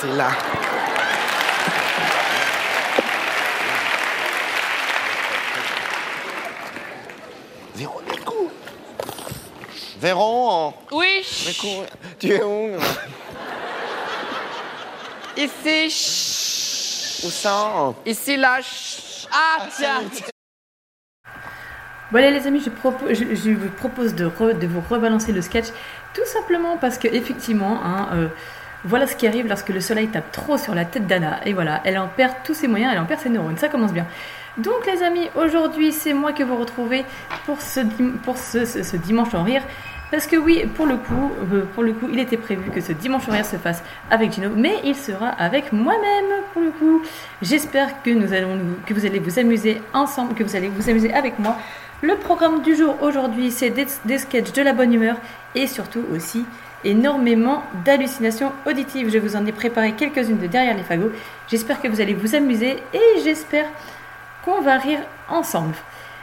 C'est là. Véronique. Véron. Oui. Tu es où Ici. Où ça Ici, là. Ah, tiens. Voilà les amis, je, propo- je- je vous propose de, re- de vous rebalancer le sketch tout simplement parce que effectivement, hein, euh, voilà ce qui arrive lorsque le soleil tape trop sur la tête d'Anna et voilà, elle en perd tous ses moyens, elle en perd ses neurones, ça commence bien. Donc les amis, aujourd'hui c'est moi que vous retrouvez pour ce, pour ce, dimanche en rire. Parce que oui, pour le coup, euh, pour le coup, il était prévu que ce dimanche en rire se fasse avec Gino, mais il sera avec moi-même pour le coup. J'espère que nous allons, que vous allez vous amuser ensemble, que vous allez vous amuser avec moi. Le programme du jour aujourd'hui, c'est des, des sketchs de la bonne humeur et surtout aussi énormément d'hallucinations auditives. Je vous en ai préparé quelques-unes de derrière les fagots. J'espère que vous allez vous amuser et j'espère qu'on va rire ensemble.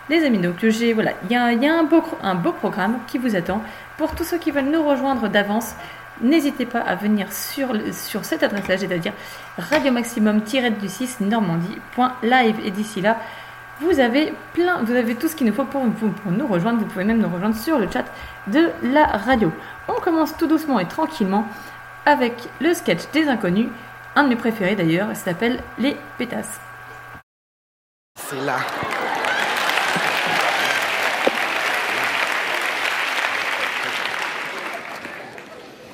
Les amis, donc j'ai voilà, il y a, un, beau, programme qui vous attend. Pour tous ceux qui veulent nous rejoindre d'avance, n'hésitez pas à venir sur, sur cette adresse-là, c'est-à-dire radio maximum-du 6 normandie.live. Et d'ici là, vous avez plein, vous avez tout ce qu'il nous faut pour nous rejoindre. Vous pouvez même nous rejoindre sur le chat de la radio. On commence tout doucement et tranquillement avec le sketch des inconnus, un de mes préférés d'ailleurs, ça s'appelle Les Pétasses. C'est là.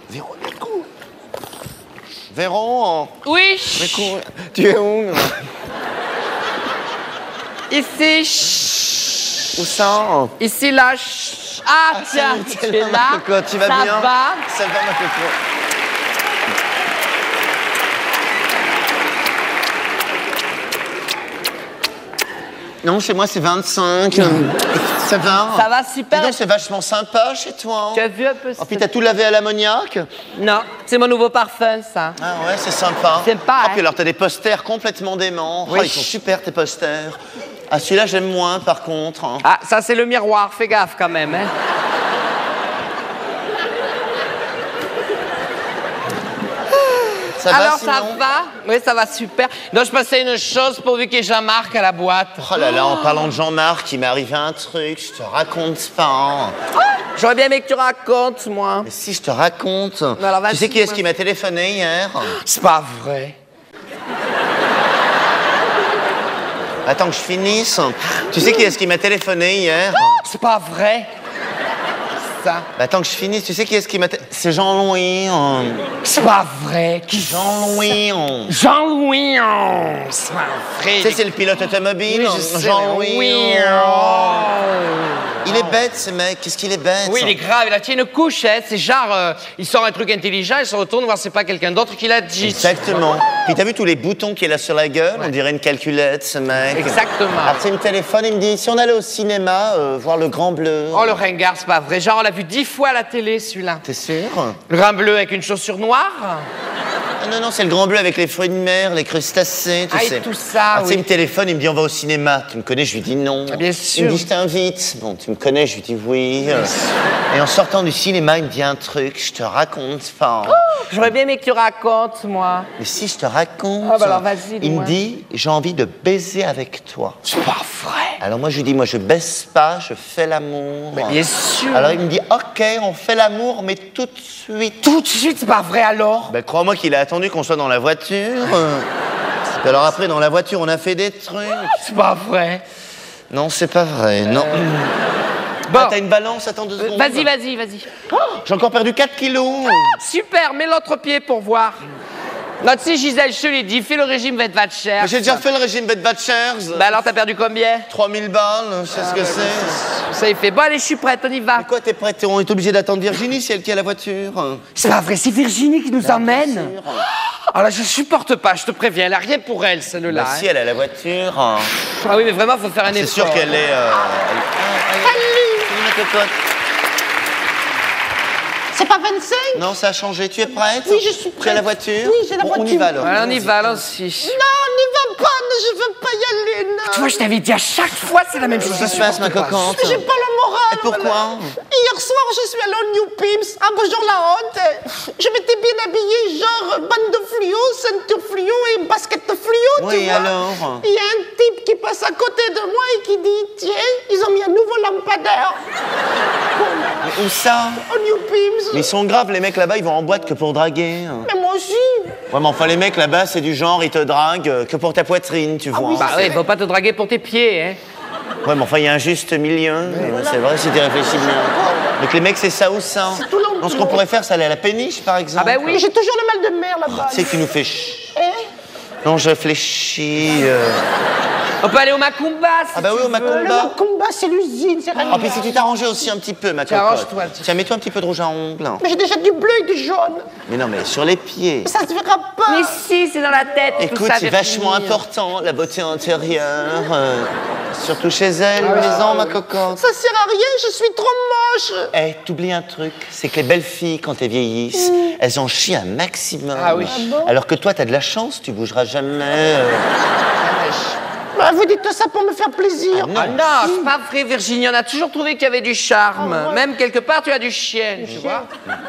Véronique. Véron. Oui. Mais cours- Tu es où Ici. Où ça Ici, là. Chut. Ah, tiens. Tu es là. cocotte, tu vas Ça bien va Ça va ma coco Non, chez moi c'est 25. Ça va Ça va super. Dis donc, c'est vachement sympa chez toi. Tu as vu un peu Oh, puis t'as tout lavé à l'ammoniac Non, c'est mon nouveau parfum, ça. Ah ouais, c'est sympa. Sympa, Oh, hein. puis alors t'as des posters complètement déments. Oh, Oui. ils sont super tes posters. Ah, celui-là j'aime moins par contre. hein. Ah, ça, c'est le miroir. Fais gaffe quand même, hein. Ça va Alors, sinon ça va? Oui, ça va super. Non, je passais une chose pourvu qu'il y ait Jean-Marc à la boîte. Oh là là, en parlant de Jean-Marc, il m'est arrivé un truc, je te raconte pas. J'aurais bien aimé que tu racontes, moi. Mais si je te raconte. alors, vas-y, tu sais qui est-ce moi. qui m'a téléphoné hier? C'est pas vrai. Attends que je finisse. Tu sais qui est-ce qui m'a téléphoné hier? C'est pas vrai. Ça. Bah, Attends que je finisse. Tu sais qui est-ce qui m'a C'est Jean-Louis. hein. C'est pas vrai. Qui Jean-Louis. hein. Jean-Louis. oh, C'est pas vrai. Tu sais, c'est le pilote automobile. Oui, hein, Jean-Louis. oui, hein. oh. Il est bête, ce mec. Qu'est-ce qu'il est bête Oui, il est grave, il a tiré une couchette. C'est genre, euh, il sort un truc intelligent, il se retourne voir c'est pas quelqu'un d'autre qui l'a dit. Exactement. Puis t'as vu tous les boutons qu'il a sur la gueule On dirait une calculette, ce mec. Exactement. Alors, il me téléphone, il me dit si on allait au cinéma euh, voir le Grand Bleu. Oh, le ringard, c'est pas vrai. Genre, on l'a vu dix fois à la télé, celui-là. T'es sûr? Le grand bleu avec une chaussure noire? Ah Non, non, c'est le Grand Bleu avec les fruits de mer, les crustacés, tu Ah, et sais. tout ça, Alors, tu sais, il me téléphone, il me dit on va au cinéma. Tu me connais, je lui dis non. Ah, bien Il sûr. me dit je t'invite. Bon, tu me connais, je lui dis oui. Et en sortant du cinéma, il me dit un truc, je te raconte pas. J'aurais bien aimé que tu racontes, moi. Mais si je te raconte. Ah, bah alors, vas-y, Il me dit j'ai envie de baiser avec toi. C'est pas vrai. Alors moi je lui dis moi je baisse pas, je fais l'amour. Bien sûr. Alors il me dit ok on fait l'amour mais tout de suite. Tout de suite, c'est pas vrai alors? Ben crois-moi qu'il a attendu qu'on soit dans la voiture. Puis alors après dans la voiture on a fait des trucs. C'est pas vrai. Non c'est pas vrai non. Bon. Ah, t'as une balance attends deux secondes. Vas-y, vas-y, vas-y. J'ai encore perdu 4 kilos. Super, mets l'autre pied pour voir. Tu sais, Gisèle, l'ai dit, fais le régime Vetvatcher. Mais J'ai déjà fait le régime Bedbatchers. Bah alors, t'as perdu combien? 3000 balles, je sais ce que c'est. Ça y fait. Bon, allez, je suis prête, on y va. Mais quoi t'es prête? On est obligé d'attendre Virginie si elle qui a la voiture. C'est pas vrai, c'est Virginie qui nous emmène. Ah là, je supporte pas, je te préviens, elle a rien pour elle, celle-là. Bah hein. si elle a la voiture. Ah oui, mais vraiment, faut faire un C'est effort. sûr qu'elle est. euh, elle-. C'est pas 25 Non, ça a changé. Tu es prête Oui, je suis Tu as la prête. voiture Oui, j'ai la Bon, On y voiture. va alors. On y va, allons-y. Non, n'y va pas, mais je veux pas y aller, non. Tu vois, je t'avais dit à chaque fois, c'est la même chose. Qu'est-ce qui se passe, ma coquante J'ai pas le. Et pourquoi Hier soir, je suis allée au New Pims. Ah, bonjour la honte. Je m'étais bien habillée, genre bande de fluo, ceinture fluo et basket fluo, tu Oui, vois. alors Il y a un type qui passe à côté de moi et qui dit Tiens, ils ont mis un nouveau lampadaire Mais Où ça au New Pims. Mais ils sont graves, les mecs là-bas, ils vont en boîte que pour draguer. Mais moi aussi. Ouais, mais enfin, les mecs là-bas, c'est du genre, ils te draguent euh, que pour ta poitrine, tu vois. oui, Bah oui, faut pas te draguer pour tes pieds, hein. Ouais, mais enfin, il y a un juste milieu. euh, C'est vrai, si réfléchis bien. Donc les mecs, c'est ça ou ça tout. Donc ce qu'on pourrait faire, c'est aller à la péniche, par exemple. Ah bah oui. J'ai toujours le mal de mer là-bas. Tu sais que tu nous fais ch... Non, je réfléchis. euh. On peut aller au Macumba, si Ah bah tu oui, au veux. Le Macumba. combat, c'est l'usine, c'est rien. Ah, puis si tu t'arrangeais aussi un petit peu, ma cocotte. arrange-toi, tiens. Tiens, mets-toi un petit peu de rouge à ongles. Mais j'ai déjà du bleu et du jaune. Mais non, mais sur les pieds. Ça se verra pas. Mais si, c'est dans la tête. tout Écoute, ça, c'est vachement important, la beauté intérieure. euh, surtout chez elle, Ah maison, ma cocotte. Ça sert à rien, je suis trop moche. Eh, t'oublies un truc, c'est que les belles filles, quand elles vieillissent, elles en chient un maximum. Ah oui. Alors que toi, t'as de la chance, tu bougeras jamais. euh. Bah, vous dites ça pour me faire plaisir. Ah non, c'est pas vrai, Virginie. On a toujours trouvé qu'il y avait du charme. Ah ouais. Même quelque part, tu as du chien, tu vois.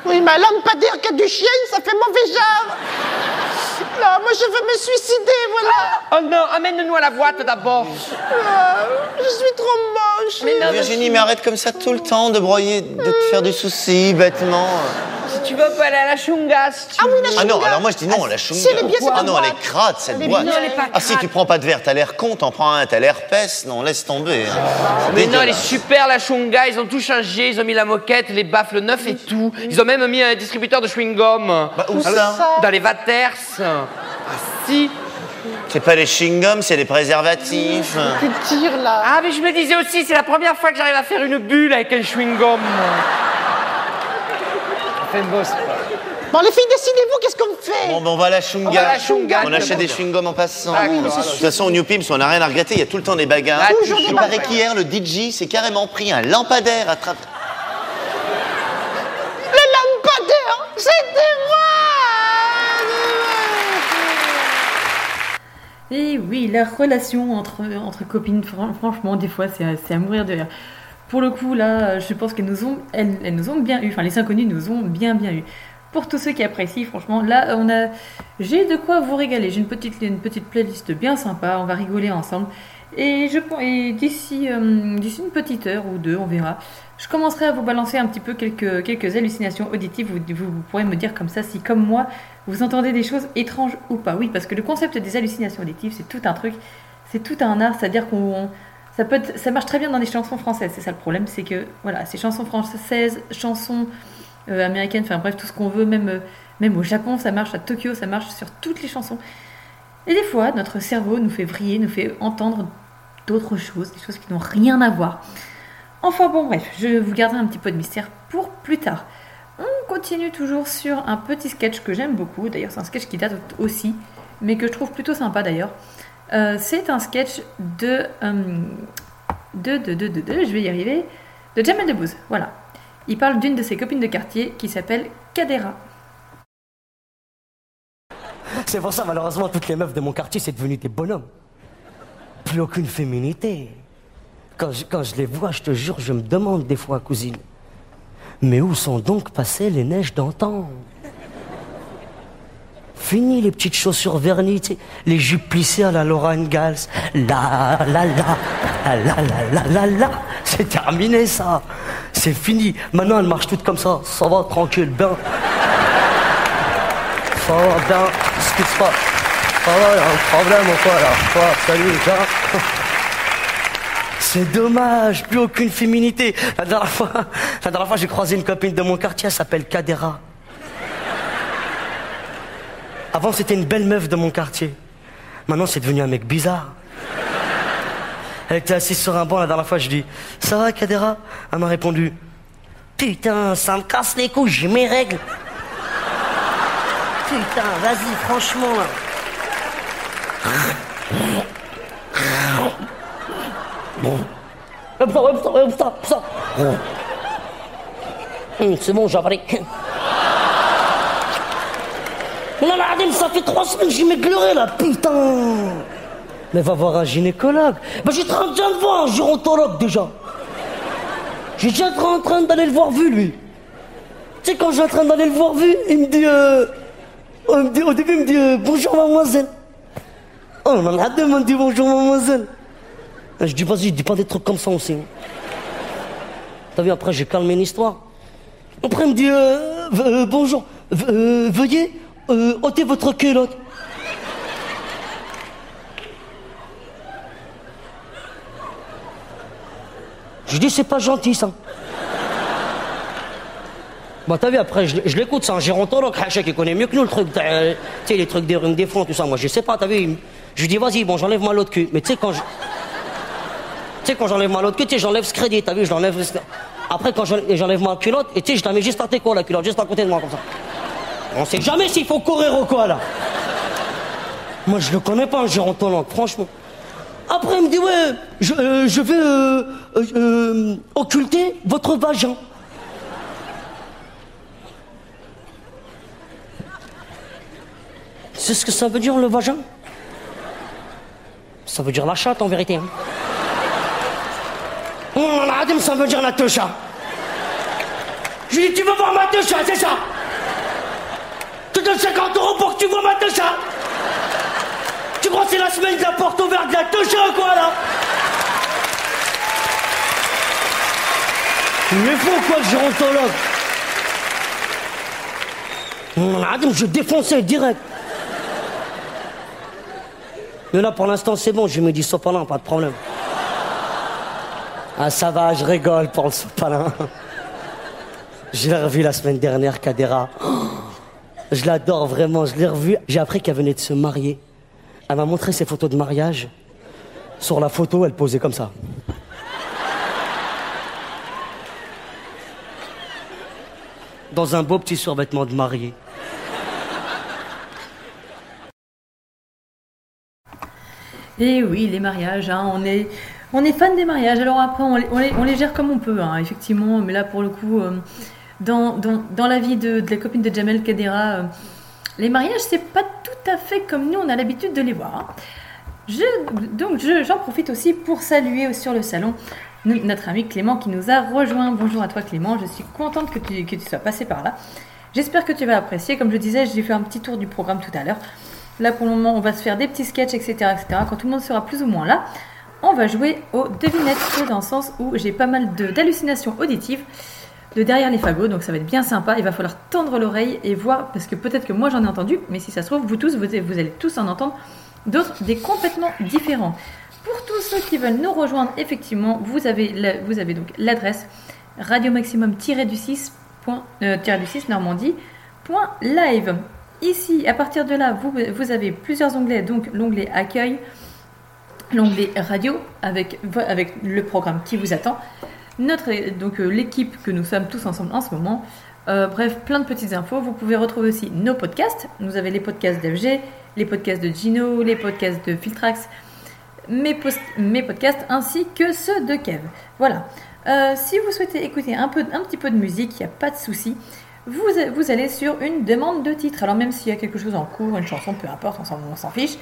Oui, mais un lampadaire qui a du chien, ça fait mauvais genre. Non, moi je veux me suicider, voilà. Oh non, amène-nous à la boîte d'abord. Ah, je suis trop moche. Mais non, Virginie, mais arrête comme ça tout le temps de broyer, de te faire du souci, bêtement. Si tu veux, on peut aller à la Chungas. Ah oui, la Ah non, alors moi je dis non, la chunga. si, elle est bien, Ah non, elle est crade, cette Elle est boîte. bien, elle est pas ah si, tu prends pas de verre, t'as l'air con, t'en prends un, t'as l'air peste. Non, laisse tomber. hein. Mais non, elle est super la Chunga, ils ont tout changé, ils ont mis la moquette, les baffles neufs et tout. Ils ont même mis un distributeur de chewing-gum. Bah, où ça ça Dans les Vaters. Ah si. C'est pas les chewing-gums, c'est les préservatifs. Tu tires là. Ah mais je me disais aussi, c'est la première fois que j'arrive à faire une bulle avec un chewing-gum. Fait boss. Bon, les filles, décidez-vous, qu'est-ce qu'on fait Bon, ben on va à la chunga. On va à la chunga. On achète des chewing-gums en passant. Ah, oui, de mais c'est toute façon, au New Pims, on n'a rien à regretter, il y a tout le temps des bagarres. Ah, Toujours Il paraît bagarres. qu'hier, le DJ s'est carrément pris un lampadaire à travers. Le lampadaire, c'était moi Et oui, la relation entre, entre copines, fran- franchement, des fois, c'est à, c'est à mourir de rire. Pour le coup, là, je pense qu'elles nous ont, elles, elles nous ont bien eu, enfin, les inconnus nous ont bien, bien eu. Pour tous ceux qui apprécient, franchement, là, on a, j'ai de quoi vous régaler. J'ai une petite, une petite playlist bien sympa, on va rigoler ensemble. Et, je, et d'ici, euh, d'ici une petite heure ou deux, on verra, je commencerai à vous balancer un petit peu quelques, quelques hallucinations auditives. Vous, vous, pourrez me dire comme ça si, comme moi, vous entendez des choses étranges ou pas. Oui, parce que le concept des hallucinations auditives, c'est tout un truc, c'est tout un art, c'est-à-dire qu'on. Ça, peut ça marche très bien dans des chansons françaises, c'est ça le problème, c'est que voilà, ces chansons françaises, chansons américaines, enfin bref, tout ce qu'on veut, même, euh, même au Japon, ça marche, à Tokyo, ça marche sur toutes les chansons. Et des fois, notre cerveau nous fait vriller, nous fait entendre d'autres choses, des choses qui n'ont rien à voir. Enfin bon, bref, je vous garderai un petit peu de mystère pour plus tard. On continue toujours sur un petit sketch que j'aime beaucoup. D'ailleurs, c'est un sketch qui date aussi, mais que je trouve plutôt sympa d'ailleurs. Euh, c'est un sketch de, euh, de, de, de, de, de- je vais y arriver, de Jamel Debbouze. Voilà. Il parle d'une de ses copines de quartier qui s'appelle Kadera. C'est pour ça, malheureusement, toutes les meufs de mon quartier, c'est devenu des bonhommes. Plus aucune féminité. Quand je, les vois, je te jure, je me demande des fois, cousine. Mais où sont donc passées les neiges d'antan? Fini les petites chaussures vernies, les jupes à la Lorraine Gals. La la la, la la la la la la. C'est terminé ça. C'est fini. Maintenant, elles marchent toutes comme ça. Ça va, tranquille, bien. Ça va bien, qu'est-ce qui se passe? Ça va, y a un problème ou quoi là? Salut, bien C'est dommage, plus aucune féminité. La dernière fois, la dernière fois j'ai croisé une copine de mon quartier, elle s'appelle Kadera. Avant c'était une belle meuf de mon quartier. Maintenant c'est devenu un mec bizarre. Elle était assise sur un banc la dernière fois, je dis Ça va Kadera? Elle m'a répondu Putain, ça me casse les couilles, j'ai mes règles. Putain, vas-y, franchement là. Hum, c'est bon, j'avale. Non, ça fait trois semaines que j'ai m'éclairé là, putain. Mais va voir un gynécologue. Bah, j'ai 30 ans de voir un gérontologue déjà. J'étais en train d'aller le voir vu, lui. Tu sais, quand j'ai en train d'aller le voir vu, il me dit, euh, il me dit- au début, il me dit, euh, bonjour mademoiselle. Oh, on a deux, il me dit bonjour mademoiselle. Et Je dis, vas-y, je dis pas des trucs comme ça aussi. T'as vu, après, j'ai calmé l'histoire. Après, il me dit, euh, euh, bonjour, euh, veuillez ôter votre culotte. Je dis, c'est pas gentil, ça. Bah, t'as vu, après, je, l'écoute, c'est un gérontologue, Hacha, qui connaît mieux que nous le truc, de- euh, tu sais, les trucs des rings des fonds, tout ça. Moi, je sais pas, t'as vu. Je lui dis, vas-y, bon, j'enlève ma l'autre cul. Mais tu sais, quand je. Tu sais, quand j'enlève ma l'autre cul, tu sais, j'enlève ce crédit, t'as vu, je l'enlève. Après, quand j'enlève ma culotte, et tu sais, je la mets juste à tes quoi, la culotte, juste à côté de moi, comme ça. On sait jamais s'il faut courir ou quoi, là. Moi, je le connais pas, un gérontologue, franchement. Après, il me dit, ouais, je, euh, je vais euh, euh, euh, occulter votre vagin. C'est ce que ça veut dire, le vagin? Ça veut dire la chatte, en vérité. Hein. Adam, ça veut dire la techa. Je lui dis, tu veux voir ma techa, c'est ça? Tu donnes 50 euros pour que tu vois ma techa? Tu crois que c'est la semaine de la porte ouverte de la ou quoi, là est fou, quoi, le gérontologue Hum, la Adam, je défonçais direct. Mais là, pour l'instant, c'est bon, je me dis sopalin, pas de problème. Ah, ça va, je rigole pour le sopalin. Je l'ai revu la semaine dernière, Kadera. Oh, je l'adore vraiment, je l'ai revu. J'ai appris qu'elle venait de se marier. Elle m'a montré ses photos de mariage. Sur la photo, elle posait comme ça. Dans un beau petit survêtement de mariée. Et oui, les mariages, hein, on est, on est fan des mariages. Alors après, on les, gère comme on peut, hein, effectivement. Mais là, pour le coup, euh, dans, la vie de, de la copine de Jamel Kadera, euh, les mariages, c'est pas tout à fait comme nous, on a l'habitude de les voir. hein. Donc, je- j'en profite aussi pour saluer sur le salon no- notre ami Clément qui nous a rejoint. Bonjour à toi, Clément. Je suis contente que tu, sois passé par là. J'espère que tu vas apprécier. Comme je disais, j'ai fait un petit tour du programme tout à l'heure. Là, pour le moment, on va se faire des petits sketchs, etc., etc. Quand tout le monde sera plus ou moins là, on va jouer aux devinettes dans le sens où j'ai pas mal d'hallucinations auditives de derrière les fagots, donc ça va être bien sympa. Il va falloir tendre l'oreille et voir, parce que peut-être que moi j'en ai entendu, mais si ça se trouve, vous tous, vous, allez tous en entendre d'autres, des complètement différents. Pour tous ceux qui veulent nous rejoindre, effectivement, vous avez, vous avez donc l'adresse radio maximum du 6 du 6 Normandie point live. Ici, à partir de là, vous, avez plusieurs onglets, donc l'onglet accueil, l'onglet radio avec le programme qui vous attend, notre, donc euh, l'équipe que nous sommes tous ensemble en ce moment. Euh, bref, plein de petites infos. Vous pouvez retrouver aussi nos podcasts. Nous avez les podcasts d'FG, les podcasts de Gino, les podcasts de Filtrax, mes, mes podcasts ainsi que ceux de Kev. Voilà. Euh, si vous souhaitez écouter un, peu, un petit peu de musique, il n'y a pas de souci. Vous, vous allez sur une demande de titre. Alors même s'il y a quelque chose en cours, une chanson, peu importe, on s'en fiche.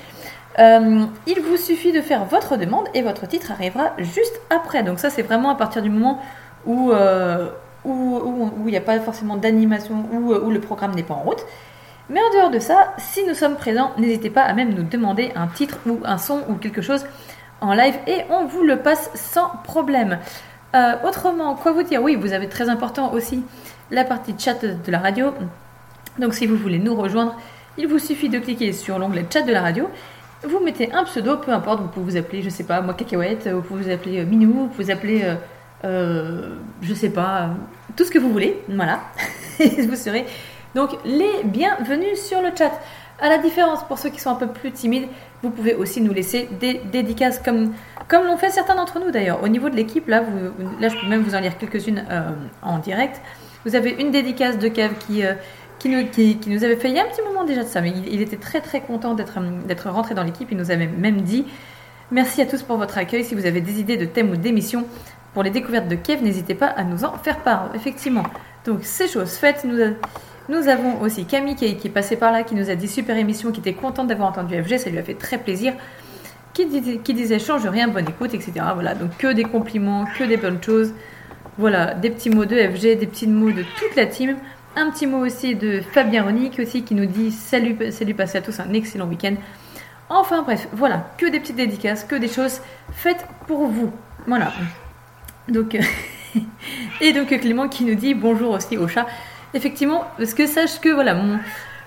Euh, il vous suffit de faire votre demande et votre titre arrivera juste après. Donc ça c'est vraiment à partir du moment où euh, où il n'y a pas forcément d'animation, où, où le programme n'est pas en route. Mais en dehors de ça, si nous sommes présents, n'hésitez pas à même nous demander un titre ou un son ou quelque chose en live et on vous le passe sans problème. Euh, autrement, quoi vous dire? Oui, vous avez très important aussi la partie chat de la radio. Donc si vous voulez nous rejoindre, il vous suffit de cliquer sur l'onglet chat de la radio. Vous mettez un pseudo, peu importe, vous pouvez vous appeler, je sais pas, moi Cacahuète, vous pouvez vous appeler euh, Minou, vous pouvez vous appeler, euh, euh, je sais pas, euh, tout ce que vous voulez, voilà. Vous serez donc les bienvenus sur le chat. À la différence, pour ceux qui sont un peu plus timides, vous pouvez aussi nous laisser des dédicaces comme, comme l'ont fait certains d'entre nous d'ailleurs. Au niveau de l'équipe, là, là, je peux même vous en lire quelques-unes euh, en direct. Vous avez une dédicace de Kev qui, euh, qui, nous, avait fait il y a un petit moment déjà de ça, mais il, était très très content d'être rentré dans l'équipe. Il nous avait même dit Merci à tous pour votre accueil. Si vous avez des idées de thèmes ou d'émissions pour les découvertes de Kev, n'hésitez pas à nous en faire part. Effectivement. Donc, c'est chose faite. Nous, avons aussi Camille qui qui est passée par là, qui nous a dit super émission, qui était contente d'avoir entendu FG. Ça lui a fait très plaisir. Qui, qui disait change rien, bonne écoute, etc. Voilà. Donc, que des compliments, que des bonnes choses. Voilà, des petits mots de FG, des petits mots de toute la team. Un petit mot aussi de Fabien Ronick aussi qui nous dit salut, salut, passez à tous un excellent week-end. Enfin bref, voilà, que des petites dédicaces, que des choses faites pour vous. Voilà. Donc, euh, et donc Clément qui nous dit bonjour aussi au chat. Effectivement, parce que sache que voilà, mon,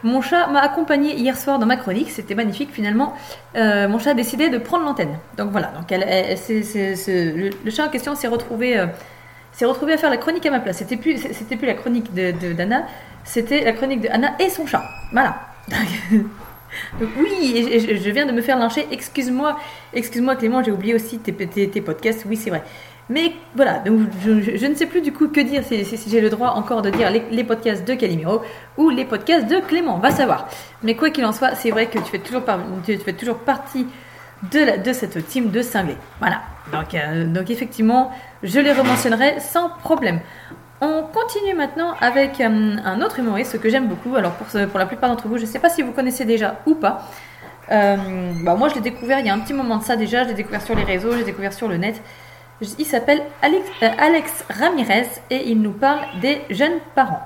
mon chat m'a accompagné hier soir dans ma chronique, c'était magnifique finalement. Euh, mon chat a décidé de prendre l'antenne. Donc voilà, donc le, le chat en question s'est retrouvé, euh, s'est retrouvé à faire la chronique à ma place. C'était plus, c'était plus la chronique de, de- d'Anna, c'était la chronique de Anna et son chat. Voilà. Donc oui, je, viens de me faire lyncher. Excuse-moi, excuse-moi Clément, j'ai oublié aussi tes, tes- podcasts. Oui, c'est vrai. Mais voilà, donc je, ne sais plus du coup que dire si, j'ai le droit encore de dire les, podcasts de Calimero ou les podcasts de Clément, va savoir. Mais quoi qu'il en soit, c'est vrai que tu fais toujours, tu fais toujours partie de, cette team de cinglés. Voilà. Donc, euh, donc effectivement, je les rementionnerai sans problème. On continue maintenant avec euh, un autre humoriste que j'aime beaucoup. Alors pour, pour la plupart d'entre vous, je ne sais pas si vous connaissez déjà ou pas. Euh, bah, moi, je l'ai découvert il y a un petit moment de ça déjà. Je l'ai découvert sur les réseaux, je l'ai découvert sur le net. Il s'appelle Alex, Alex Ramirez et il nous parle des jeunes parents.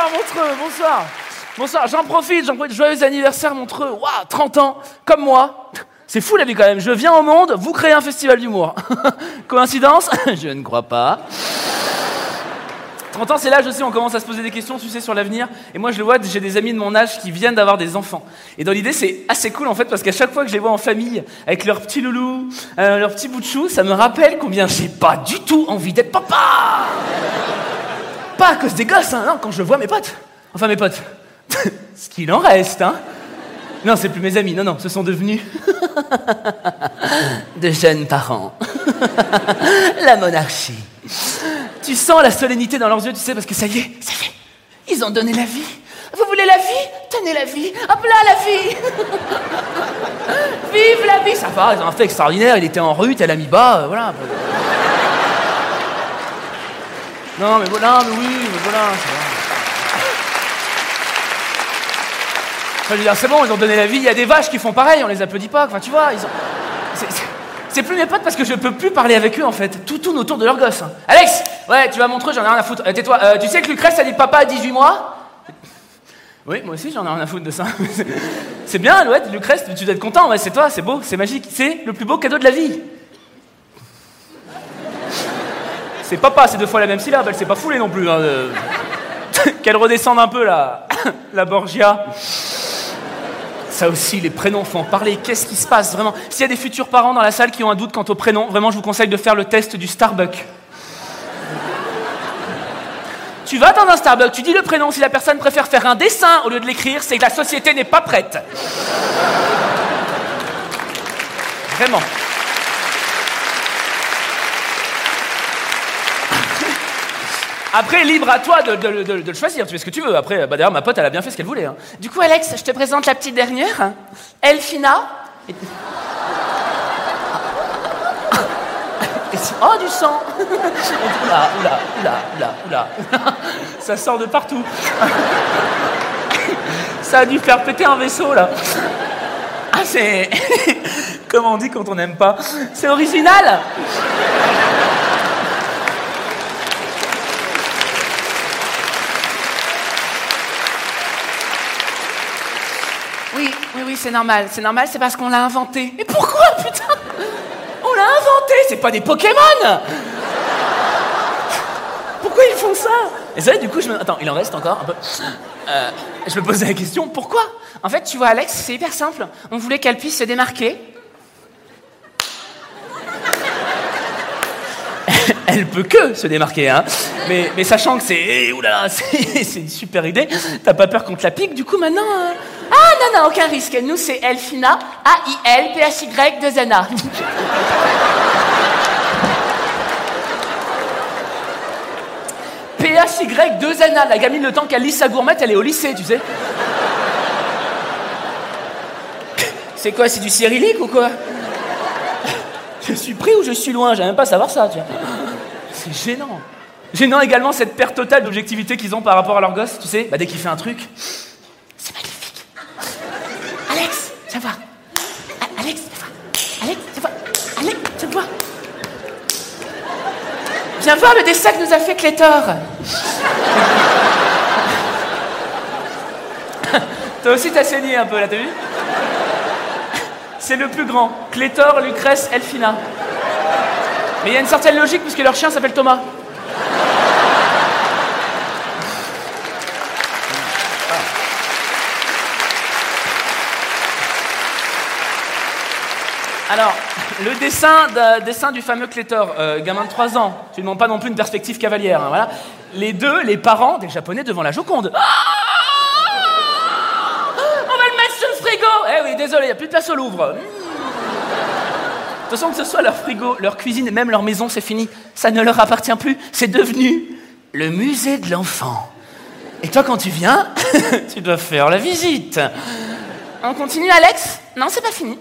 Bonsoir Montreux, bonsoir. Bonsoir, j'en profite, j'en profite. Joyeux anniversaire Montreux. Waouh, 30 ans, comme moi. C'est fou la vie quand même. Je viens au monde, vous créez un festival d'humour. Coïncidence? Je ne crois pas. 30 ans, c'est l'âge aussi, on commence à se poser des questions, tu sais, sur l'avenir. Et moi, je le vois, j'ai des amis de mon âge qui viennent d'avoir des enfants. Et dans l'idée, c'est assez cool, en fait, parce qu'à chaque fois que je les vois en famille, avec leur petit loulou, euh, leur petit de chou, ça me rappelle combien j'ai pas du tout envie d'être papa Pas à cause des gosses, hein, quand je vois mes potes. Enfin, mes potes. Ce qu'il en reste, hein. Non, c'est plus mes amis, non, non, ce sont devenus de jeunes parents. la monarchie. Tu sens la solennité dans leurs yeux, tu sais, parce que ça y est, ça y est, ils ont donné la vie. Vous voulez la vie? Tenez la vie. Hop là, la vie Vive la vie Ça va, ils ont un fait extraordinaire, il était en rue, elle a mis bas, euh, voilà. Non, mais voilà, mais oui, mais voilà. Enfin, je veux c'est bon, ils ont donné la vie. Il y a des vaches qui font pareil, on les applaudit pas. Enfin, tu vois, ils ont. C'est plus mes potes parce que je peux plus parler avec eux en fait. Tout tourne autour de leur gosse. hein. Alex Ouais, tu vas montrer, j'en ai rien à foutre. Euh, Tais-toi. Euh, tu sais que Lucrèce a dit papa à 18 mois? Oui, moi aussi j'en ai rien à foutre de ça. c'est bien, ouais, Lucrèce, tu dois être content. Ouais, c'est toi, c'est beau, c'est magique. C'est le plus beau cadeau de la vie. C'est papa, c'est deux fois la même syllabe, elle s'est pas foulée non plus. hein, euh. Qu'elle redescende un peu la, la Borgia. Ça aussi, les prénoms font en parler. Qu'est-ce qui se passe vraiment? S'il y a des futurs parents dans la salle qui ont un doute quant au prénom, vraiment, je vous conseille de faire le test du Starbucks. Tu vas dans un Starbucks, tu dis le prénom. Si la personne préfère faire un dessin au lieu de l'écrire, c'est que la société n'est pas prête. Vraiment. Après, libre à toi de, de- de- de le choisir. Tu fais ce que tu veux. Après, bah, d'ailleurs, ma pote, elle a bien fait ce qu'elle voulait. hein. Du coup, Alex, je te présente la petite dernière. Elfina. Et- Et c'est- Oh, du sang Oula, oula, oula, oula, oula. Ça sort de partout. Ça a dû faire péter un vaisseau, là. Ah, c'est... Comment on dit quand on n'aime pas? C'est original Oui, c'est normal. C'est normal, c'est parce qu'on l'a inventé. Mais pourquoi, putain? On l'a inventé, c'est pas des Pokémon Pourquoi ils font ça? Et ça, du coup, je me... Attends, il en reste encore un peu. Euh, je me posais la question, pourquoi? En fait, tu vois, Alex, c'est hyper simple. On voulait qu'elle puisse se démarquer. Elle peut que se démarquer, hein. Mais, mais sachant que c'est... eh, oula, c'est c'est une super idée. T'as pas peur qu'on te la pique, du coup, maintenant... euh, Ah, non, non, aucun risque. Nous, c'est Elfina, A-I-L, P-H-Y, 2 N-A. P-H-Y, 2 N-A. La gamine, le temps qu'elle lit sa gourmette, elle est au lycée, tu sais. C'est quoi, c'est du cyrillique ou quoi? Je suis pris ou je suis loin? J'aime même pas savoir ça, tu vois. C'est gênant. Gênant également cette perte totale d'objectivité qu'ils ont par rapport à leur gosse, tu sais, bah, dès qu'il fait un truc. C'est magnifique. Alex, viens voir. A- Alex, viens voir. Alex, viens voir. Alex, viens voir. Viens voir le dessin que nous a fait Clétor. Toi aussi t'as saigné un peu là, t'as vu? C'est le plus grand. Clétor, Lucrèce, Elfina. Mais il y a une certaine logique puisque leur chien s'appelle Thomas. Alors, le dessin, de- dessin du fameux Clétor, euh, gamin de 3 ans, tu ne demandes pas non plus une perspective cavalière. hein, voilà. Les deux, les parents des Japonais devant la Joconde. Ah On va le mettre sur le frigo Eh oui, désolé, il n'y a plus de place au Louvre. Hmm. De toute façon, que ce soit leur frigo, leur cuisine même leur maison, c'est fini. Ça ne leur appartient plus. C'est devenu le musée de l'enfant. Et toi, quand tu viens, tu dois faire la visite. On continue, Alex Non, c'est pas fini.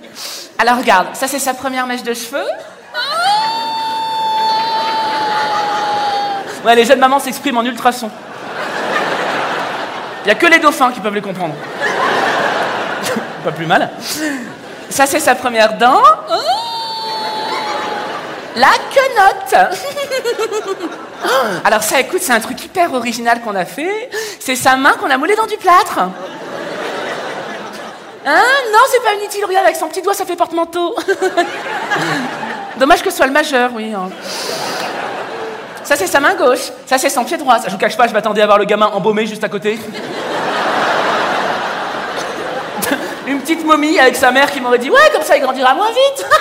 Alors regarde, ça c'est sa première mèche de cheveux. Ouais, les jeunes mamans s'expriment en ultrasons. Il y a que les dauphins qui peuvent les comprendre. pas plus mal. Ça c'est sa première dent. La quenotte. Alors ça, écoute, c'est un truc hyper original qu'on a fait. C'est sa main qu'on a moulée dans du plâtre. Hein? Non, c'est pas inutile, regarde, avec son petit doigt, ça fait porte-manteau. Dommage que ce soit le majeur, oui. hein. Ça, c'est sa main gauche. Ça, c'est son pied droit. Ça, je vous cache pas, je m'attendais à voir le gamin embaumé juste à côté. Une petite momie avec sa mère qui m'aurait dit Ouais, comme ça, il grandira moins vite.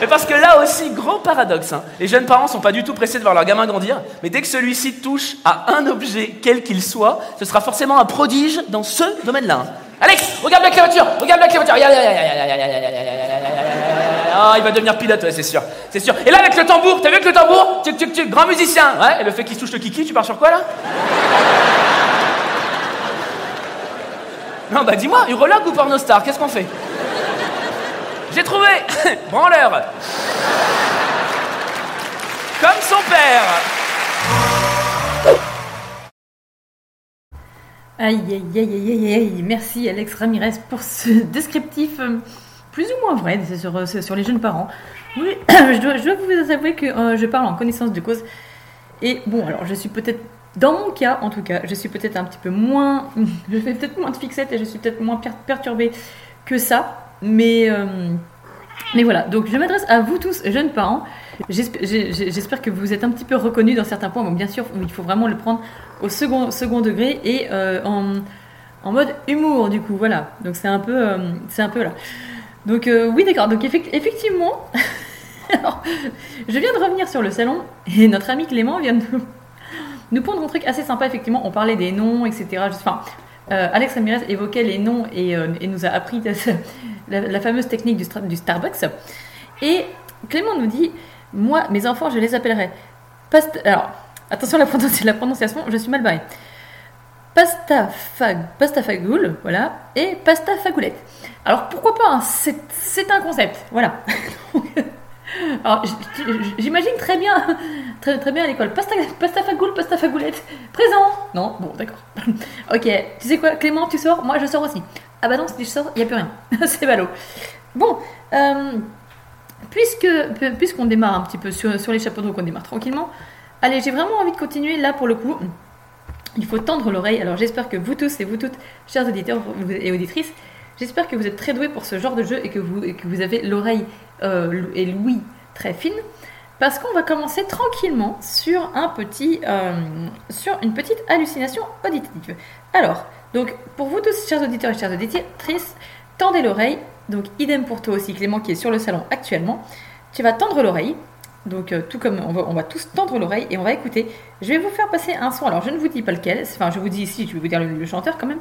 Mais parce que là aussi, gros paradoxe, les jeunes parents sont pas du tout pressés de voir leur gamin grandir, mais dès que celui-ci touche à un objet, quel qu'il soit, ce sera forcément un prodige dans ce domaine-là. Alex, regarde la clé regarde la clé regarde, Oh, il va devenir pilote, ouais, c'est sûr. C'est sûr. Et là, avec le tambour, t'as vu avec le tambour Tuc, tuc, tuc, grand musicien. Ouais, et le fait qu'il touche le kiki, tu pars sur quoi là Non, bah dis-moi, urologue ou pornostar, qu'est-ce qu'on fait j'ai trouvé Branleur Comme son père Aïe, aïe, aïe, aïe, aïe. Merci Alex Ramirez pour ce descriptif euh, plus ou moins vrai sur, euh, sur les jeunes parents. Oui, je dois, vous avouer que euh, je parle en connaissance de cause. Et bon, alors je suis peut-être, dans mon cas en tout cas, je suis peut-être un petit peu moins, je fais peut-être moins de fixette et je suis peut-être moins per- perturbée que ça. Mais, euh, mais voilà, donc je m'adresse à vous tous, jeunes parents. J'espère que vous êtes un petit peu reconnus dans certains points. Bon, bien sûr, il faut vraiment le prendre au second, second degré et euh, en, en mode humour, du coup. Voilà, donc c'est un peu, euh, un peu là. Donc oui, d'accord. Donc effect- effectivement, je viens de revenir sur le salon et notre ami Clément vient de nous, nous pondre un truc assez sympa. Effectivement, on parlait des noms, etc. Enfin, euh, Alex Ramirez évoquait les noms et, euh, nous a appris la, fameuse technique du, Starbucks. Et Clément nous dit, moi, mes enfants, je les appellerai. Alors, attention à la, prononci- la prononciation, je suis mal barré. Pasta, fag, pasta fagoule, voilà, et pasta fagoulette. Alors pourquoi pas hein, c'est un concept, voilà. Donc, Alors j'imagine très bien, très, très bien à l'école. Pasta, pasta fagoule, pasta fagoulette. Présent Non Bon, d'accord. ok, tu sais quoi, Clément, tu sors? Moi, je sors aussi. Ah bah non, si je sors, il n'y a plus rien. C'est ballot. Bon, euh, puisque pu- puisqu'on démarre un petit peu sur, sur les chapeaux d'eau, qu'on démarre tranquillement, allez, j'ai vraiment envie de continuer là pour le coup. Il faut tendre l'oreille. Alors j'espère que vous tous et vous toutes, chers auditeurs et auditrices, j'espère que vous êtes très doués pour ce genre de jeu et que vous, et que vous avez l'oreille euh, et l'ouïe très fine. Parce qu'on va commencer tranquillement sur, un petit, euh, sur une petite hallucination auditive. Alors, donc pour vous tous, chers auditeurs et chères auditrices, tendez l'oreille. Donc idem pour toi aussi, Clément, qui est sur le salon actuellement. Tu vas tendre l'oreille. Donc euh, tout comme on va, on va tous tendre l'oreille et on va écouter. Je vais vous faire passer un son. Alors je ne vous dis pas lequel. Enfin je vous dis ici, je vais vous dire le, le chanteur quand même.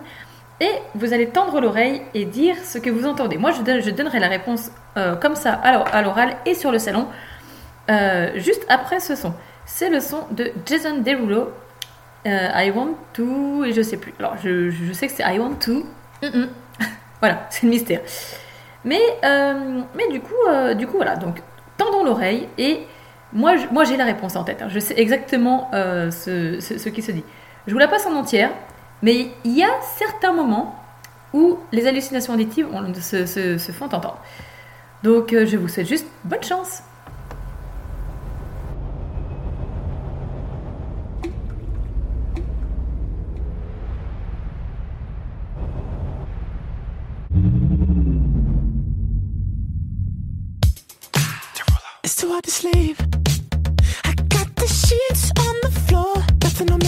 Et vous allez tendre l'oreille et dire ce que vous entendez. Moi je, donne- je donnerai la réponse euh, comme ça à l'or- à l'oral et sur le salon. euh, juste après ce son. C'est le son de Jason Derulo. euh, I want to et je sais plus. Alors je, je sais que c'est I want to. Mm, mm. voilà, c'est le mystère. Mais, mais du coup, du coup voilà. Donc tendons l'oreille et moi, j'ai la réponse en tête. hein. Je sais exactement ce, ce- ce qui se dit. Je vous la passe en entière, mais il y a certains moments où les hallucinations auditives se, font entendre. Donc, euh, je vous souhaite juste bonne chance. Hard to sleep. I got the sheets on the floor, nothing on.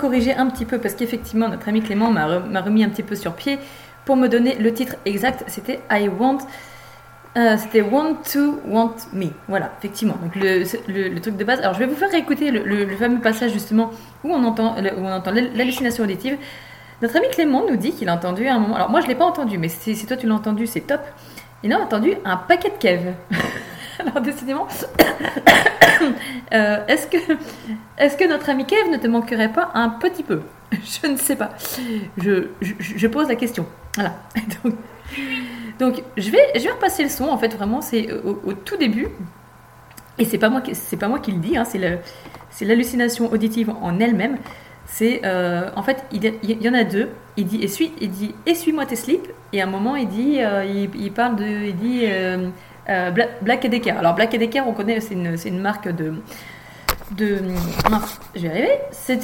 Recorriger un petit peu, parce qu'effectivement, notre ami Clément m'a re- m'a remis un petit peu sur pied, pour me donner le titre exact, c'était I Want. euh, c'était Want to Want Me. Voilà, effectivement. Donc, le, truc de base. Alors, je vais vous faire écouter le, fameux passage, justement, où on entend, où on entend l'hal- l'hallucination auditive. Notre ami Clément nous dit qu'il a entendu un moment. Alors, moi, je ne l'ai pas entendu, mais si, si toi tu l'as entendu, c'est top. Il a entendu un paquet de Kev. Alors, décidément. Euh, est-ce que, est-ce que notre ami Kev ne te manquerait pas un petit peu? Je ne sais pas. Je, je, pose la question. Voilà. Donc, je vais, je vais repasser le son. En fait, vraiment, c'est au, tout début. Et c'est pas moi, pas moi qui le dis. hein, c'est l'hallucination auditive en elle-même. C'est, euh, en fait, il, y a- il y en a deux. Il dit, essuie, il dit, essuie-moi tes slips? Et à un moment, il dit, euh, il, il parle de, il dit, euh, Bla- Black Decker. Alors Black Decker, on connaît, c'est une, une marque de, de, je vais arriver.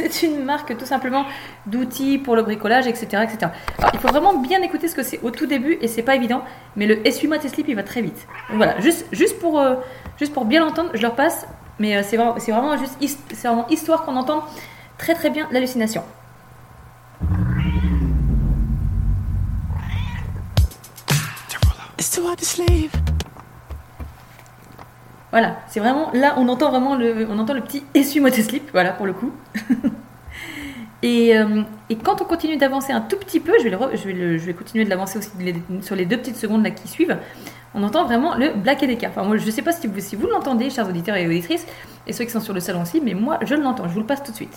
C'est, une marque tout simplement d'outils pour le bricolage, etc., etc. Il faut vraiment bien écouter ce que c'est au tout début et c'est pas évident, mais le essuie-moi tes il va très vite. Donc voilà, juste, juste, pour, euh, juste pour bien l'entendre, je leur passe, mais euh, c'est vraiment, vraiment juste vraiment histoire qu'on entende très très bien l'hallucination. Voilà, c'est vraiment là on entend vraiment le, on entend le petit essuie-moi tes slips, voilà pour le coup. et, euh, et quand on continue d'avancer un tout petit peu, je vais, le je vais, le- je vais continuer de l'avancer aussi les- sur les deux petites secondes là qui suivent. On entend vraiment le Black et Enfin moi je sais pas si vous, si vous l'entendez, chers auditeurs et auditrices, et ceux qui sont sur le salon aussi, mais moi je l'entends. Je vous le passe tout de suite.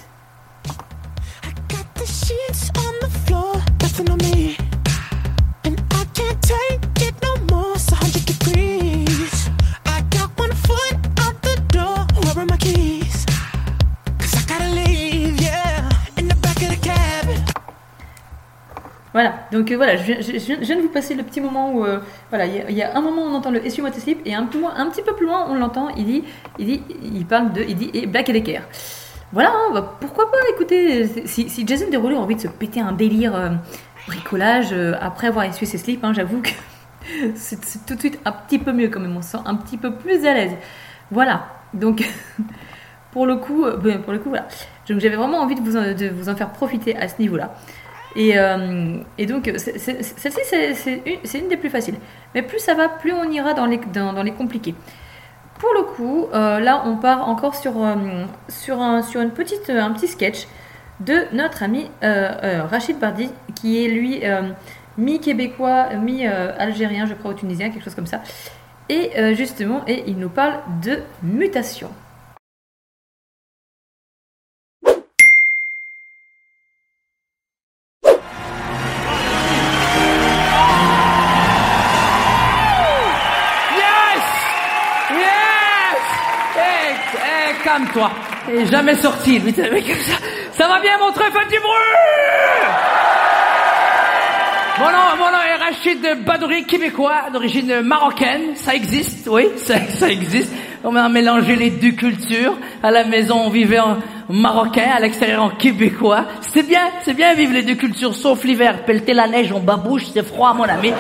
Got the sheets on the floor, Voilà, donc euh, voilà, je, viens- de vous passer le petit moment où, euh, voilà, il y, a- un moment où on entend le essuie-moi tes slips et un, peu un petit peu plus loin on l'entend, il dit, il dit, il parle de, il dit, et Black et Decker. Voilà, hein, bah, pourquoi pas, écoutez, si, Jason Derulo a envie de se péter un délire euh, bricolage après avoir essuyé ses slips, hein, j'avoue que c'est tout de suite un petit peu mieux quand même, on se sent un petit peu plus à l'aise. Voilà, donc pour le coup, ben, pour le coup, voilà. J'avais vraiment envie de vous de vous en faire profiter à ce niveau-là. Et, euh, et donc, celle-ci, c'est une, des plus faciles. Mais plus ça va, plus on ira dans les, dans, les compliqués. Pour le coup, euh, là, on part encore sur, euh, sur, un, sur une petite, un petit sketch de notre ami Rachid Bardi, qui est lui mi-québécois, mi-algérien, je crois, ou tunisien, quelque chose comme ça. Et justement, et il nous parle de mutation. Calme-toi. Et jamais sorti, ça, va bien, mon truc, du bruit Mon nom, mon nom est Rachid Badouri, québécois, d'origine marocaine. Ça existe, oui, ça, existe. On a mélangé les deux cultures. À la maison, on vivait en marocain, à l'extérieur en québécois. C'est bien, c'est bien vivre les deux cultures, sauf l'hiver. Pelleter la neige en babouche, c'est froid, mon ami.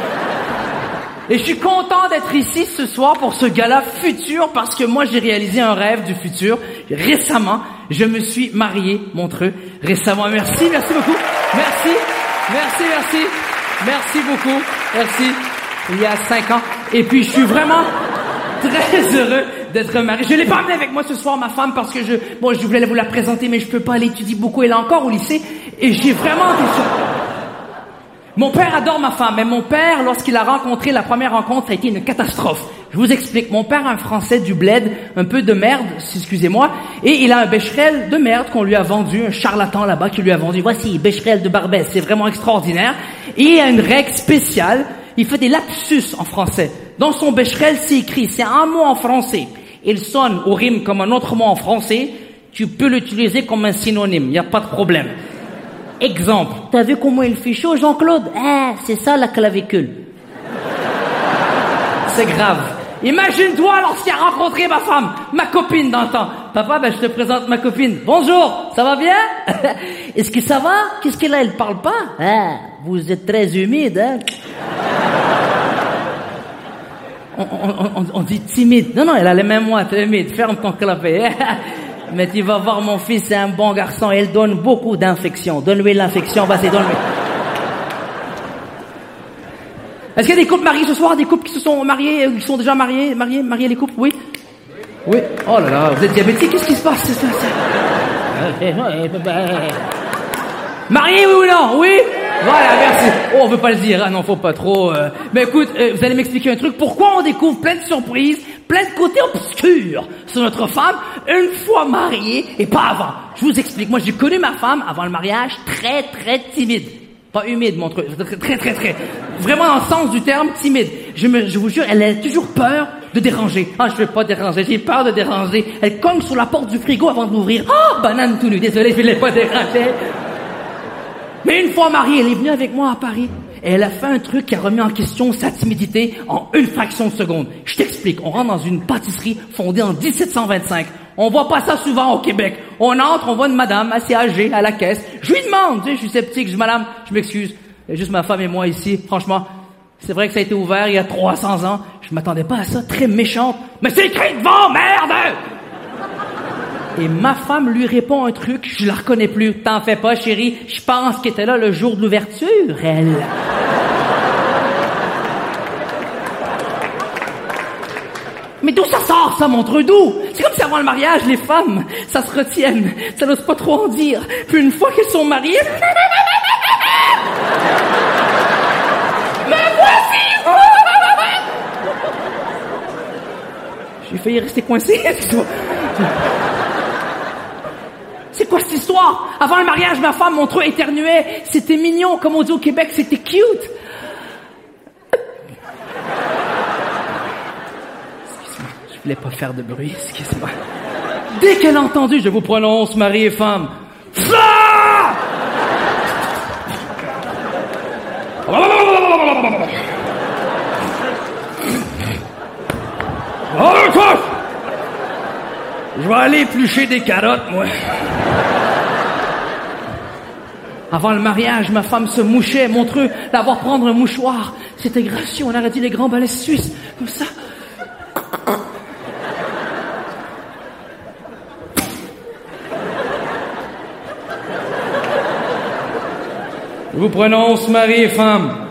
Et je suis content d'être ici ce soir pour ce gala futur parce que moi j'ai réalisé un rêve du futur. Récemment, je me suis marié, Montreux. Récemment, merci, merci beaucoup. Merci, merci, merci. Merci beaucoup. Merci. Il y a cinq ans. Et puis je suis vraiment très heureux d'être marié. Je l'ai pas amené avec moi ce soir, ma femme, parce que je, bon, je voulais vous la présenter, mais je peux pas. Elle étudie beaucoup. Elle est encore au lycée. Et j'ai vraiment été surpris. Mon père adore ma femme, mais mon père, lorsqu'il a rencontré la première rencontre, ça a été une catastrophe. Je vous explique. Mon père, un Français du bled, un peu de merde, excusez-moi, et il a un Becherel de merde qu'on lui a vendu, un charlatan là-bas qui lui a vendu. Voici, Becherel de Barbès, c'est vraiment extraordinaire. Et il a une règle spéciale. Il fait des lapsus en français. Dans son Becherel, c'est écrit, c'est un mot en français. Il sonne ou rime comme un autre mot en français. Tu peux l'utiliser comme un synonyme, il n'y a pas de problème. Exemple. T'as vu comment il fait chaud, Jean-Claude? Ah, c'est ça la clavicule. C'est grave. Imagine-toi lorsqu'il a rencontré ma femme, ma copine dans le temps. Papa, ben, je te présente ma copine. Bonjour, ça va bien? Est-ce que ça va? Qu'est-ce qu'elle a? Elle parle pas? Ah, vous êtes très humide, hein? On, on- on- on dit timide. Non, non, elle a les mêmes mots, timide. Ferme ton clapet. Mais tu vas voir, mon fils, c'est un bon garçon. Il donne beaucoup d'infections. Donne-lui l'infection, vas-y, donne-lui. Est-ce qu'il y a des couples mariés ce soir? Des couples qui se sont mariés, euh, qui sont déjà mariés Mariés, mariés les couples? Oui Oui. Oh là là, vous êtes diabétique, qu'est-ce qui se passe? C'est ça, c'est- Marié, oui ou non? Oui? Voilà, merci. Oh, on veut pas le dire. Ah non, faut pas trop. euh. Mais écoute, euh, vous allez m'expliquer un truc. Pourquoi on découvre plein de surprises, plein de côtés obscurs sur notre femme une fois mariée et pas avant Je vous explique. Moi, j'ai connu ma femme avant le mariage très, très timide. Pas humide, mon truc. Très, très, très. Vraiment dans le sens du terme, timide. Je, me, je vous jure, elle a toujours peur de déranger. Ah, je vais pas déranger, j'ai peur de déranger. Elle cogne sur la porte du frigo avant de l'ouvrir. Ah, banane tout nu. Désolé, je ne l'ai pas dérangé. Mais une fois mariée, elle est venue avec moi à Paris. Et elle a fait un truc qui a remis en question sa timidité en une fraction de seconde. Je t'explique. On rentre dans une pâtisserie fondée en 1725. On voit pas ça souvent au Québec. On entre, on voit une madame assez âgée à la caisse. Je lui demande, tu sais, je suis sceptique, je dis madame, je m'excuse. Juste ma femme et moi ici. Franchement, c'est vrai que ça a été ouvert il y a 300 ans. Je m'attendais pas à ça, très méchante. Mais c'est écrit devant, merde! Et ma femme lui répond un truc, je la reconnais plus. T'en fais pas, chérie. Je pense qu'elle était là le jour de l'ouverture, elle. Mais d'où ça sort, ça, montre d'où? C'est comme si avant le mariage, les femmes, ça se retiennent. Ça n'ose pas trop en dire. Puis une fois qu'elles sont mariées... Me voici! J'ai failli rester coincé. quoi cette histoire? Avant le mariage, ma femme, mon trou éternuait. C'était mignon. Comme on dit au Québec, c'était cute. Excuse-moi, je voulais pas faire de bruit, excuse-moi. Dès qu'elle a entendu, je vous prononce mari et femme. Je vais aller éplucher des carottes, moi. Avant le mariage, ma femme se mouchait, montreux, la voir prendre un mouchoir. C'était gracieux, on aurait dit les grands ballets suisses, comme ça. Je vous prononce mari et femme.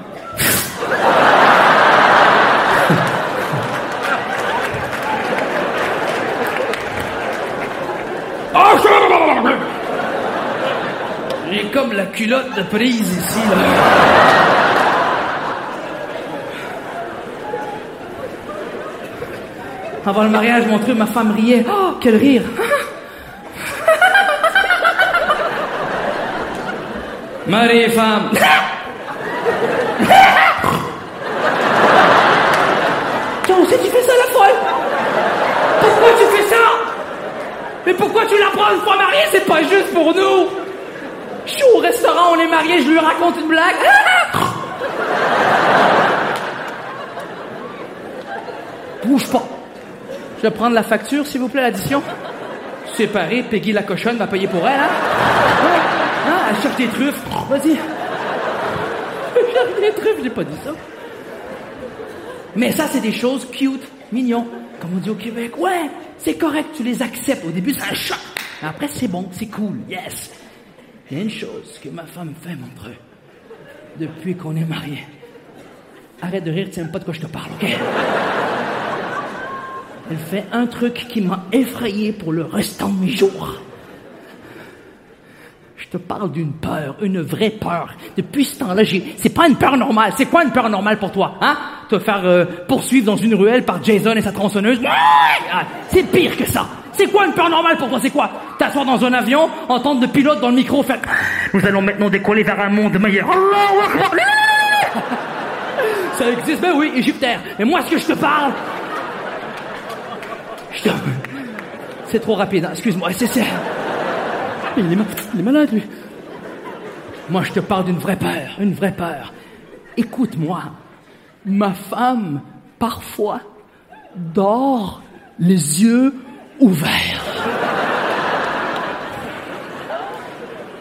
Culotte de prise ici. Avant le mariage, mon truc, ma femme riait. Oh, quel rire! Mari et femme. Tiens, où c'est que tu fais ça la folle Pourquoi tu fais ça Mais pourquoi tu la prends une fois mariée C'est pas juste pour nous Je suis au restaurant, on est mariés, je lui raconte une blague. Bouge pas. Je vais prendre la facture, s'il vous plaît, l'addition. Séparé, Peggy la cochonne va payer pour elle, hein. Hein, elle cherche des truffes. Vas-y. Elle cherche des truffes, j'ai pas dit ça. Mais ça, c'est des choses cute, mignons, comme on dit au Québec. Ouais, c'est correct, tu les acceptes. Au début, c'est un choc. Après, c'est bon, c'est cool, yes. Il y a une chose que ma femme fait, mon depuis qu'on est mariés. Arrête de rire, tu sais pas de quoi je te parle, ok? Elle fait un truc qui m'a effrayé pour le restant de mes jours. Je te parle d'une peur, une vraie peur. Depuis ce temps-là, j'ai... c'est pas une peur normale. C'est quoi une peur normale pour toi, hein? Te faire euh, poursuivre dans une ruelle par Jason et sa tronçonneuse? Ah, C'est pire que ça. C'est quoi une peur normale pour toi? C'est quoi? T'asseoir dans un avion, entendre le pilote dans le micro faire Nous allons maintenant décoller vers un monde meilleur. Ça existe, ben oui, Égyptaire. Mais moi, ce que je te parle, je te- c'est trop rapide. hein. Excuse-moi, c'est c'est. Il ma- il est malade, lui. Moi, je te parle d'une vraie peur, une vraie peur. Écoute-moi, ma femme, parfois, dort les yeux ouverts.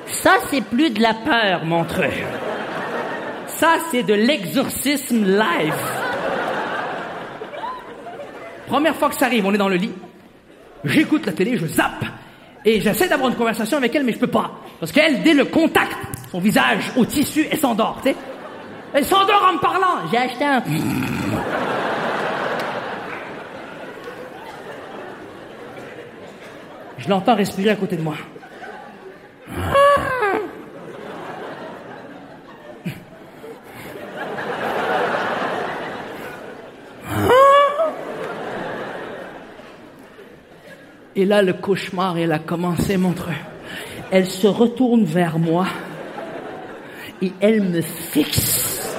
Ça, c'est plus de la peur, mon truc. Ça, c'est de l'exorcisme live. Première fois que ça arrive, on est dans le lit. J'écoute la télé, je zappe. Et j'essaie d'avoir une conversation avec elle, mais je peux pas. Parce qu'elle, dès le contact, son visage au tissu, elle s'endort, tu sais. Elle s'endort en me parlant. J'ai acheté un... Je l'entends respirer à côté de moi. Et là, le cauchemar, il a commencé, mon truc. Elle se retourne vers moi et elle me fixe.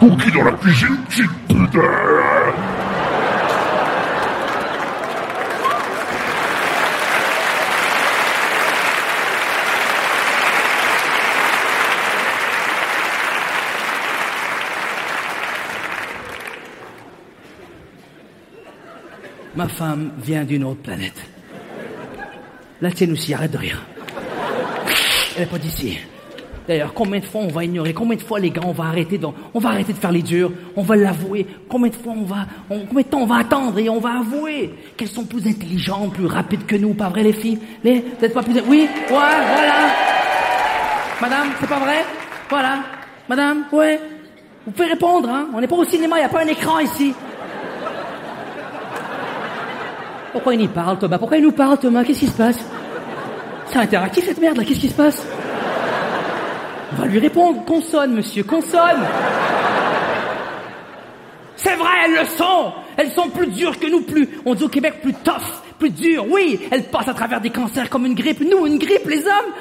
Cookie dans la cuisine, petite putain Ma femme vient d'une autre planète. La tienne aussi, arrête de rire. Elle est pas d'ici. D'ailleurs, combien de fois on va ignorer Combien de fois les gars on va arrêter de, on va arrêter de faire les durs On va l'avouer. Combien de fois on va, combien de temps on va attendre et on va avouer qu'elles sont plus intelligentes, plus rapides que nous, pas vrai les filles? Les, êtes pas plus, oui, ouais, voilà. Madame, c'est pas vrai? Voilà. Madame, ouais. Vous pouvez répondre, hein. On n'est pas au cinéma, il n'y a pas un écran ici. Pourquoi il y parle, Thomas? Pourquoi il nous parle, Thomas? Qu'est-ce qui se passe? C'est interactif cette merde là, qu'est-ce qui se passe? On va lui répondre, consonne, monsieur, consonne C'est vrai, elles le sont Elles sont plus dures que nous, plus, on dit au Québec, plus tough, plus dures, oui Elles passent à travers des cancers comme une grippe. Nous, une grippe, les hommes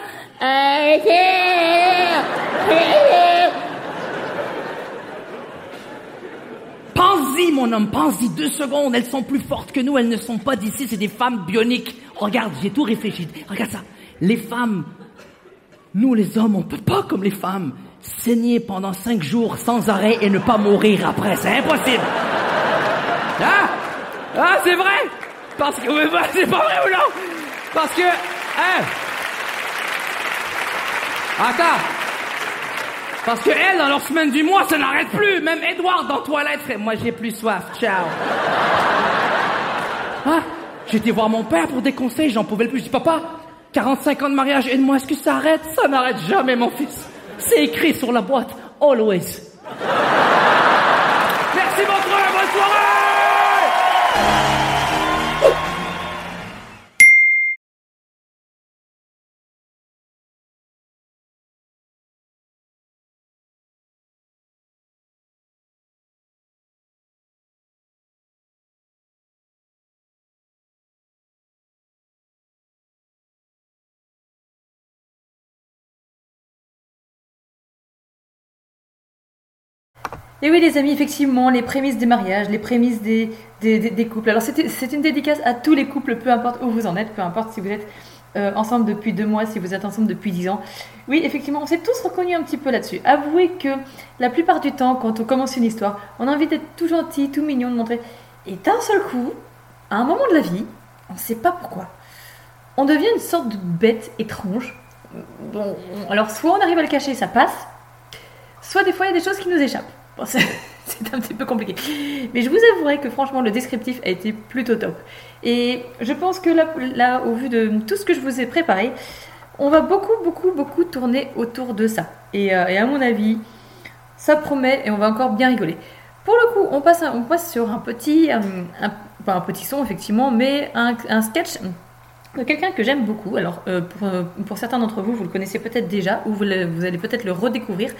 Pense-y, mon homme, pense-y deux secondes. Elles sont plus fortes que nous, elles ne sont pas d'ici, c'est des femmes bioniques. Regarde, j'ai tout réfléchi. Regarde ça. Les femmes, nous les hommes, on peut pas comme les femmes saigner pendant cinq jours sans arrêt et ne pas mourir après. C'est impossible. Ah, ah c'est vrai? Parce que, c'est pas vrai ou non? Parce que, hein? Attends. Parce que elles, dans leur semaine du mois, ça n'arrête plus. Même Edouard dans toilette moi j'ai plus soif. Ciao. Ah, j'étais voir mon père pour des conseils, j'en pouvais plus. Je dis, papa, 45 ans de mariage, aide-moi, est-ce que ça arrête? Ça n'arrête jamais, mon fils. C'est écrit sur la boîte, always. Merci, mon frère, bonne soirée Et oui, les amis, effectivement, les prémices des mariages, les prémices des, couples. Alors, c'est une dédicace à tous les couples, peu importe où vous en êtes, peu importe si vous êtes euh, ensemble depuis deux mois, si vous êtes ensemble depuis dix ans. Oui, effectivement, on s'est tous reconnus un petit peu là-dessus. Avouez que la plupart du temps, quand on commence une histoire, on a envie d'être tout gentil, tout mignon, de montrer. Et d'un seul coup, à un moment de la vie, on ne sait pas pourquoi, on devient une sorte de bête étrange. Bon, on- alors soit on arrive à le cacher, ça passe, soit des fois il y a des choses qui nous échappent. C'est un petit peu compliqué. Mais je vous avouerai que franchement le descriptif a été plutôt top. Et je pense que là, au vu de tout ce que je vous ai préparé, on va beaucoup, beaucoup, beaucoup tourner autour de ça. Et, euh, à mon avis, ça promet et on va encore bien rigoler. Pour le coup, on passe, sur un petit, euh, pas un petit son effectivement, mais un, sketch de quelqu'un que j'aime beaucoup. Alors, euh, pour, certains d'entre vous, vous le connaissez peut-être déjà ou vous allez peut-être le redécouvrir.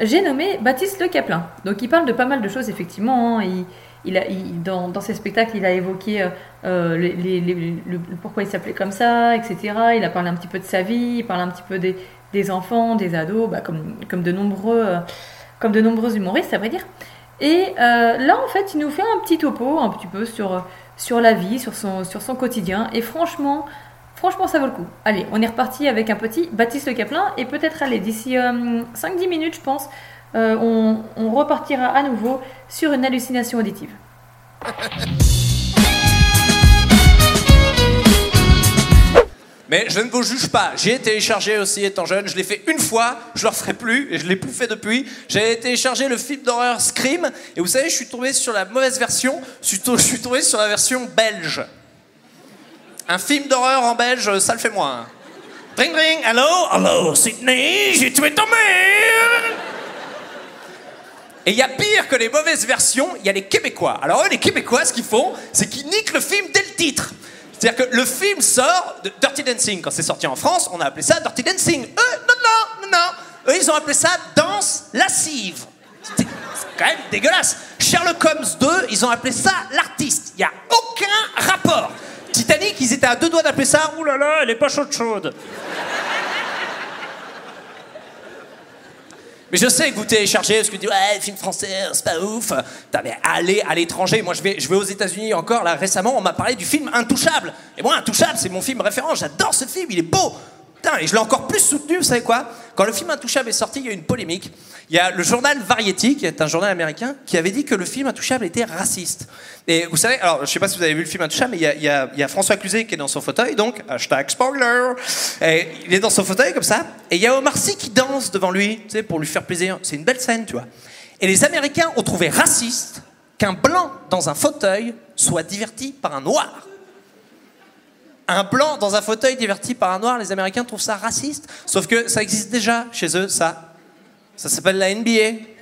J'ai nommé Baptiste Le Caplin. Donc, il parle de pas mal de choses, effectivement. hein. Il, il a, dans, ses spectacles, il a évoqué euh, euh, pourquoi il s'appelait comme ça, etc. Il a parlé un petit peu de sa vie, il parle un petit peu des, des enfants, des ados, bah, comme, comme, de nombreux, euh, comme de nombreux humoristes, à vrai dire. Et là, en fait, il nous fait un petit topo, un petit peu sur, sur la vie, sur son, sur son quotidien. Et franchement, franchement, ça vaut le coup. Allez, on est reparti avec un petit Baptiste Le Caplin. Et peut-être, allez, d'ici euh, 5-10 minutes, je pense, euh, on, repartira à nouveau sur une hallucination auditive. Mais je ne vous juge pas. J'ai téléchargé aussi étant jeune. Je l'ai fait une fois. Je le referai plus et je l'ai plus fait depuis. J'ai téléchargé le film d'horreur Scream et vous savez, je suis tombé sur la mauvaise version. Je suis tombé sur la version belge. Un film d'horreur en belge, ça le fait moins. Ring ring, allô, allô, Sydney, j'ai tué ton mère. Et il y a pire que les mauvaises versions, il y a les Québécois. Alors eux, les Québécois, ce qu'ils font, c'est qu'ils niquent le film dès le titre. C'est-à-dire que le film sort de Dirty Dancing. Quand c'est sorti en France, on a appelé ça Dirty Dancing. Eux, non, non, non, non. Eux, ils ont appelé ça Danse lascive. C'est quand même dégueulasse. Sherlock Holmes 2, ils ont appelé ça l'artiste. Il n'y a aucun rapport. Titanic, ils étaient à deux doigts d'appeler ça Ouh là là, elle est pas chaude chaude. Mais je sais que vous téléchargez parce que vous dites ouais, film français, c'est pas ouf. Putain, mais allez à l'étranger. Moi, je vais, je vais aux États-Unis encore là récemment. On m'a parlé du film Intouchable. Et moi, Intouchable, c'est mon film référent. J'adore ce film. Il est beau. Et je l'ai encore plus soutenu. Vous savez quoi? Quand le film Intouchable est sorti, il y a eu une polémique. Il y a le journal Variety, qui est un journal américain, qui avait dit que le film Intouchable était raciste. Et vous savez, alors je sais pas si vous avez vu le film Intouchable, mais il y a François Cluzet qui est dans son fauteuil, donc hashtag spoiler. Et il est dans son fauteuil comme ça, et il y a Omar Sy qui danse devant lui, tu sais, pour lui faire plaisir. C'est une belle scène, tu vois. Et les Américains ont trouvé raciste qu'un blanc dans un fauteuil soit diverti par un noir. Un blanc dans un fauteuil diverti par un noir, les Américains trouvent ça raciste. Sauf que ça existe déjà chez eux, ça. Ça s'appelle la NBA.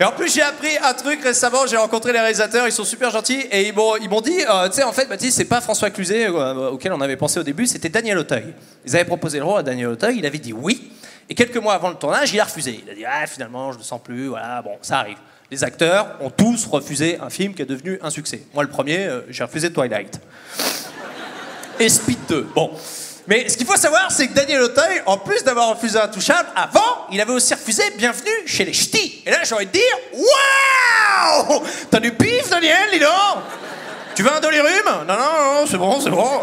Et en plus, j'ai appris un truc récemment. J'ai rencontré les réalisateurs, ils sont super gentils. Et ils m'ont, ils m'ont dit, euh, tu sais, en fait, Baptiste, c'est pas François Cluzet euh, auquel on avait pensé au début, c'était Daniel Auteuil. Ils avaient proposé le rôle à Daniel Auteuil, il avait dit oui. Et quelques mois avant le tournage, il a refusé. Il a dit, ah, finalement, je ne sens plus, voilà, bon, ça arrive. Les acteurs ont tous refusé un film qui est devenu un succès. Moi, le premier, euh, j'ai refusé Twilight. Et Speed 2. Bon. Mais ce qu'il faut savoir, c'est que Daniel Auteuil, en plus d'avoir refusé Intouchable, avant, il avait aussi refusé Bienvenue chez les Ch'tis. Et là, j'ai envie de dire Waouh T'as du pif, Daniel, dis donc Tu veux un dolirum Non, non, non, c'est bon, c'est bon.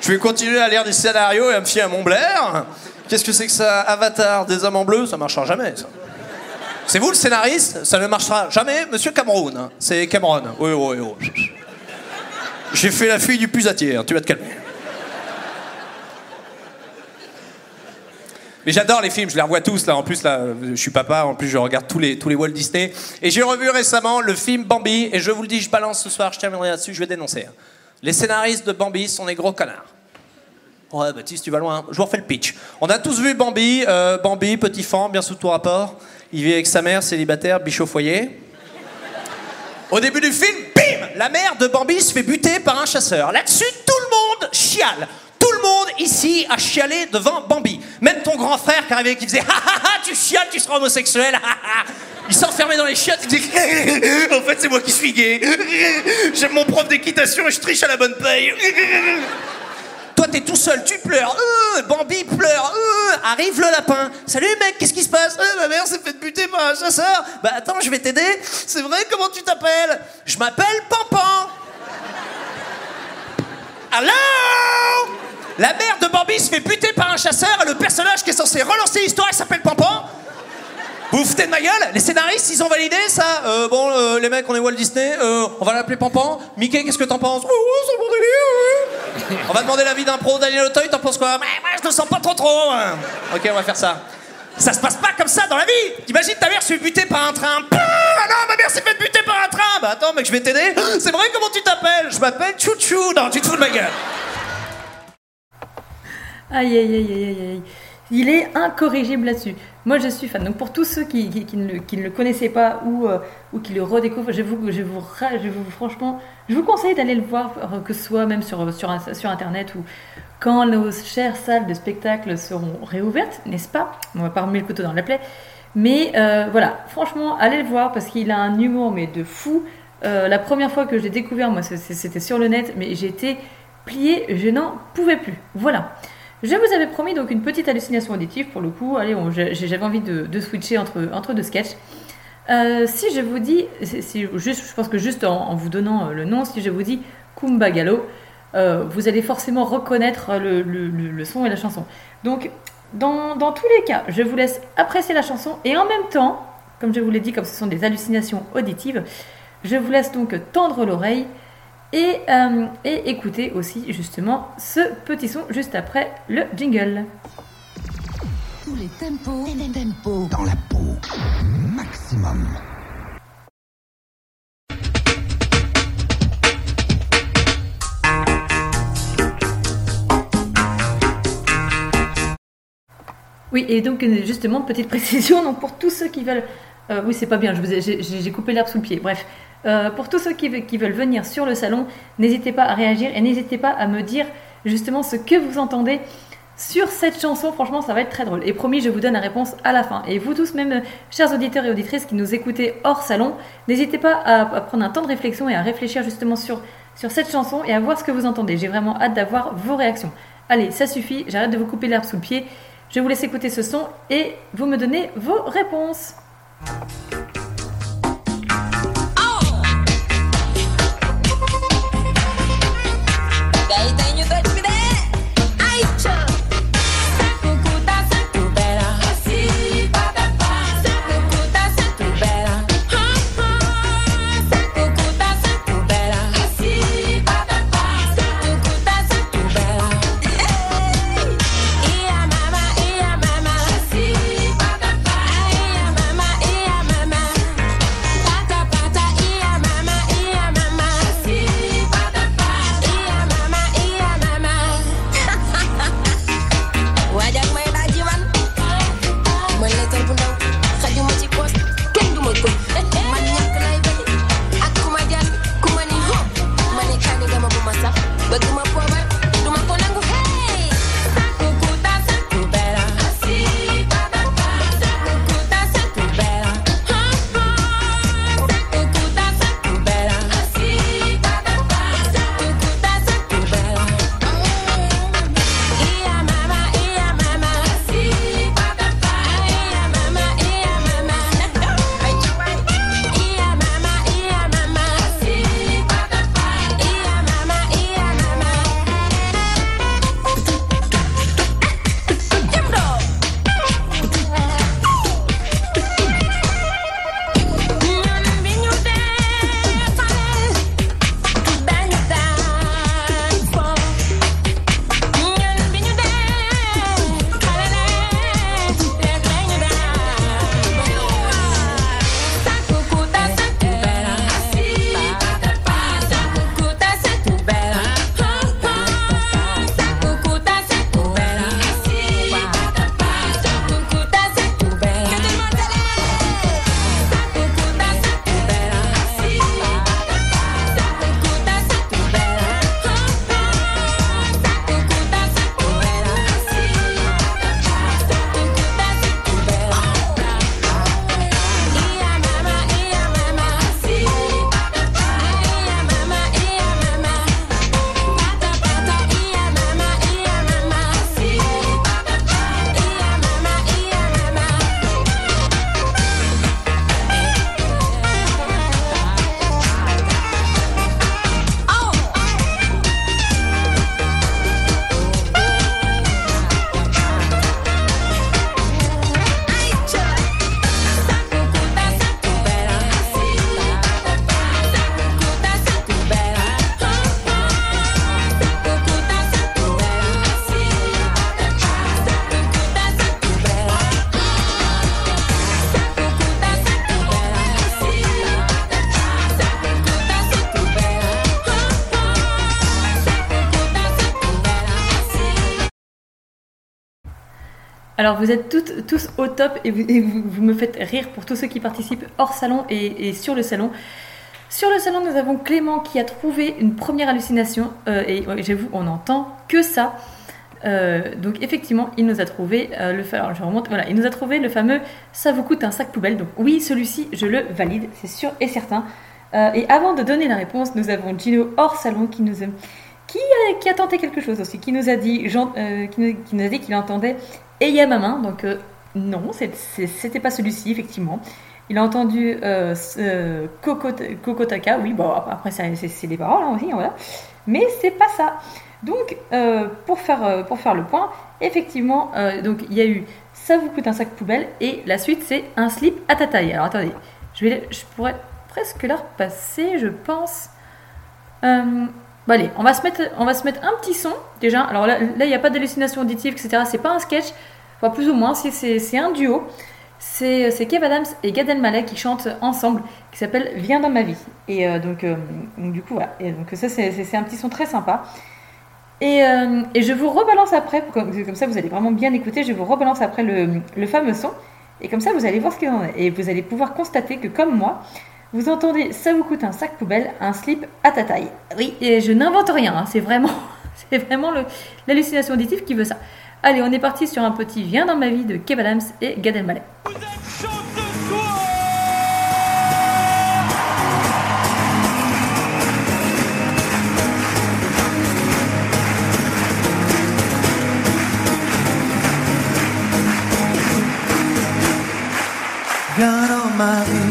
Je vais continuer à lire des scénarios et à me fier à mon Blair. Qu'est-ce que c'est que ça Avatar des hommes en bleu? Ça marchera jamais, ça. C'est vous le scénariste? Ça ne marchera jamais, monsieur Cameroun. C'est Cameron. Oui, oui, oui. J'ai fait la fille du pusatier, tu vas te calmer. Mais j'adore les films, je les revois tous là. En plus, là, je suis papa, en plus, je regarde tous les, tous les Walt Disney. Et j'ai revu récemment le film Bambi, et je vous le dis, je balance ce soir, je terminerai là-dessus, je vais dénoncer. Les scénaristes de Bambi sont des gros connards. Ouais, Baptiste, tu vas loin. Je vous refais le pitch. On a tous vu Bambi, euh, Bambi, petit fan, bien sous tout rapport. Il vit avec sa mère, célibataire, biche au foyer. Au début du film, bim La mère de Bambi se fait buter par un chasseur. Là-dessus, tout le monde chiale. Tout le monde ici a chialé devant Bambi. Même ton grand frère qui arrivait qui faisait Ha ha ha, tu chiales, tu seras homosexuel. Il s'enfermait dans les chiottes, il disait En fait, c'est moi qui suis gay. J'aime mon prof d'équitation et je triche à la bonne paye. Toi, t'es tout seul, tu pleures. Euh, Bambi pleure. Euh, arrive le lapin. Salut mec, qu'est-ce qui se passe Euh, Ma mère s'est fait buter par un chasseur. Bah attends, je vais t'aider. C'est vrai, comment tu t'appelles Je m'appelle Pampan. Allô La mère de Bambi se fait buter par un chasseur et le personnage qui est censé relancer l'histoire, s'appelle Pampan. Vous vous foutez de ma gueule Les scénaristes, ils ont validé ça Euh, Bon, euh, les mecs, on est Walt Disney, euh, on va l'appeler Pampan. Mickey, qu'est-ce que t'en penses Oh, oh, c'est délire, ouais. On va demander l'avis d'un pro, Daniel Auteuil, t'en penses quoi Mais moi, je ne sens pas trop trop. hein. Ok, on va faire ça. Ça se passe pas comme ça dans la vie Imagine ta mère se fait buter par un train. Pouh ah non, ma mère s'est fait buter par un train Bah attends, mec, je vais t'aider. C'est vrai, comment tu t'appelles? Je m'appelle Chouchou. Non, tu te fous de ma gueule. Aïe, aïe, aïe, aïe, aïe, aïe. Il est incorrigible là-dessus. Moi, je suis fan. Donc, pour tous ceux qui, qui- ne, le, ne connaissaient pas ou, euh, ou qui le redécouvrent, je vous, je vous, je vous, franchement, je vous conseille d'aller le voir, euh, que ce soit même sur, sur, sur Internet ou quand nos chères salles de spectacle seront réouvertes, n'est-ce pas? On va pas remettre le couteau dans la plaie. Mais euh, voilà, franchement, allez le voir parce qu'il a un humour, mais de fou. La première fois que je l'ai découvert, moi, c'était sur le net, mais j'étais pliée, je n'en pouvais plus. Voilà. Je vous avais promis donc une petite hallucination auditive pour le coup. Allez, j'avais envie de, switcher entre, deux sketchs. Euh, si je vous dis, juste, je pense que juste en, vous donnant euh, le nom, si je vous dis Kumbagalo, euh, vous allez forcément reconnaître le, son et la chanson. Donc, dans tous les cas, je vous laisse apprécier la chanson et en même temps, comme je vous l'ai dit, comme ce sont des hallucinations auditives, je vous laisse donc tendre l'oreille et, euh, et écouter aussi justement ce petit son juste après le jingle. Tous les tempos. Les tempos. Dans la peau. Maximum. Oui, et donc justement, petite précision, donc pour tous ceux qui veulent... euh, oui, c'est pas bien, j'ai coupé l'herbe sous le pied. Bref, Euh, pour tous ceux qui, ve- qui veulent venir sur le salon, n'hésitez pas à réagir et n'hésitez pas à me dire justement ce que vous entendez sur cette chanson. Franchement, ça va être très drôle. Et promis, je vous donne la réponse à la fin. Et vous tous, même euh, chers auditeurs et auditrices qui nous écoutez hors salon, n'hésitez pas à, à prendre un temps de réflexion et à réfléchir justement sur, sur cette chanson et à voir ce que vous entendez. J'ai vraiment hâte d'avoir vos réactions. Allez, ça suffit, j'arrête de vous couper l'herbe sous le pied. Je vous laisse écouter ce son et vous me donnez vos réponses. Alors vous êtes toutes, tous au top et, vous, me faites rire pour tous ceux qui participent hors salon et, sur le salon. Sur le salon, nous avons Clément qui a trouvé une première hallucination euh, et j'avoue, on n'entend que ça. Euh, donc effectivement, il nous a trouvé euh, le alors, je remonte, voilà, il nous a trouvé le fameux ça vous coûte un sac poubelle. Donc oui, celui-ci, je le valide, c'est sûr et certain. Euh, et avant de donner la réponse, nous avons Gino hors salon qui nous qui a, qui a tenté quelque chose aussi, qui nous a dit, qui nous a dit qu'il entendait Eya ma main. Donc euh, non, c'était pas celui-ci effectivement. Il a entendu euh, euh, Kokot- Kokotaka, oui, bon après c'est des paroles hein, aussi, voilà. Mais c'est pas ça. Donc euh, pour faire pour faire le point, effectivement, donc il y a eu ça vous coûte un sac poubelle et la suite c'est un slip à ta taille. Alors attendez, je vais, je pourrais presque leur passer, je pense. Allez, on va se mettre, un petit son déjà. Alors là, il n'y a pas d'hallucination auditive, etc. C'est pas un sketch, enfin plus ou moins, c'est- un duo. C'est Kev Adams et Gad Elmaleh qui chantent ensemble, qui s'appelle Viens dans ma vie. Et euh, donc, euh, donc, du coup voilà. Et donc ça c'est un petit son très sympa. Et, euh, et je vous rebalance après, comme ça vous allez vraiment bien écouter, je vous rebalance après le, le fameux son. Et comme ça vous allez voir ce qu'il en est. Et vous allez pouvoir constater que comme moi, vous entendez ça vous coûte un sac poubelle, un slip à ta taille. Oui, et je n'invente rien, hein, c'est vraiment, c'est vraiment le- l'hallucination auditive qui veut ça. Allez, on est parti sur un petit Viens dans ma vie de Kev Adams et Gad Elmaleh. Viens dans ma vie,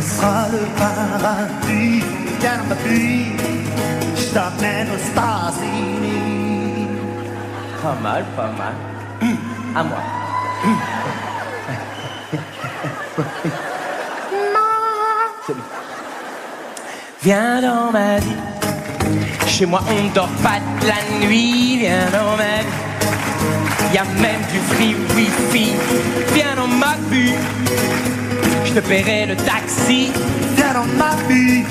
ce sera le paradis. Viens dans ma vie, je t'amène aux États-Unis. Pas mal, pas mal. À moi. Viens dans ma vie. Chez moi, on dort pas de la nuit. Viens dans ma vie. Y a même du free wifi. Viens dans ma vie. Je te paierai le taxi. Viens dans ma vie,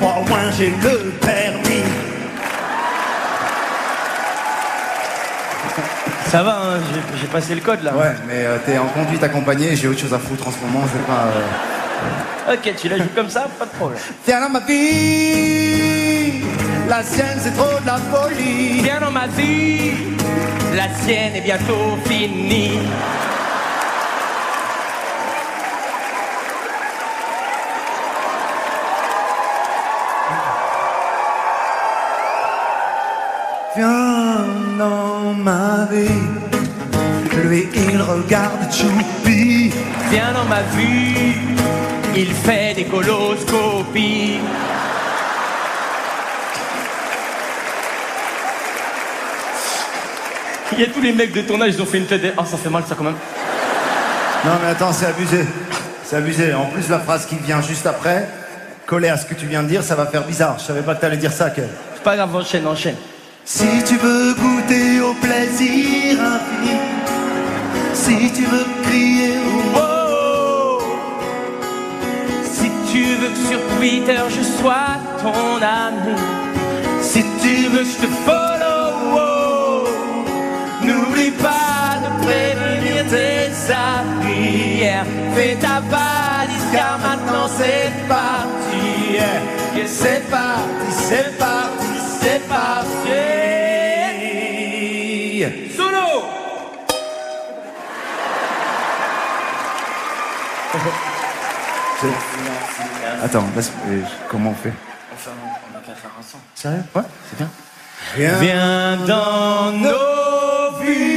moi au moins j'ai le permis. Ça va, hein, j'ai- j'ai passé le code là. Ouais, mais euh, t'es en conduite accompagnée, j'ai autre chose à foutre en ce moment, je vais pas. euh, Ok, tu la joues comme ça, pas de problème. Viens dans ma vie, la sienne c'est trop de la folie. Viens dans ma vie. La sienne est bientôt finie. Lui il regarde Choupi. Viens dans ma vue. Il fait des coloscopies. Il y a tous les mecs de ton âge, ils ont fait une tête de... Oh, ça fait mal ça quand même. Non, mais attends, c'est abusé. C'est abusé. En plus, la phrase qui vient juste après, collée à ce que tu viens de dire, ça va faire bizarre. Je savais pas que t'allais dire ça, Kev. C'est pas grave, enchaîne, enchaîne. Si tu veux goûter au plaisir infini, si tu veux crier au Oh, si tu veux que sur Twitter je sois ton ami, si tu veux que je te follow, oh, n'oublie pas de prévenir tes amis. Fais ta valise car maintenant c'est parti. C'est parti, c'est parti, c'est parti. Solo! Attends, euh, comment on fait Enfin, on a qu'à faire un son. Sérieux? Ouais, c'est bien. Viens dans nos vies.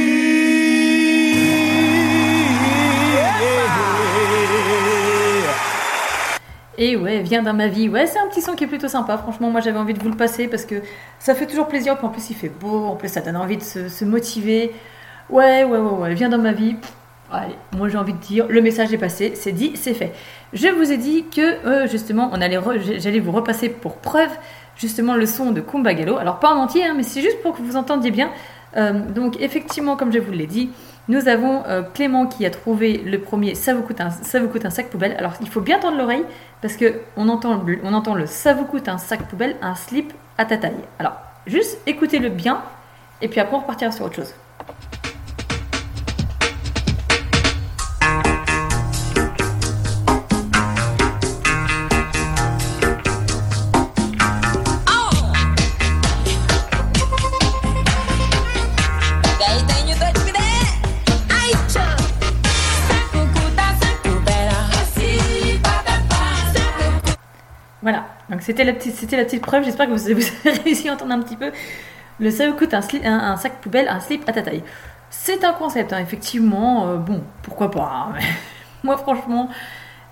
Et ouais, viens dans ma vie. Ouais, c'est un petit son qui est plutôt sympa. Franchement, moi j'avais envie de vous le passer parce que ça fait toujours plaisir. En plus, il fait beau. En plus, ça donne envie de se, motiver. Ouais, ouais, ouais, ouais. Viens dans ma vie. Allez, moi j'ai envie de dire, le message est passé, c'est dit, c'est fait. Je vous ai dit que euh, justement, on allait j'allais vous repasser pour preuve justement le son de Kumbagalo. Alors pas en entier, hein, mais c'est juste pour que vous entendiez bien. Euh, donc effectivement, comme je vous l'ai dit, nous avons euh, Clément qui a trouvé le premier ça vous, coûte un, ça vous coûte un sac poubelle. Alors il faut bien tendre l'oreille parce que on entend, entend le ça vous coûte un sac poubelle, un slip à ta taille. Alors juste écoutez-le bien et puis après on repartira sur autre chose. C'était la petite, preuve. J'espère que vous, avez réussi à entendre un petit peu. Le vous coûte un, sac poubelle, un slip à ta taille. C'est un concept, hein, effectivement. euh, bon, pourquoi pas. hein, Moi, franchement,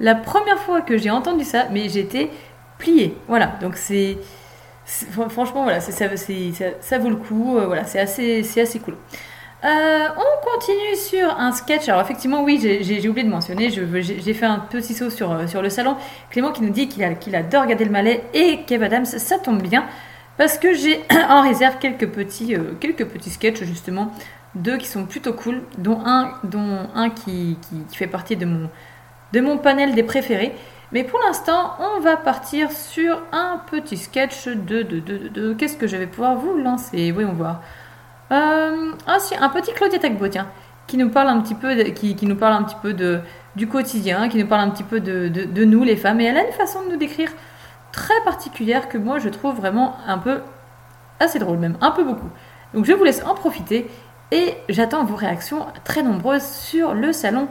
la première fois que j'ai entendu ça, mais j'étais pliée. Voilà, donc c'est. c'est- fr- Franchement, voilà, c'est- ça, c'est- ça, ça vaut le coup. euh, voilà, c'est assez, c'est assez cool. Euh, on continue sur un sketch. Alors effectivement, oui, j'ai- oublié de mentionner. J'ai fait un petit saut sur, euh, sur le salon. Clément qui nous dit qu'il adore Gad Elmaleh et Kev Adams. Ça tombe bien parce que j'ai en réserve quelques petits, euh, quelques petits sketchs justement, deux qui sont plutôt cool, dont un, dont un qui, qui- qui fait partie de mon, de mon panel des préférés. Mais pour l'instant, on va partir sur un petit sketch de, de, de, de- de- qu'est-ce que je vais pouvoir vous lancer Voyons voir. Euh, ah un petit Claudia Tagbo, tiens, qui nous parle un petit peu, qui, nous parle un petit peu de, du quotidien, qui nous parle un petit peu de, de, nous, les femmes. Et elle a une façon de nous décrire très particulière que moi je trouve vraiment un peu assez drôle même, un peu beaucoup. Donc je vous laisse en profiter Et j'attends vos réactions très nombreuses sur le salon.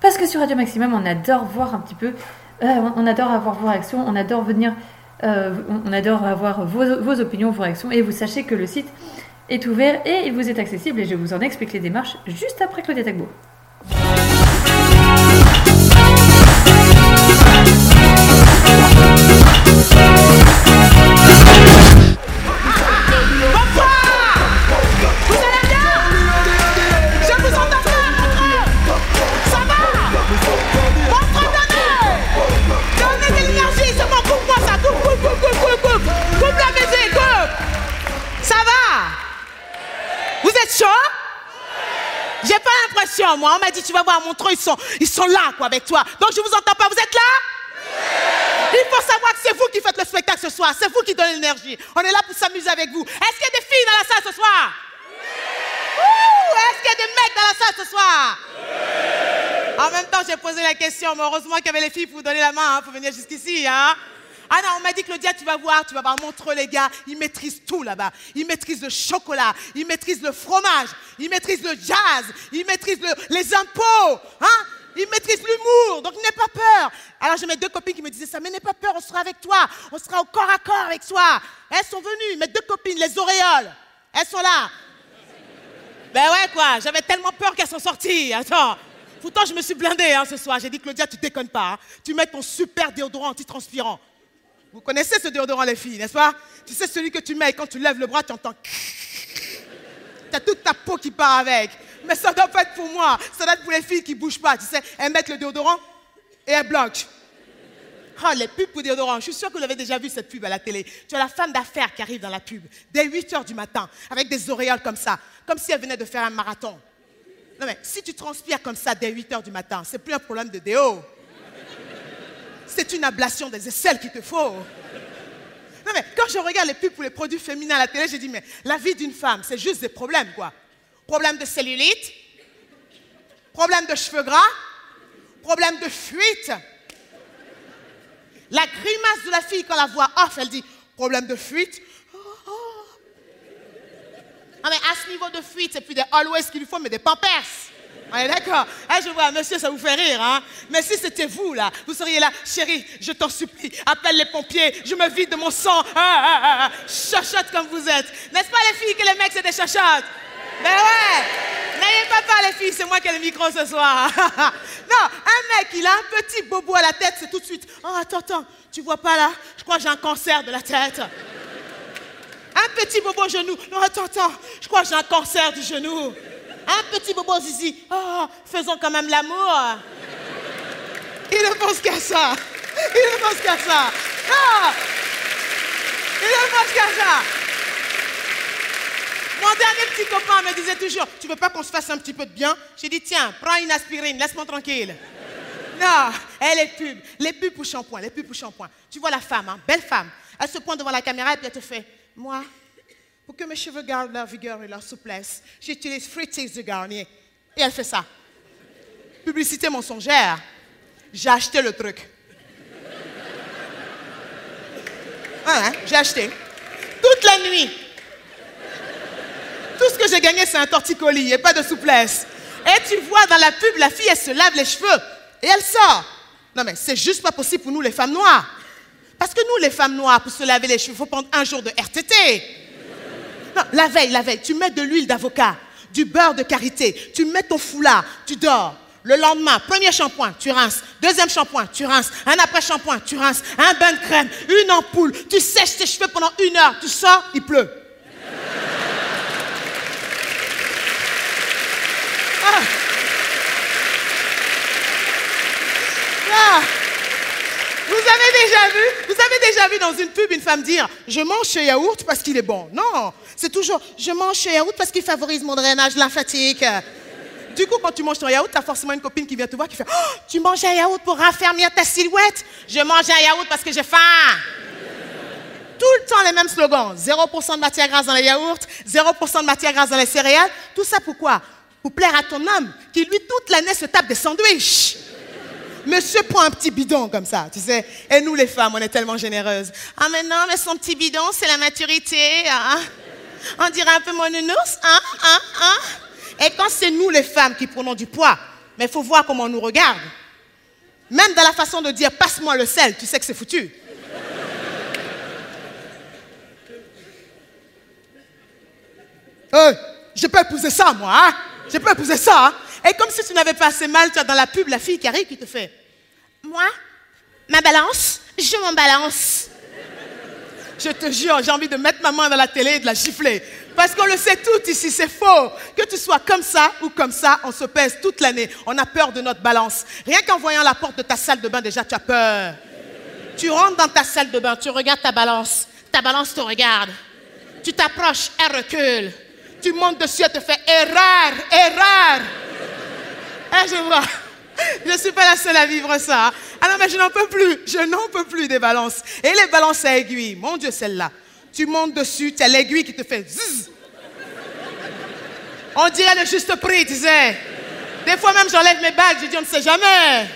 Parce que sur Radio Maximum, on adore voir un petit peu. euh, on adore avoir vos réactions, on adore venir. euh, on- adore avoir vos opinions, vos réactions. Et vous sachez que le site est ouvert et il vous est accessible. Et je vous en explique les démarches juste après Claudia Tagbo. Moi. On m'a dit, tu vas voir, Montreux, ils sont, ils sont là, quoi, avec toi. Donc je vous entends pas. Vous êtes là? Il faut savoir que c'est vous qui faites le spectacle ce soir. C'est vous qui donnez l'énergie. On est là pour s'amuser avec vous. Est-ce qu'il y a des filles dans la salle ce soir? Ouh, Est-ce qu'il y a des mecs dans la salle ce soir? En même temps, j'ai posé la question, mais heureusement qu'il y avait les filles pour vous donner la main, hein, pour venir jusqu'ici. Hein ah non, on m'a dit, Claudia, tu vas voir, tu vas voir, montre les gars, ils maîtrisent tout là-bas. Ils maîtrisent le chocolat, ils maîtrisent le fromage, ils maîtrisent le jazz, ils maîtrisent le- les impôts, hein ils maîtrisent l'humour, donc n'aie pas peur. Alors j'ai mes deux copines qui me disaient ça, mais n'aie pas peur, on sera avec toi, on sera au corps à corps avec toi. Elles sont venues, mes deux copines, les auréoles, elles sont là. Ben ouais, quoi, j'avais tellement peur qu'elles sont sorties. Attends. Pourtant, je me suis blindée hein, ce soir. J'ai dit, Claudia, tu déconnes pas. hein. Tu mets ton super déodorant antitranspirant. Vous connaissez ce déodorant, les filles, n'est-ce pas? Tu sais, celui que tu mets et quand tu lèves le bras, tu entends. T'as toute ta peau qui part avec. Mais ça doit pas être pour moi. Ça doit être pour les filles qui bougent pas. Tu sais, elles mettent le déodorant et elles bloquent. Ah, les pubs pour déodorant. Je suis sûre que vous avez déjà vu cette pub à la télé. Tu as la femme d'affaires qui arrive dans la pub, dès 8 h du matin, avec des auréoles comme ça, comme si elle venait de faire un marathon. Non, mais si tu transpires comme ça dès 8 h du matin, c'est plus un problème de déo. C'est une ablation des aisselles qu'il te faut. Non, mais quand je regarde les pubs pour les produits féminins à la télé, j'ai dit, mais la vie d'une femme, c'est juste des problèmes, quoi. Problème de cellulite, problème de cheveux gras, problème de fuite. La grimace de la fille quand la voix off, elle dit problème de fuite. Oh. Ah mais à ce niveau de fuite, c'est plus des always qu'il lui faut, mais des pampers. On est d'accord Ah, Je vois, monsieur, ça vous fait rire, hein Mais si c'était vous, là, vous seriez là, chérie, je t'en supplie, appelle les pompiers, je me vide de mon sang. Ah, ah, ah, ah. Chachotte comme vous êtes. N'est-ce pas les filles que les mecs, c'est des chachottes? Ben ouais N'ayez pas peur, les filles, c'est moi qui ai le micro ce soir. non, un mec, il a un petit bobo à la tête, c'est tout de suite. Oh, attends, attends, tu vois pas là? Je crois que j'ai un cancer de la tête. Un petit bobo au genou. Non, attends, attends, je crois que j'ai un cancer du genou. Un petit bobo zizi. Oh, faisons quand même l'amour. Il ne pense qu'à ça. Il ne pense qu'à ça. Non Il ne pense qu'à ça. Mon dernier petit copain me disait toujours, tu veux pas qu'on se fasse un petit peu de bien? J'ai dit, tiens, prends une aspirine, laisse-moi tranquille. Non, elle est pub. Les pubs pour shampoing, les pubs pour shampoing. Tu vois la femme, hein, belle femme. Elle se pointe devant la caméra et puis elle te fait, moi, pour que mes cheveux gardent leur vigueur et leur souplesse, j'utilise Fruities de Garnier. Et elle fait ça. Publicité mensongère. J'ai acheté le truc. Ah, hein, j'ai acheté. Toute la nuit. Tout ce que j'ai gagné, c'est un torticolis et pas de souplesse. Et tu vois dans la pub, la fille, elle se lave les cheveux et elle sort. Non, mais c'est juste pas possible pour nous, les femmes noires. Parce que nous, les femmes noires, pour se laver les cheveux, il faut prendre un jour de RTT. La veille, la veille, tu mets de l'huile d'avocat, du beurre de karité, tu mets ton foulard, tu dors. Le lendemain, premier shampoing, tu rinces. Deuxième shampoing, tu rinces. Un après-shampoing, tu rinces. Un bain de crème, une ampoule. Tu sèches tes cheveux pendant une heure. Tu sors, il pleut. Ah. Ah. Vous avez déjà vu, vous avez déjà vu dans une pub une femme dire Je mange ce yaourt parce qu'il est bon. Non, c'est toujours Je mange ce yaourt parce qu'il favorise mon drainage lymphatique. Du coup, quand tu manges ton yaourt, tu as forcément une copine qui vient te voir qui fait Oh, Tu manges un yaourt pour raffermir ta silhouette Je mange un yaourt parce que j'ai faim. Tout le temps les mêmes slogans 0% de matière grasse dans les yaourts, 0% de matière grasse dans les céréales. Tout ça pourquoi Pour plaire à ton homme qui, lui, toute l'année se tape des sandwichs. Monsieur prend un petit bidon comme ça, tu sais. Et nous, les femmes, on est tellement généreuses. Ah, mais non, mais son petit bidon, c'est la maturité. hein. On dirait un peu mon nounours, hein, hein. Et quand c'est nous les femmes qui prenons du poids, mais il faut voir comment on nous regarde. Même dans la façon de dire passe-moi le sel, tu sais que c'est foutu. Je peux épouser ça, moi? Je peux épouser ça? Et comme si tu n'avais pas assez mal, tu as dans la pub la fille qui arrive qui te fait Moi, ma balance, je m'en balance. Je te jure, j'ai envie de mettre ma main dans la télé et de la gifler. Parce qu'on le sait tout ici, c'est faux. Que tu sois comme ça ou comme ça, on se pèse toute l'année. On a peur de notre balance. Rien qu'en voyant la porte de ta salle de bain, déjà, tu as peur. Tu rentres dans ta salle de bain, tu regardes ta balance. Ta balance te regarde. Tu t'approches, elle recule. Tu montes dessus, elle te fait erreur, erreur. Eh, je vois. Je ne suis pas la seule à vivre ça. Ah non, mais je n'en peux plus. Je n'en peux plus des balances. Et les balances à aiguille. Mon Dieu, celle-là. Tu montes dessus, tu as l'aiguille qui te fait zzz. On dirait le juste prix, tu sais. Des fois même, j'enlève mes bagues, je dis, on ne sait jamais.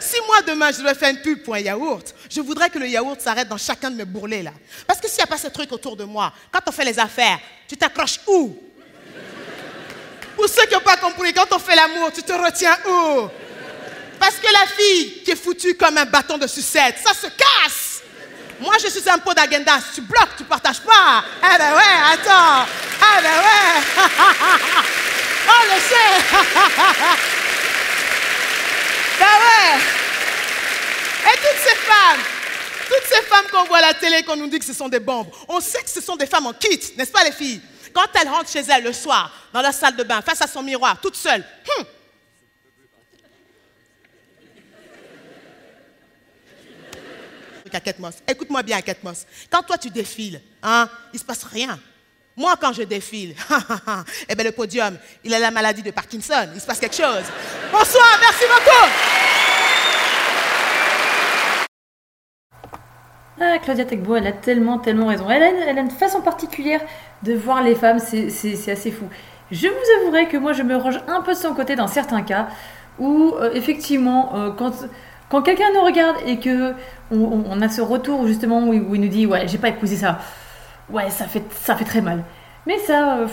Si moi, demain, je devais faire une pub pour un yaourt, je voudrais que le yaourt s'arrête dans chacun de mes bourrelets, là. Parce que s'il n'y a pas ce truc autour de moi, quand on fait les affaires, tu t'accroches où? Pour ceux qui n'ont pas compris, quand on fait l'amour, tu te retiens où? Parce que la fille qui est foutue comme un bâton de sucette, ça se casse. Moi, je suis un pot d'agendas. Tu bloques, tu partages pas. Eh ben ouais, attends. Eh ben ouais. On le sait. ben ouais. Et toutes ces femmes, toutes ces femmes qu'on voit à la télé, qu'on nous dit que ce sont des bombes, on sait que ce sont des femmes en kit, n'est-ce pas les filles? Quand elles rentrent chez elles le soir, dans la salle de bain, face à son miroir, toute seule, hum. Écoute-moi bien, Ketmos. Quand toi tu défiles, hein, il ne se passe rien. Moi, quand je défile, eh ben, le podium, il a la maladie de Parkinson. Il se passe quelque chose. Bonsoir, merci beaucoup. Ah, Claudia Tecbo, elle a tellement, tellement raison. Elle a, une, façon particulière de voir les femmes, c'est assez fou. Je vous avouerai que moi, je me range un peu de son côté dans certains cas où, euh, effectivement, euh, quand, quand quelqu'un nous regarde et que on, a ce retour, justement, où il nous dit Ouais, j'ai pas épousé ça. Ouais, ça fait, ça fait très mal. Mais ça, euh,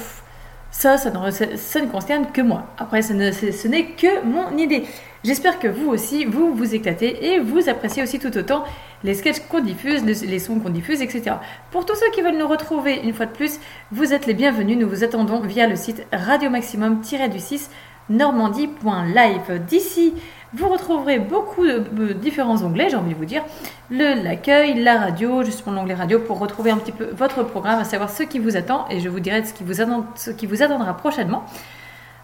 ça, ça, ne- concerne que moi. Après, ce ne- ce ce n'est que mon idée. J'espère que vous aussi, vous vous éclatez et vous appréciez aussi tout autant les sketchs qu'on diffuse, les sons qu'on diffuse, etc. Pour tous ceux qui veulent nous retrouver une fois de plus, vous êtes les bienvenus. Nous vous attendons via le site radio maximum-du6 normandie.live. D'ici, vous retrouverez beaucoup de différents onglets, j'ai envie de vous dire. L'accueil, la radio, justement l'onglet radio pour retrouver un petit peu votre programme, à savoir ce qui vous attend et je vous dirai ce qui vous, attend- ce qui vous attendra prochainement.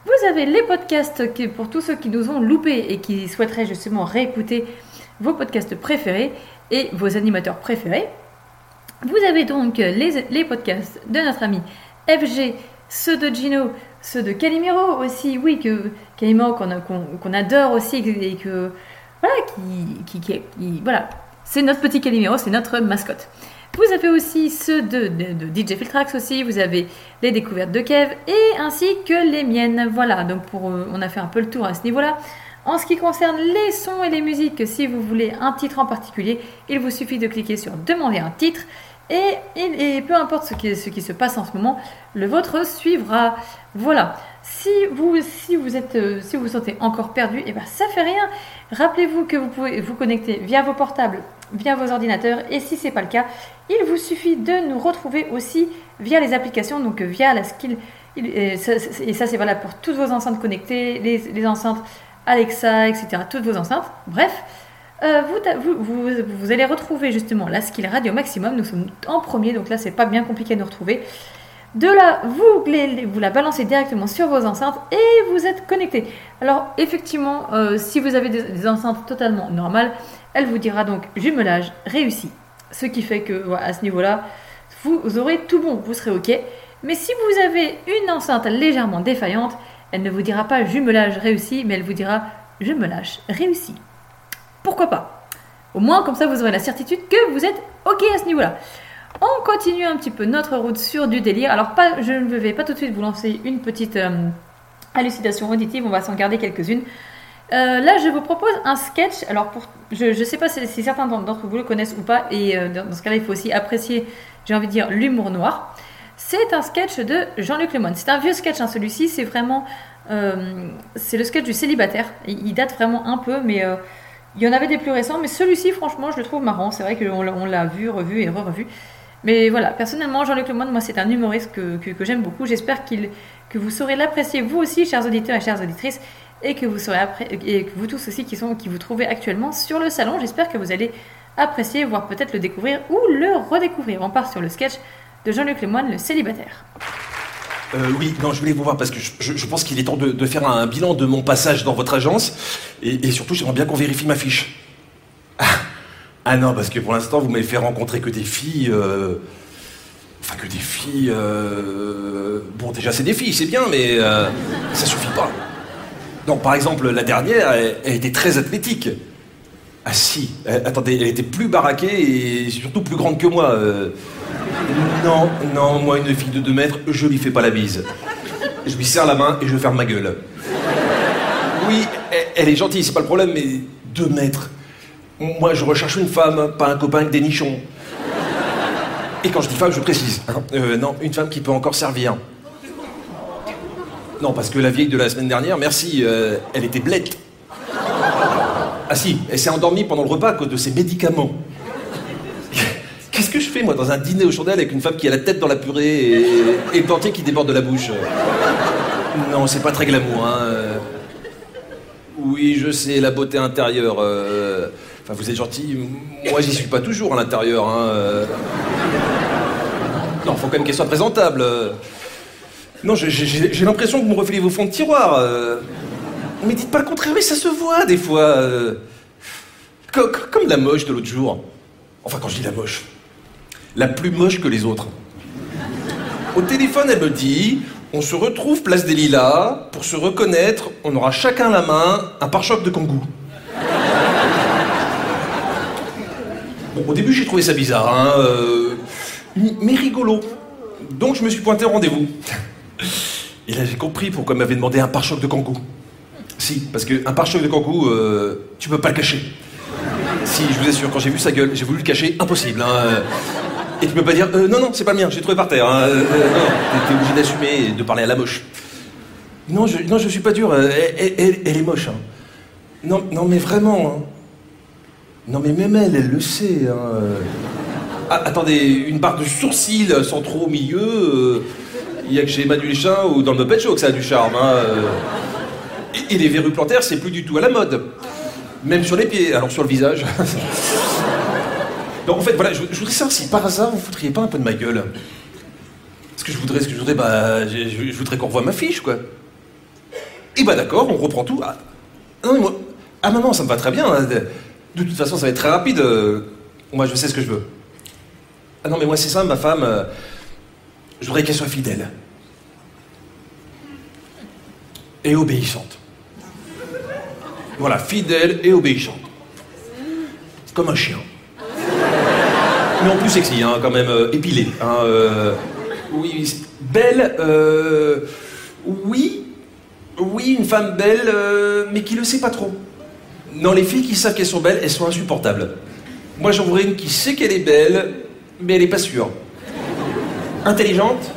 Vous avez les podcasts pour tous ceux qui nous ont loupés et qui souhaiteraient justement réécouter vos podcasts préférés et vos animateurs préférés. Vous avez donc les, les podcasts de notre ami FG, ceux de Gino, ceux de Calimero aussi, oui, que Calimero qu'on adore aussi et que voilà, qui, qui, voilà, c'est notre petit Calimero, c'est notre mascotte. Vous avez aussi ceux de, DJ Filtrax aussi, vous avez les découvertes de Kev et ainsi que les miennes. Voilà, donc pour, euh, on a fait un peu le tour à ce niveau-là. En ce qui concerne les sons et les musiques, si vous voulez un titre en particulier, il vous suffit de cliquer sur Demander un titre et, et- et peu importe ce qui, ce qui se passe en ce moment, le vôtre suivra. Voilà. Si vous, si vous êtes, euh, si vous sentez encore perdu, et ben ça fait rien. Rappelez-vous que vous pouvez vous connecter via vos portables, via vos ordinateurs, et si c'est pas le cas, il vous suffit de nous retrouver aussi via les applications, donc euh, via la skill. il- Et ça, c'est- valable pour toutes vos enceintes connectées, les, enceintes Alexa, etc. Toutes vos enceintes. Bref, euh, vous, vous, vous allez retrouver justement la skill radio maximum. Nous sommes en premier, donc là, c'est pas bien compliqué de nous retrouver. De là, vous, la balancez directement sur vos enceintes et vous êtes connecté. Alors, effectivement, euh, si vous avez des, enceintes totalement normales, elle vous dira donc jumelage réussi. Ce qui fait que, à ce niveau-là, vous aurez tout bon, vous serez OK. Mais si vous avez une enceinte légèrement défaillante, elle ne vous dira pas jumelage réussi, mais elle vous dira jumelage réussi. Pourquoi pas? Au moins, comme ça, vous aurez la certitude que vous êtes OK à ce niveau-là. On continue un petit peu notre route sur du délire. Alors, je ne vais pas tout de suite vous lancer une petite euh, hallucination auditive, on va s'en garder quelques-unes. Euh, là, je vous propose un sketch. Alors, je ne sais pas si, certains d'entre vous le connaissent ou pas, et euh, dans, ce cas-là, il faut aussi apprécier, j'ai envie de dire, l'humour noir. C'est un sketch de Jean-Luc Lemoyne. C'est un vieux sketch, hein, celui-ci. C'est vraiment. c'est le sketch du célibataire. Il, date vraiment un peu, mais il y en avait des plus récents. Mais celui-ci, franchement, je le trouve marrant. C'est vrai qu'on l'a- on l'a vu, revu et re-revu. Mais voilà, personnellement, Jean-Luc Lemoyne, moi, c'est un humoriste que, que- j'aime beaucoup. J'espère que vous saurez l'apprécier, vous aussi, chers auditeurs et chères auditrices, et que vous saurez et que vous tous aussi qui, sont, qui vous trouvez actuellement sur le salon. J'espère que vous allez apprécier, voire peut-être le découvrir ou le redécouvrir. On part sur le sketch de Jean-Luc Lemoyne, le célibataire. Euh, oui, non, je voulais vous voir parce que je, je- je pense qu'il est temps de, de faire un bilan de mon passage dans votre agence. Et, et surtout, j'aimerais bien qu'on vérifie ma fiche. Ah, ah non, parce que pour l'instant, vous m'avez fait rencontrer que des filles. euh, Enfin, que des filles. euh, Bon, déjà, c'est des filles, c'est bien, mais euh, ça suffit pas. Donc, par exemple, la dernière, elle, était très athlétique. Ah si, attendez, elle était plus baraquée et surtout plus grande que moi. Non, non, moi, une fille de 2 mètres, je lui fais pas la bise. Je lui serre la main et je ferme ma gueule. Oui, elle, elle est gentille, c'est pas le problème, mais 2 mètres. Moi, je recherche une femme, pas un copain avec des nichons. Et quand je dis femme, je précise. hein. Euh, non, une femme qui peut encore servir. Non, parce que la vieille de la semaine dernière, merci, euh, elle était blette. Ah si, elle s'est endormie pendant le repas à cause de ses médicaments. Qu'est-ce que je fais, moi, dans un dîner aux chandelles avec une femme qui a la tête dans la purée et, le dentier qui déborde de la bouche? Non, c'est pas très glamour, hein. Oui, je sais, la beauté intérieure. euh, Vous êtes gentil. Moi, j'y suis pas toujours à l'intérieur, hein. euh. Non, faut quand même qu'elle soit présentable. Non, j'ai- l'impression que vous me refilez vos fonds de tiroir. euh. Mais dites pas le contraire, mais ça se voit des fois. euh. Co- co- Comme la moche de l'autre jour. Enfin, quand je dis la moche. La plus moche que les autres. Au téléphone, elle me dit on se retrouve place des Lilas. Pour se reconnaître, on aura chacun la main un pare-choc de kangou. Au début, j'ai trouvé ça bizarre, hein, euh, mais rigolo. Donc, je me suis pointé au rendez-vous. Et là, j'ai compris pourquoi elle m'avait demandé un pare-choc de kangou. Si, parce qu'un pare-choc de kangou, euh, tu peux pas le cacher. Si, je vous assure, quand j'ai vu sa gueule, j'ai voulu le cacher, impossible. hein, euh. Et tu peux pas dire, euh, non, non, c'est pas le mien, j'ai trouvé par terre. Hein, non, t'es obligé d'assumer et de parler à la moche. Non, je, non, je suis pas dur, elle est moche. hein. Non, non, mais vraiment. Non, mais même elle, elle le sait. hein. Ah, attendez, une barre de sourcils sans trop au milieu, euh, il y a que chez Emmanuel Chin ou dans le Muppet Show que ça a du charme. hein, euh. Et, les verrues plantaires, c'est plus du tout à la mode. Même sur les pieds, alors sur le visage. Donc en fait, voilà, je, voudrais savoir si par hasard vous foutriez pas un peu de ma gueule. Ce que je voudrais, ce que je voudrais, bah, je, voudrais qu'on revoie ma fiche, quoi. Et bah d'accord, on reprend tout. Ah, non, moi, ah non, ça me va très bien. hein. De, toute façon, ça va être très rapide. euh, Moi, je sais ce que je veux. Ah non, mais moi, c'est ça, ma femme. euh, je voudrais qu'elle soit fidèle. Et obéissante. Voilà, fidèle et obéissante. Comme un chien. Mais en plus sexy, hein, quand même, euh, épilé. hein, oui, belle, oui, oui, une femme belle, mais qui le sait pas trop. Non, les filles qui savent qu'elles sont belles, elles sont insupportables. Moi, j'en voudrais une qui sait qu'elle est belle, mais elle est pas sûre. Intelligente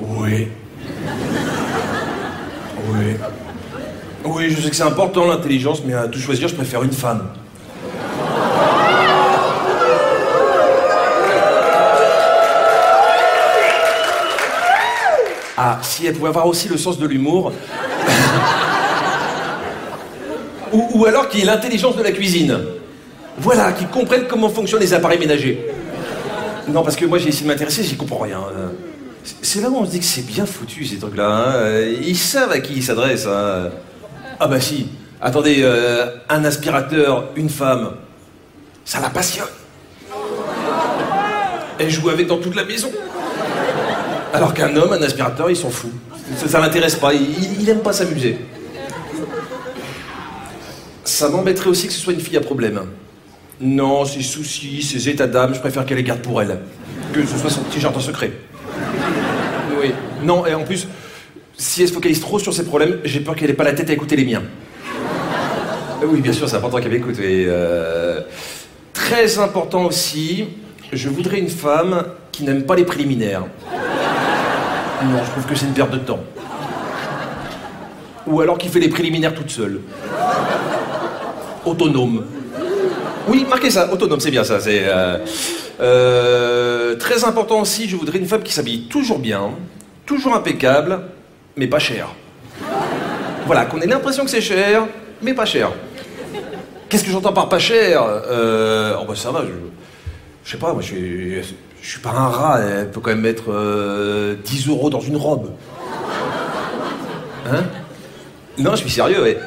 Oui. Oui. Oui, je sais que c'est important l'intelligence, mais à tout choisir, je préfère une femme. Ah, si elle pouvait avoir aussi le sens de l'humour. Ou, alors qu'il ait l'intelligence de la cuisine. Voilà, qui comprenne comment fonctionnent les appareils ménagers. Non, parce que moi j'ai essayé de m'intéresser, j'y comprends rien. Euh, c'est- là où on se dit que c'est bien foutu ces trucs-là. hein. Euh, Ils savent à qui ils s'adressent. hein. Ah bah si. Attendez, euh, un aspirateur, une femme, ça la passionne. Elle joue avec dans toute la maison. Alors qu'un homme, un aspirateur, il s'en fout. Ça, ça l'intéresse pas, il, il- il aime pas s'amuser. Ça m'embêterait aussi que ce soit une fille à problème. Non, ses soucis, ses états d'âme, je préfère qu'elle les garde pour elle. Que ce soit son petit jardin secret. Oui. Non, et en plus, si elle se focalise trop sur ses problèmes, j'ai peur qu'elle ait pas la tête à écouter les miens. Euh, Oui, bien sûr, c'est important qu'elle m'écoute. Euh, Très important aussi, Je voudrais une femme qui n'aime pas les préliminaires. Non, je trouve que c'est une perte de temps. Ou alors qui fait les préliminaires toute seule. Autonome. Oui, marquez ça, autonome, c'est bien ça. C'est euh, euh, très important aussi. Je voudrais une femme qui s'habille toujours bien, toujours impeccable, mais pas cher. Voilà, qu'on ait l'impression que c'est cher, mais pas cher. Qu'est-ce que j'entends par pas cher? Euh, Oh bah ça va, je, je sais pas, moi je suis, je suis pas un rat, elle peut quand même mettre euh, 10 euros dans une robe. Hein? Non, je suis sérieux, ouais.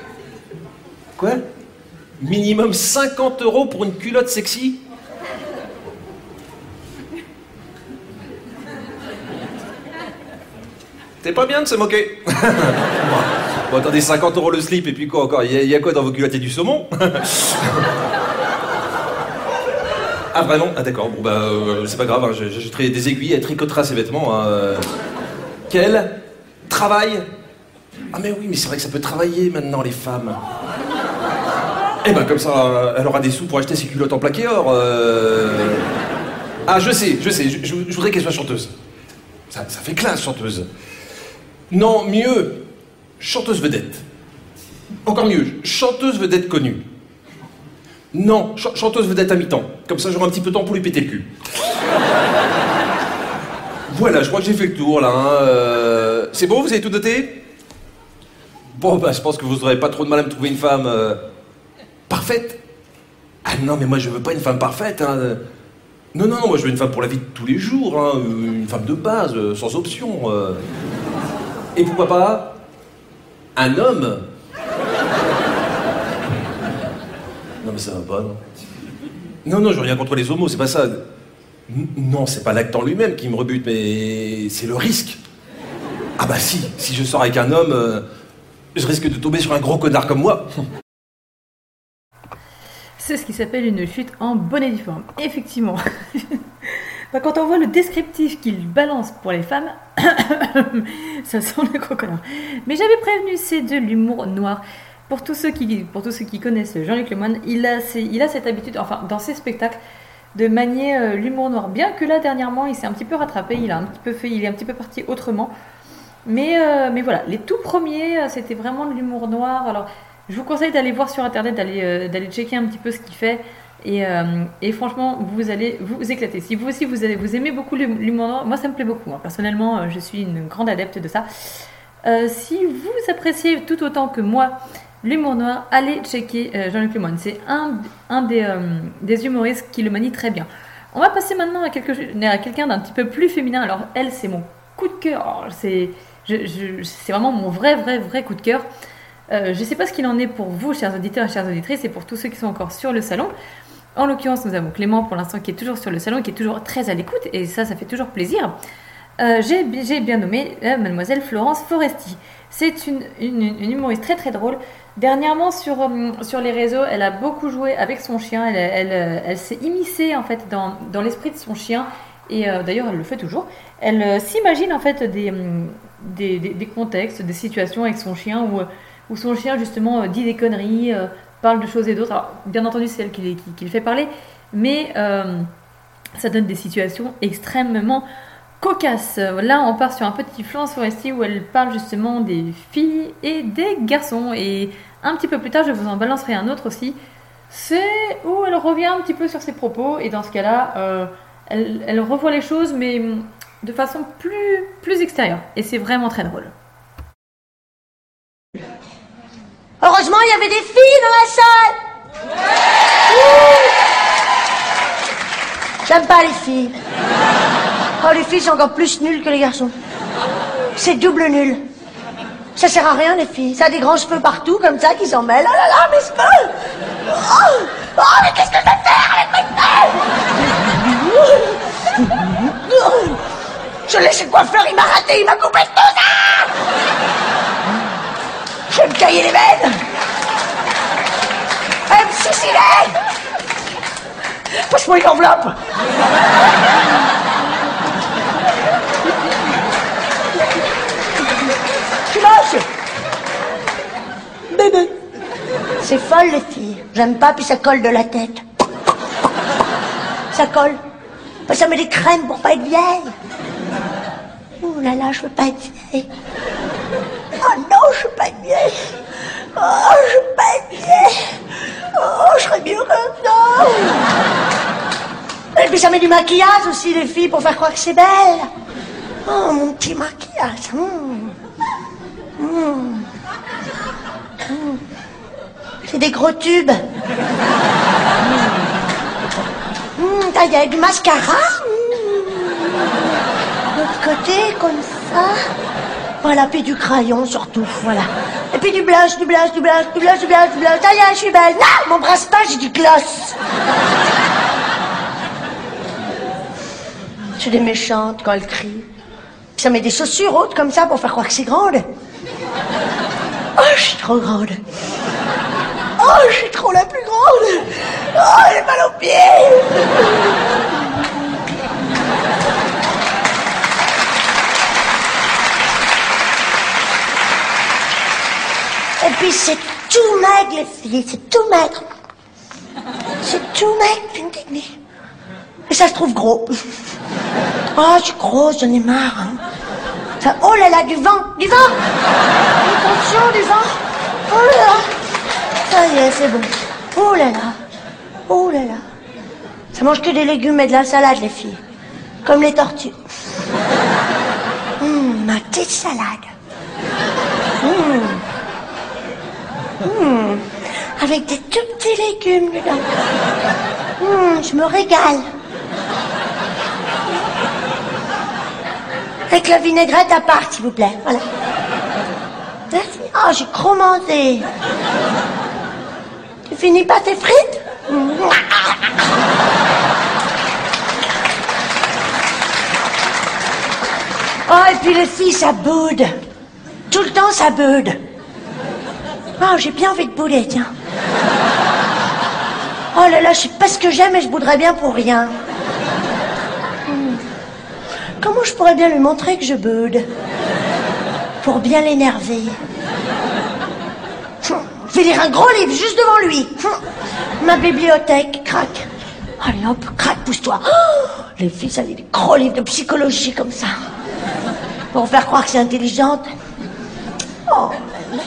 Quoi? Minimum 50 euros pour une culotte sexy C'est pas bien de se moquer. bon, attendez, 50 euros le slip, et puis quoi encore? Il y, a- il y a quoi dans vos culottes? A du saumon? Ah, vraiment? Ah, d'accord, bon, bah, euh, c'est pas grave, hein, j'achèterai des aiguilles, elle tricotera ses vêtements. hein. Quel travail? Ah, mais oui, mais c'est vrai que ça peut travailler maintenant, les femmes. Eh ben, comme ça, euh, elle aura des sous pour acheter ses culottes en plaqué or. euh. Ah, je sais, je sais, je, voudrais qu'elle soit chanteuse. Ça, fait classe, chanteuse. Non, mieux, chanteuse vedette. Encore mieux, chanteuse vedette connue. Non, ch- chanteuse vedette à mi-temps. Comme ça, j'aurai un petit peu de temps pour lui péter le cul. voilà, je crois que j'ai fait le tour, là. hein, euh. C'est bon, vous avez tout noté? Bon, bah, je pense que vous n'aurez pas trop de mal à me trouver une femme parfaite. Ah non, mais moi, je veux pas une femme parfaite. hein. Non, non, moi, je veux une femme pour la vie de tous les jours. hein, Une femme de base, euh, sans option. euh. Et pourquoi pas un homme? Non, mais ça va pas, non Non, non, je rien contre les homos, c'est pas ça. Non, c'est pas l'acte en lui-même qui me rebute, mais c'est le risque. Ah bah si, si je sors avec un homme, euh, je risque de tomber sur un gros connard comme moi. C'est ce qui s'appelle une chute en bonne et forme. Effectivement. Bah, Quand on voit le descriptif qu'il balance pour les femmes, ça sent le connard. Mais j'avais prévenu, c'est de l'humour noir. Pour tous ceux qui, pour tous ceux qui connaissent Jean-Luc Lemoyne, il a, il a cette habitude, enfin dans ses spectacles, de manier euh, l'humour noir. Bien que là dernièrement, il s'est un petit peu rattrapé, il a un petit peu fait, il est un petit peu parti autrement. Mais, euh, mais voilà, les tout premiers, euh, c'était vraiment de l'humour noir. Alors, je vous conseille d'aller voir sur internet, d'aller euh, checker un petit peu ce qu'il fait. Et, euh, et franchement, vous allez vous éclater. Si vous aussi vous, aimez beaucoup l'hum- l'humour noir, moi ça me plaît beaucoup. hein. Personnellement, euh, je suis une grande adepte de ça. Si vous appréciez tout autant que moi l'humour noir, allez checker Jean-Luc Lemoyne. C'est un, un des, des humoristes qui le manie très bien. On va passer maintenant à, à quelqu'un d'un petit peu plus féminin. Alors, elle, c'est mon coup de cœur. C'est vraiment mon vrai, vrai, vrai coup de cœur. Euh, je ne sais pas ce qu'il en est pour vous, chers auditeurs et chères auditrices, et pour tous ceux qui sont encore sur le salon. En l'occurrence, nous avons Clément pour l'instant qui est toujours sur le salon, qui est toujours très à l'écoute, et ça, ça fait toujours plaisir. Euh, J'ai bien nommé euh, Mademoiselle Florence Foresti. C'est une, humoriste très très drôle. Dernièrement sur, les réseaux, elle a beaucoup joué avec son chien. Elle, s'est immiscée en fait dans, l'esprit de son chien. Et d'ailleurs, elle le fait toujours. Elle s'imagine en fait des, des, contextes, des situations avec son chien où, où son chien justement euh, dit des conneries, euh, parle de choses et d'autres. Bien entendu, c'est elle qui, le fait parler, mais euh, ça donne des situations extrêmement cocasses. Là, on part sur un petit Florence Foresti où elle parle justement des filles et des garçons. Et un petit peu plus tard, je vous en balancerai un autre aussi. C'est où elle revient un petit peu sur ses propos. Et dans ce cas-là, elle, revoit les choses, mais de façon plus extérieure. Et c'est vraiment très drôle. Heureusement, il y avait des filles dans la salle. J'aime pas les filles. Oh, les filles sont encore plus nulles que les garçons. C'est double nul. Ça sert à rien, les filles. Ça a des grands cheveux partout, comme ça, qui s'en mêlent. Oh là là, mes cheveux Oh, oh mais qu'est-ce que je vais faire avec mes cheveux Je l'ai chez le coiffeur, il m'a raté, il m'a coupé tout ça Je vais me cailler les veines vais me suicider Pousse-moi une enveloppe Tu lâches Bébé C'est folle les filles. J'aime pas, puis ça colle de la tête. Ça colle. Ça met des crèmes pour pas être vieille. Oh là là, je veux pas être vieille. Oh non, je veux pas vieille. Oh, je veux pas vieille. Oh, je serais mieux comme ça. Et puis ça met du maquillage aussi, les filles, pour faire croire que c'est belle. Oh, mon petit maquillage. Mmh. Mmh. C'est des gros tubes. Il y a du mascara. De l'autre côté, comme ça. Voilà, puis du crayon surtout, voilà. Et puis du blush, du blush, du blush, du blush, du blush, du blush. Ça y est, je suis belle. Non, m'embrasse pas, j'ai du gloss. C'est des méchantes quand elles crient. Puis ça met des chaussures hautes comme ça pour faire croire que c'est grande. Oh, je suis trop grande. Oh, je suis trop la plus grande. Oh, j'ai mal aux pieds. Puis c'est tout maigre, les filles, c'est tout maigre. C'est tout maigre, technique. Et ça se trouve gros. Oh, je suis grosse, j'en ai marre. hein. Ça- oh là là, du vent, du vent Attention, du vent Oh là là Ça y est, c'est bon. Oh là là Oh là là Ça mange que des légumes et de la salade, les filles. Comme les tortues. Hum, ma petite salade. Hum. Hum, Avec des tout petits légumes dedans. Hum, je me régale. Avec la vinaigrette à part, s'il vous plaît. Voilà. Merci. Oh, j'ai cromanté. Tu finis pas tes frites? Oh, et puis les filles, ça boude. Tout le temps, ça boude. Oh, j'ai bien envie de bouler, tiens. Oh là là, je sais pas ce que j'aime, mais je bouderais bien pour rien. Hmm. Comment je pourrais bien lui montrer que je boude Pour bien l'énerver? Hum, Je vais lire un gros livre juste devant lui. Hum, Ma bibliothèque, crac. Allez hop, crac, pousse-toi. Oh, les filles, ça lit des gros livres de psychologie comme ça. Pour faire croire que c'est intelligente. Oh là là.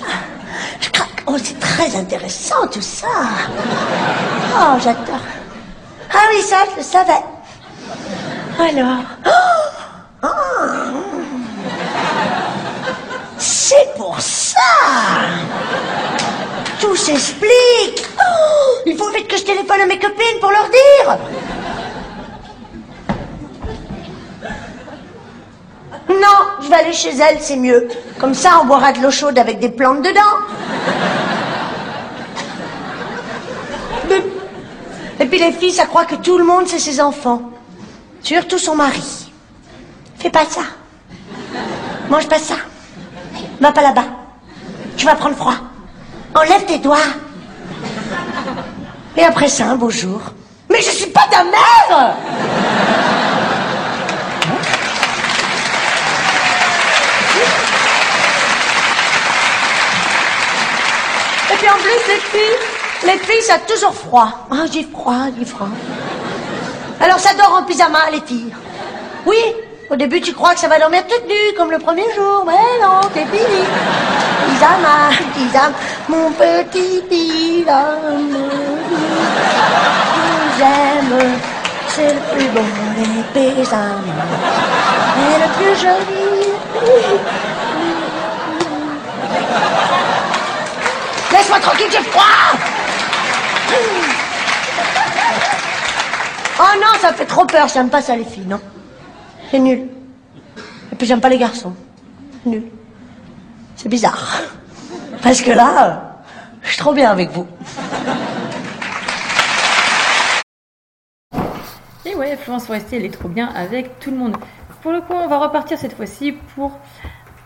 Oh, c'est très intéressant tout ça. Oh, j'adore. Ah oui, ça, je le savais. Alors. Oh, ah. C'est pour ça. Tout s'explique. Oh, il faut vite que je téléphone à mes copines pour leur dire. Non, je vais aller chez elle, c'est mieux. Comme ça, on boira de l'eau chaude avec des plantes dedans. Et puis les filles, ça croit que tout le monde, c'est ses enfants. Surtout son mari. Fais pas ça. Mange pas ça. Va pas là-bas. Tu vas prendre froid. Enlève tes doigts. Et après ça, un beau jour. Mais je suis pas ta mère en plus, les filles, les filles, ça a toujours froid. Ah, j'ai froid, j'ai froid. Alors ça dort en pyjama, les filles. Oui, au début, tu crois que ça va dormir toute nue, comme le premier jour. Mais non, c'est fini. Pyjama, pyjama, mon petit pyjama. J'aime, c'est le plus beau des pyjamas. Et le plus joli. Laisse-moi tranquille, j'ai froid Oh non, ça me fait trop peur, j'aime pas ça les filles, non. C'est nul. Et puis j'aime pas les garçons. C'est nul. C'est bizarre. Parce que là, je suis trop bien avec vous. Et ouais, Florence Foresti, elle est trop bien avec tout le monde. Pour le coup, on va repartir cette fois-ci pour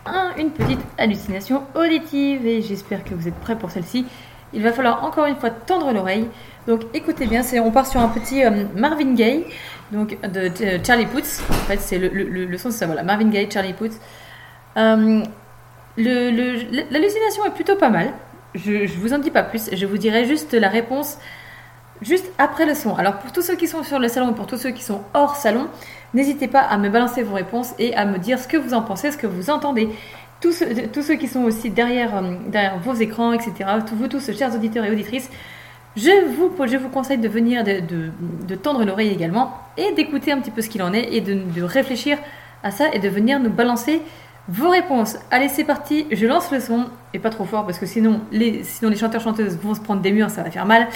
un- une petite hallucination auditive. Et j'espère que vous êtes prêts pour celle-ci. Il va falloir encore une fois tendre l'oreille. Donc écoutez bien, on part sur un petit euh, Marvin Gaye, donc de, de Charlie Puth. En fait, c'est le, son de ça, voilà. Marvin Gaye, Charlie Puth. Euh, l'hallucination est plutôt pas mal. Je, je vous en dis pas plus. Je vous dirai juste la réponse juste après le son. Alors pour tous ceux qui sont sur le salon et pour tous ceux qui sont hors salon, n'hésitez pas à me balancer vos réponses et à me dire ce que vous en pensez, ce que vous entendez. Tous ceux, tous ceux qui sont aussi derrière, euh, vos écrans, etc., vous tous, chers auditeurs et auditrices, je vous, conseille de venir, de, tendre l'oreille également et d'écouter un petit peu ce qu'il en est et de, de réfléchir à ça et de venir nous balancer vos réponses. Allez, c'est parti, je lance le son et pas trop fort parce que sinon les, sinon les chanteurs-chanteuses vont se prendre des murs, ça va faire mal.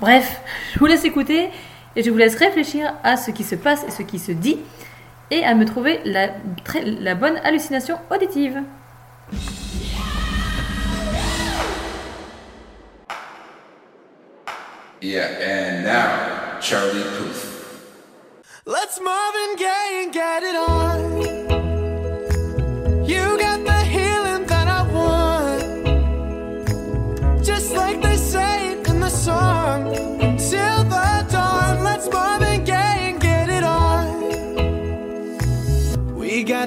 Bref, je vous laisse écouter et je vous laisse réfléchir à ce qui se passe et ce qui se dit et à me trouver la, très- la bonne hallucination auditive. Yeah, and now, Charlie Puth. Let's Marvin Gaye and get it on. You got the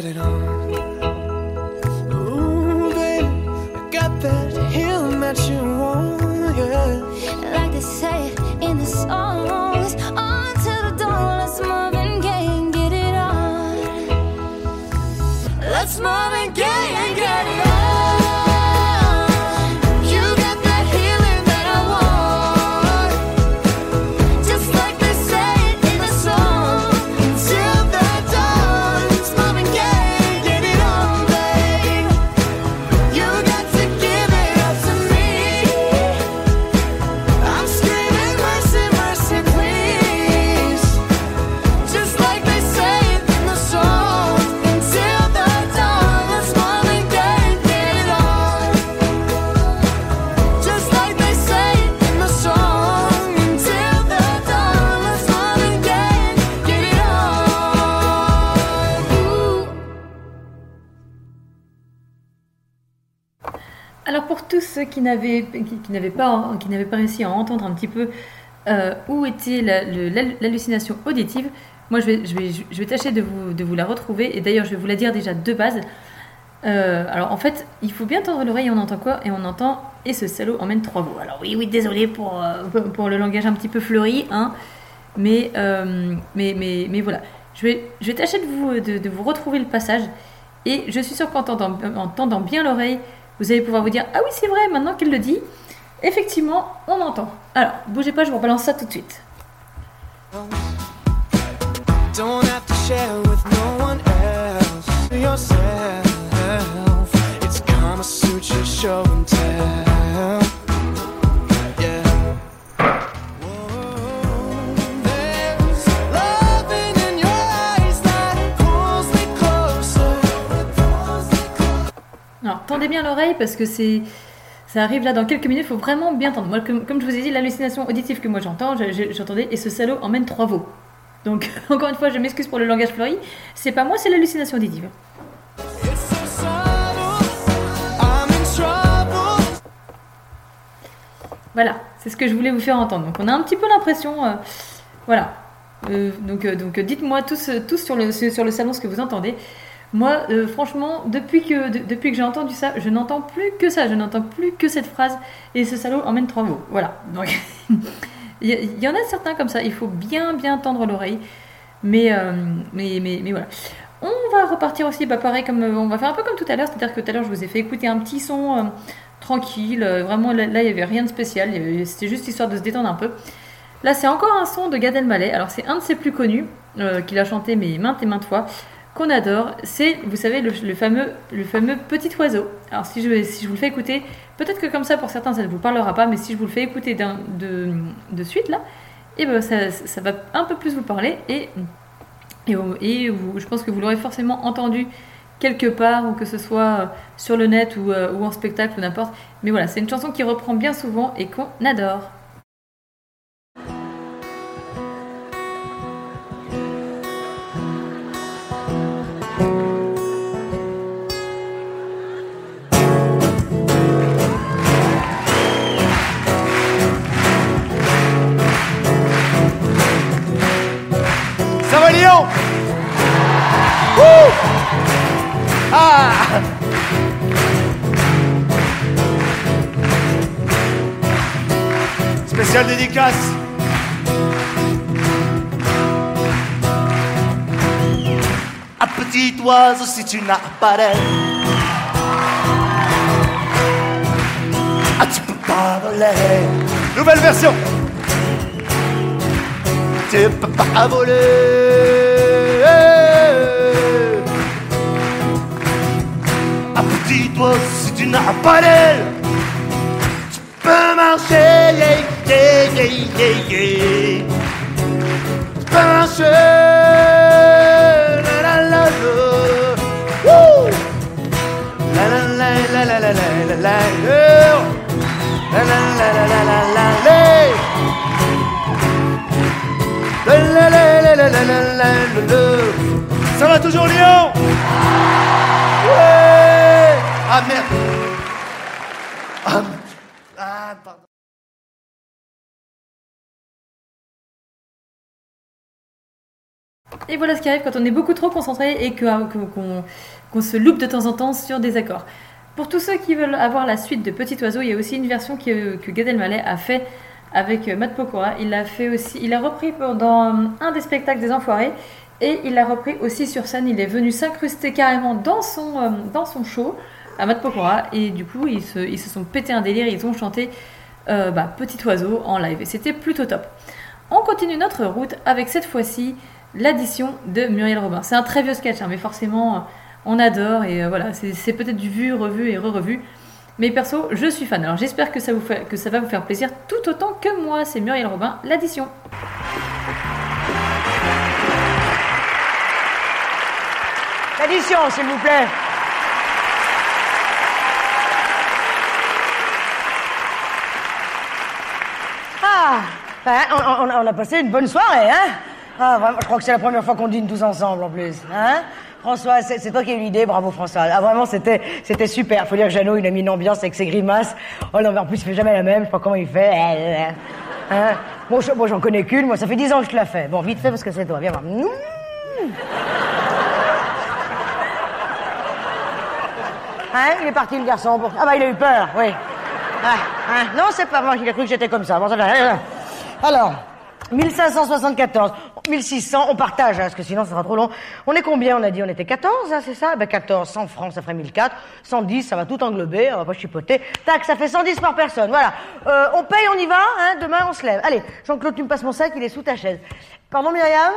Gaye and get it on. Qui n'avaient pas réussi à entendre un petit peu euh, où était l'hallucination auditive, moi je vais, tâcher de vous, la retrouver et d'ailleurs je vais vous la dire déjà de base. Euh, alors en fait, il faut bien tendre l'oreille on entend quoi? Et on entend et ce salaud emmène trois veaux. Alors oui, oui, désolé pour, euh, pour- le langage un petit peu fleuri, hein, mais, mais, mais, mais voilà. Je vais, tâcher de vous, retrouver le passage et je suis sûre qu'en tendant, en tendant bien l'oreille, vous allez pouvoir vous dire Ah oui, c'est vrai, maintenant qu'elle le dit, effectivement, on entend. Alors, bougez pas, je vous balance ça tout de suite. Tendez bien l'oreille parce que c'est Ça arrive là dans quelques minutes, il faut vraiment bien entendre. Moi, comme, comme je vous ai dit, l'hallucination auditive que moi j'entends, je- je- j'entendais, et ce salaud emmène trois veaux. Donc, encore une fois, je m'excuse pour le langage fleuri. C'est pas moi, c'est l'hallucination auditive. Voilà, c'est ce que je voulais vous faire entendre. Donc, on a un petit peu l'impression. euh, voilà. Euh, donc, euh, donc dites-moi tous, tous sur, le, sur le salon ce que vous entendez. Moi, euh, franchement, depuis que, de- depuis que j'ai entendu ça, je n'entends plus que ça. Je n'entends plus que cette phrase. Et ce salaud emmène trois mots. Voilà. Donc, il y, en a certains comme ça. Il faut bien, bien tendre l'oreille. Mais, euh, mais, mais, mais voilà. On va repartir aussi, bah, pareil, comme, euh, on va faire un peu comme tout à l'heure. C'est-à-dire que tout à l'heure, je vous ai fait écouter un petit son tranquille. vraiment, là, il n'y avait rien de spécial. C'était juste histoire de se détendre un peu. Là, c'est encore un son de Gad Elmaleh. Alors, c'est un de ses plus connus, qu'il a chanté mais maintes et maintes fois, qu'on adore. C'est, vous savez, le, fameux, le fameux Petit Oiseau. Alors, si je, si je vous le fais écouter, peut-être que comme ça, pour certains, ça ne vous parlera pas, mais si je vous le fais écouter de, de suite, là, et ben, ça, va un peu plus vous parler. Et, et, je pense que vous l'aurez forcément entendu quelque part, ou que ce soit sur le net ou, euh, ou en spectacle ou n'importe. Mais voilà, c'est une chanson qui reprend bien souvent et qu'on adore. Spécial dédicace. Un petit oiseau si tu n'as pas d'aile Ah tu peux pas voler Nouvelle version. Tu peux pas voler. Un petit oiseau si tu n'as pas d'aile peux marcher yeah, yeah, yeah, yeah. Tu peux marcher la, la, la. Wouh. La, la, la, la, la, la, la, la, la. La, la, la, la, la, la, la, la. La, la, la, la. Ça va toujours Lyon Ouais Ah merde Ah, Et voilà ce qui arrive quand on est beaucoup trop concentré et euh, que- qu'on se loupe de temps en temps sur des accords. Pour tous ceux qui veulent avoir la suite de Petit Oiseau, il y a aussi une version que, que Gad a fait avec euh, Matt Pokora. Il l'a fait aussi, il l'a repris dans euh, un des spectacles des Enfoirés et il l'a repris aussi sur scène. Il est venu s'incruster carrément euh, dans son show à Matt Pokora et du coup ils se, sont pété un délire. Ils ont chanté euh, bah, Petit Oiseau en live et c'était plutôt top. On continue notre route avec cette fois-ci l'addition de Muriel Robin. C'est un très vieux sketch, hein, mais forcément on adore et euh, voilà, c'est peut-être du vu, revu et re-revu. Mais perso, je suis fan. Alors j'espère que, ça que ça va vous faire plaisir tout autant que moi. C'est Muriel Robin, l'addition. L'addition, s'il vous plaît. Ben, on, a passé une bonne soirée, hein Ah, vraiment, je crois que c'est la première fois qu'on dîne tous ensemble, en plus, hein François, c'est toi qui as eu l'idée, bravo François. Ah, vraiment, c'était c'était super. Faut dire que Jeannot, il a mis une ambiance avec ses grimaces. Oh non, mais en plus, il fait jamais la même, je sais pas comment il fait. Hein Bon, je- bon, j'en connais qu'une, moi, ça fait dix ans que je te la fais. Bon, vite fait, parce que c'est toi, viens voir. Hein, il est parti le garçon. Ah bah il a eu peur, oui. Ah, hein, Non, c'est pas moi, il a cru que j'étais comme ça. Bon, ça va. Alors, 1574, 1600, on partage, hein, parce que sinon ça sera trop long. On est combien, on a dit On était 14, hein, c'est ça? Ben 14, 100 francs, ça ferait 1004. 110, ça va tout englober, on va pas chipoter. Tac, ça fait 110 par personne, voilà. Euh, on paye, on y va, hein, demain on se lève. Allez, Jean-Claude, tu me passes mon sac, il est sous ta chaise. Pardon Myriam?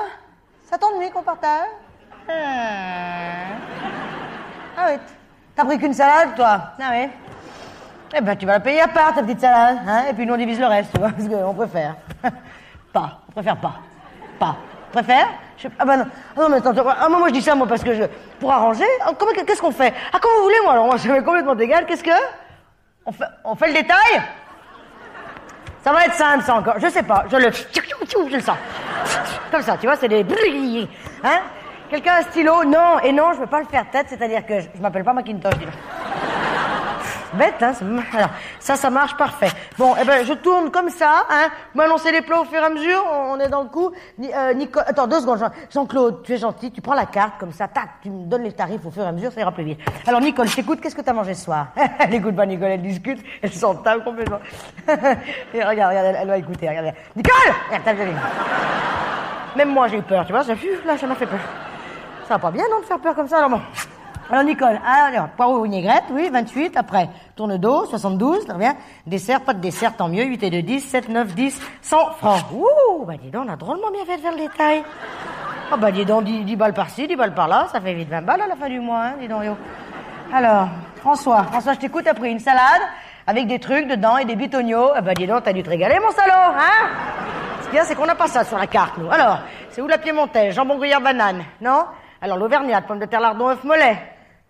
Ça t'ennuie qu'on partage? Ah. Ah oui, t'as pris qu'une salade, toi? Ah oui. Eh ben, tu vas la payer à part, ta petite salade, hein Et puis nous, on divise le reste, tu vois, parce qu'on préfère. pas, on préfère pas. Pas. Préfère Ah ben non, Ah non mais attends, ah, moi, moi je dis ça, moi, parce que je... Pour arranger, ah, comment- qu'est-ce qu'on fait? Ah, comme vous voulez, moi, alors, moi, m'est complètement égal, qu'est-ce que? On fait, on fait le détail? Ça va être simple, ça encore. Je sais pas. Je le. Je le sens. Comme ça, tu vois, c'est des. Hein? Quelqu'un a un stylo? Non, et non, je veux pas le faire tête, c'est-à-dire que je, je m'appelle pas Macintosh. Bête, hein Alors, ça, ça marche parfait. Bon, eh ben, je tourne comme ça, hein. Vous les plats au fur et à mesure, on est dans le coup. Ni- euh, Attends, deux secondes. Jean- Jean-Claude, tu es gentil, tu prends la carte, comme ça, tac, tu me donnes les tarifs au fur et à mesure, ça ira plus vite. Alors, Nicole, je t'écoute, qu'est-ce que t'as mangé ce soir? Elle écoute pas, Nicole, elle discute, elle s'entame complètement. et regarde, regarde, elle, elle va écouter, regarde. Nicole Regarde, Même moi, j'ai eu peur, tu vois, ça, pfiou, là, ça m'a fait peur. Ça va pas bien, non, de faire peur comme ça, alors bon. Alors, Nicole, alors, poireau vinaigrette, oui, 28, après, tourne d'eau, 72, très bien. Dessert, pas de dessert, tant mieux, 8 et 2, 10, 7, 9, 10, 100 francs. Ouh, bah dis donc, on a drôlement bien fait de faire le détail. Oh, bah dis donc, 10, 10 balles par-ci, 10 balles par-là, ça fait vite 20 balles à la fin du mois, hein, dis donc, yo. Alors, François, François, je t'écoute, t'as pris une salade, avec des trucs dedans et des bitognos. Ah bah dis donc, t'as dû te régaler, mon salaud, hein? Ce qu'il y a, c'est qu'on n'a pas ça sur la carte, nous. Alors, c'est où la piémontaise? Jambon gruyère banane Non? Alors, l'auvergnate, pomme de terre lardon, œuf mollet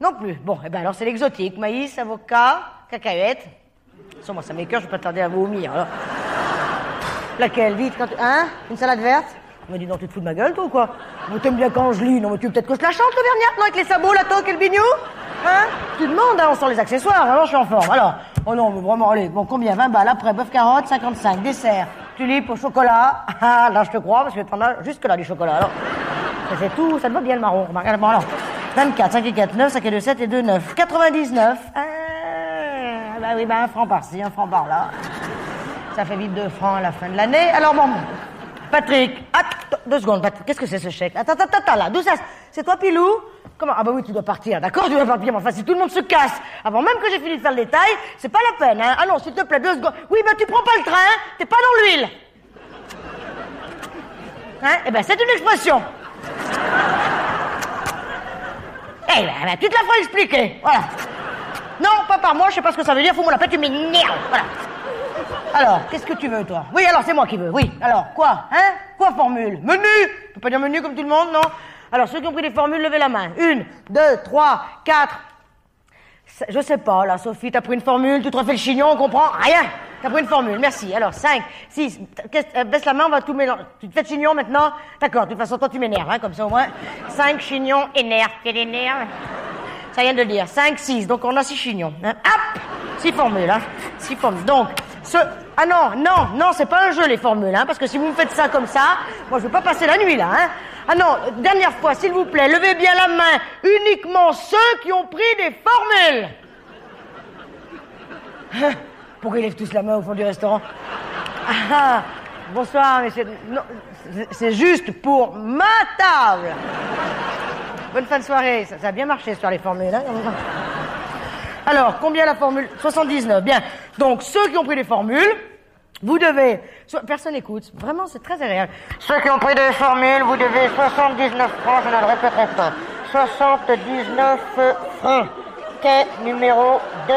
Non plus. Bon, eh ben alors, c'est l'exotique. Maïs, avocat, cacahuètes. Sans moi, ça m'écoeure, je vais pas tarder à vomir. Alors. Laquelle Vite, quand... Hein? Une salade verte? On me dit, non, tu te fous de ma gueule, toi, ou quoi? Moi, t'aimes bien quand je lis. Non, mais tu veux peut-être que je la chante, l'auvergnate, non Avec les sabots, la toque et le bignou? Hein? Tu demandes, hein, on sort les accessoires, alors je suis en forme. Alors, oh non, mais vraiment, allez, bon, combien? 20 balles après, bœuf carotte, 55, dessert, tulipe au chocolat? Ah, là, je te crois, parce que t'en as jusque là, du chocolat. Alors, fait tout, ça te va bien le marron. Alors, 24, 5 et 4, 9, 5 et 2, 7 et 2, 9. 99. Ah, bah oui, bah un franc par-ci, un franc par-là. Ça fait vite 2 francs à la fin de l'année. Alors bon, Patrick, deux secondes, Patrick, qu'est-ce que c'est ce chèque? Attends, attends, attends, là, d'où ça C'est toi, Pilou? Comment? Ah bah oui, tu dois partir, d'accord, tu dois partir, mais enfin, si tout le monde se casse, avant même que j'ai fini de faire le détail, c'est pas la peine, hein Allons, s'il te plaît, deux secondes. Oui, bah tu prends pas le train, t'es pas dans l'huile. Hein? Eh ben, c'est une expression. Eh ben, ben, tu te la feras expliquer, voilà. Non, pas par moi, je sais pas ce que ça veut dire, fous-moi la paix, tu m'énerves, voilà. Alors, qu'est-ce que tu veux, toi? Oui, alors c'est moi qui veux, oui. Alors, quoi Hein? Quoi formule? Menu Tu peux pas dire menu comme tout le monde, non? Alors, ceux qui ont pris des formules, levez la main. Une, deux, trois, quatre. Je sais pas, là, Sophie, t'as pris une formule, tu te refais le chignon, on comprend rien. T'as pris une formule, merci. Alors, 5, 6, baisse la main, on va tout mélanger. Tu te fais le chignon maintenant? D'accord, de toute façon, toi, tu m'énerves, hein, comme ça au moins. 5 chignons, énerve, quel énerve Ça vient de le dire. 5, 6, donc on a 6 chignons. Hein. Hop 6 formules, hein. 6 formules. Donc, Ah non, non, non, c'est pas un jeu, les formules, hein, parce que si vous me faites ça comme ça, moi, je vais pas passer la nuit, là, hein. Ah non, dernière fois, s'il vous plaît, levez bien la main, uniquement ceux qui ont pris des formules. Hein Pourquoi ils lèvent tous la main au fond du restaurant? Ah, ah, Bonsoir. Non, c'est- juste pour ma table. Bonne fin de soirée. Ça, ça a bien marché sur les formules. Hein Alors, combien la formule? 79. Bien. Donc, ceux qui ont pris des formules, vous devez... so- Personne n'écoute. Vraiment, c'est très agréable. Ceux qui ont pris des formules, vous devez 79 francs. Je ne le répéterai pas. 79 francs. Quai numéro 2.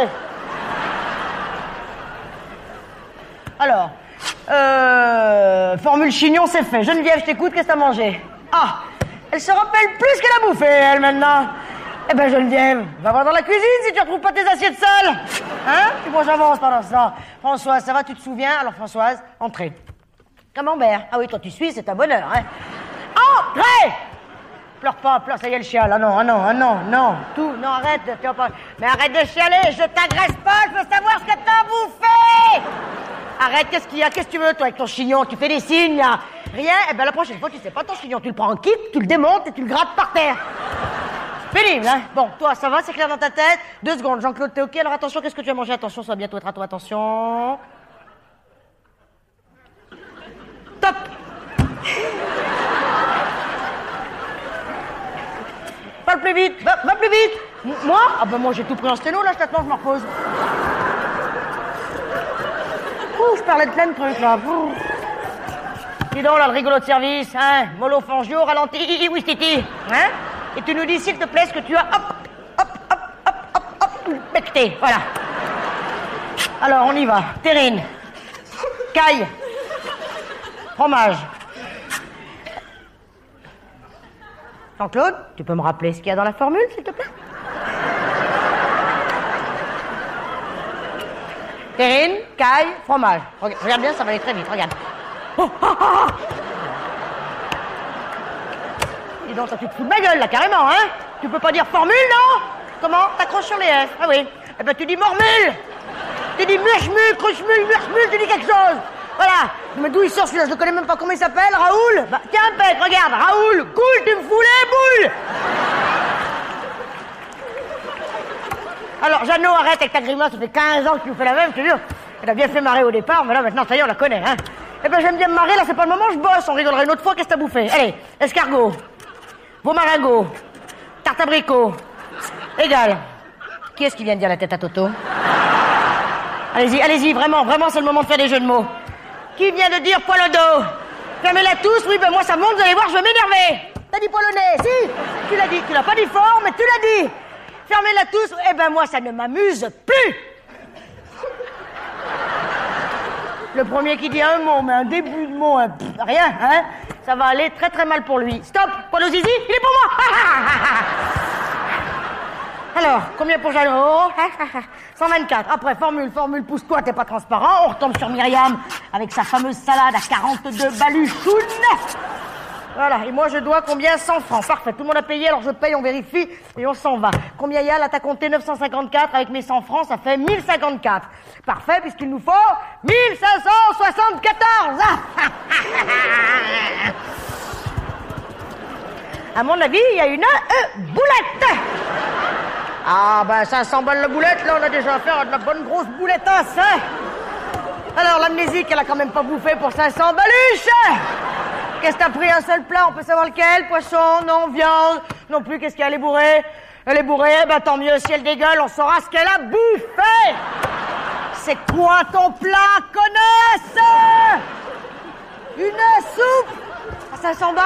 Alors, euh, formule chignon, c'est fait. Geneviève, je t'écoute, qu'est-ce que t'as mangé? Ah, elle se rappelle plus qu'elle a bouffé, elle, maintenant. Eh ben, Geneviève, va voir dans la cuisine si tu retrouves pas tes assiettes sales. Hein? Puis moi, j'avance pendant ça. Françoise, ça va, tu te souviens? Alors, Françoise, entrez. Camembert. Ah oui, toi, tu suis, c'est un bonheur, hein Entrez Pleure pas, pleure, ça y est, le chial. Ah non, ah non, ah non, non. Tout, non, arrête, vas pas... Mais arrête de chialer, je t'agresse pas, je veux savoir ce que t'as bouffé Arrête, qu'est-ce qu'il y a? Qu'est-ce que tu veux, toi, avec ton chignon? Tu fais des signes, Rien? Eh ben, la prochaine fois, tu sais pas ton chignon. Tu le prends en kit, tu le démontes et tu le grattes par terre. Pénible, hein. Bon, toi, ça va C'est clair dans ta tête. Deux secondes, Jean-Claude, t'es OK. Alors, attention, qu'est-ce que tu as mangé Attention, ça va bientôt être à toi, attention. Top. Parle plus vite Va, va plus vite. Moi? Ah ben moi, j'ai tout pris en sténo, là, je t'attends, je me repose. Ouh, je parlais de plein de trucs, là. Dis donc, là, le rigolo de service, hein? Mollo Fangio, ralenti, oui, titi. Hein? Et tu nous dis, s'il te plaît, ce que tu as, hop, hop, hop, hop, hop, hop, becté. Voilà. Alors, on y va. Terrine. Caille. Fromage. Jean-Claude, tu peux me rappeler ce qu'il y a dans la formule, s'il te plaît? Terrine, caille, fromage. Regarde, bien, ça va aller très vite, regarde. Oh, ah, ah, ah. Dis donc, ça tu te fous de ma gueule, là, carrément, hein? Tu peux pas dire formule, non? Comment? T'accroches sur les S. Ah oui. Eh ben, tu dis mormule Tu dis murchmule, cruchmule, murchmule, tu dis quelque chose Voilà. Mais d'où il sort celui-là Je le connais même pas. Comment il s'appelle Raoul Bah, tiens, Pec, regarde, Raoul, cool, tu me fous les boules Alors, Jeannot, arrête avec ta grimace, ça fait 15 ans que tu nous fais la même, je te. Elle a bien fait marrer au départ, mais là, maintenant, ça y est, on la connaît, hein. Eh ben, j'aime bien me marrer, là, c'est pas le moment, je bosse, on rigolera une autre fois, qu'est-ce que t'as bouffé? Allez, escargot, beau maringot, tarte abricot, égal. Qui est-ce qui vient de dire la tête à Toto Allez-y, allez-y, vraiment, vraiment, c'est le moment de faire des jeux de mots. Qui vient de dire poil au dos Fermez-la tous, oui, ben moi, ça monte, vous allez voir, je vais m'énerver. T'as dit polonais, si Tu l'as dit, tu l'as pas dit fort, mais tu l'as dit. Fermez-la tous, eh ben moi, ça ne m'amuse plus. Le premier qui dit un mot, mais un début de mot, un pff, rien, hein Ça va aller très très mal pour lui. Stop Paul Zizi, il est pour moi Alors, combien pour Jeannot? 124. Après, formule, formule, pousse-toi, t'es pas transparent. On retombe sur Myriam avec sa fameuse salade à 42 baluchounes. Voilà, et moi je dois combien? 100 francs. Parfait, tout le monde a payé, alors je paye, on vérifie et on s'en va. Combien il y a? Là, t'as compté 954 avec mes 100 francs, ça fait 1054. Parfait, puisqu'il nous faut 1574 Ah À mon avis, il y a une euh, boulette. Ah, ben 500 balles la boulette, là on a déjà affaire à de la bonne grosse boulettasse, hein Alors l'amnésique, elle a quand même pas bouffé pour 500 baluches Qu'est-ce que t'as pris un seul plat On peut savoir lequel Poisson Non, viande Non plus, qu'est-ce qu'elle est bourrée Elle est bourrée, ben tant mieux, si elle dégueule, on saura ce qu'elle a bouffé. C'est quoi ton plat, connasse? Une soupe? À 500 balles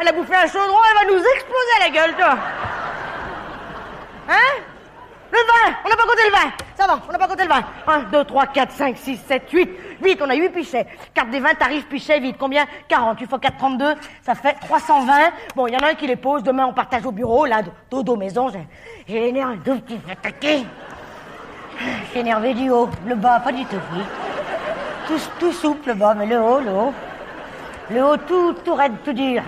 Elle a bouffé un chaudron, elle va nous exploser la gueule, toi. Hein? Le vin On n'a pas compté le vin. Ça va, on n'a pas compté le vin. 1, 2, 3, 4, 5, 6, 7, 8 Vite, on a 8 pichets. Carte des vins, tarif, pichet, vite. Combien? 40, tu fais 4, 32 Ça fait 320 Bon, il y en a un qui les pose. Demain, on partage au bureau. Là, dodo maison J'ai- J'ai les nerfs un tout petit suis énervé du haut Le bas, pas du tout, oui. Tout, tout souple, le bas, mais le haut, le haut. Le haut, tout, tout raide, tout dur.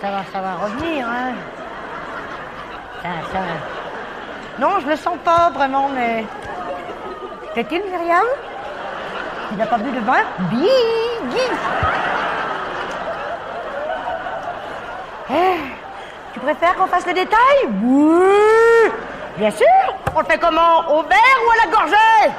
Ça va, ça va revenir, hein. Ça, ça va. Non, je le sens pas vraiment, mais. T'es-il, Myriam? Il n'a pas bu de vin Biggie Eh, Tu préfères qu'on fasse le détail? Oui. Bien sûr. On le fait comment? Au verre ou à la gorgée?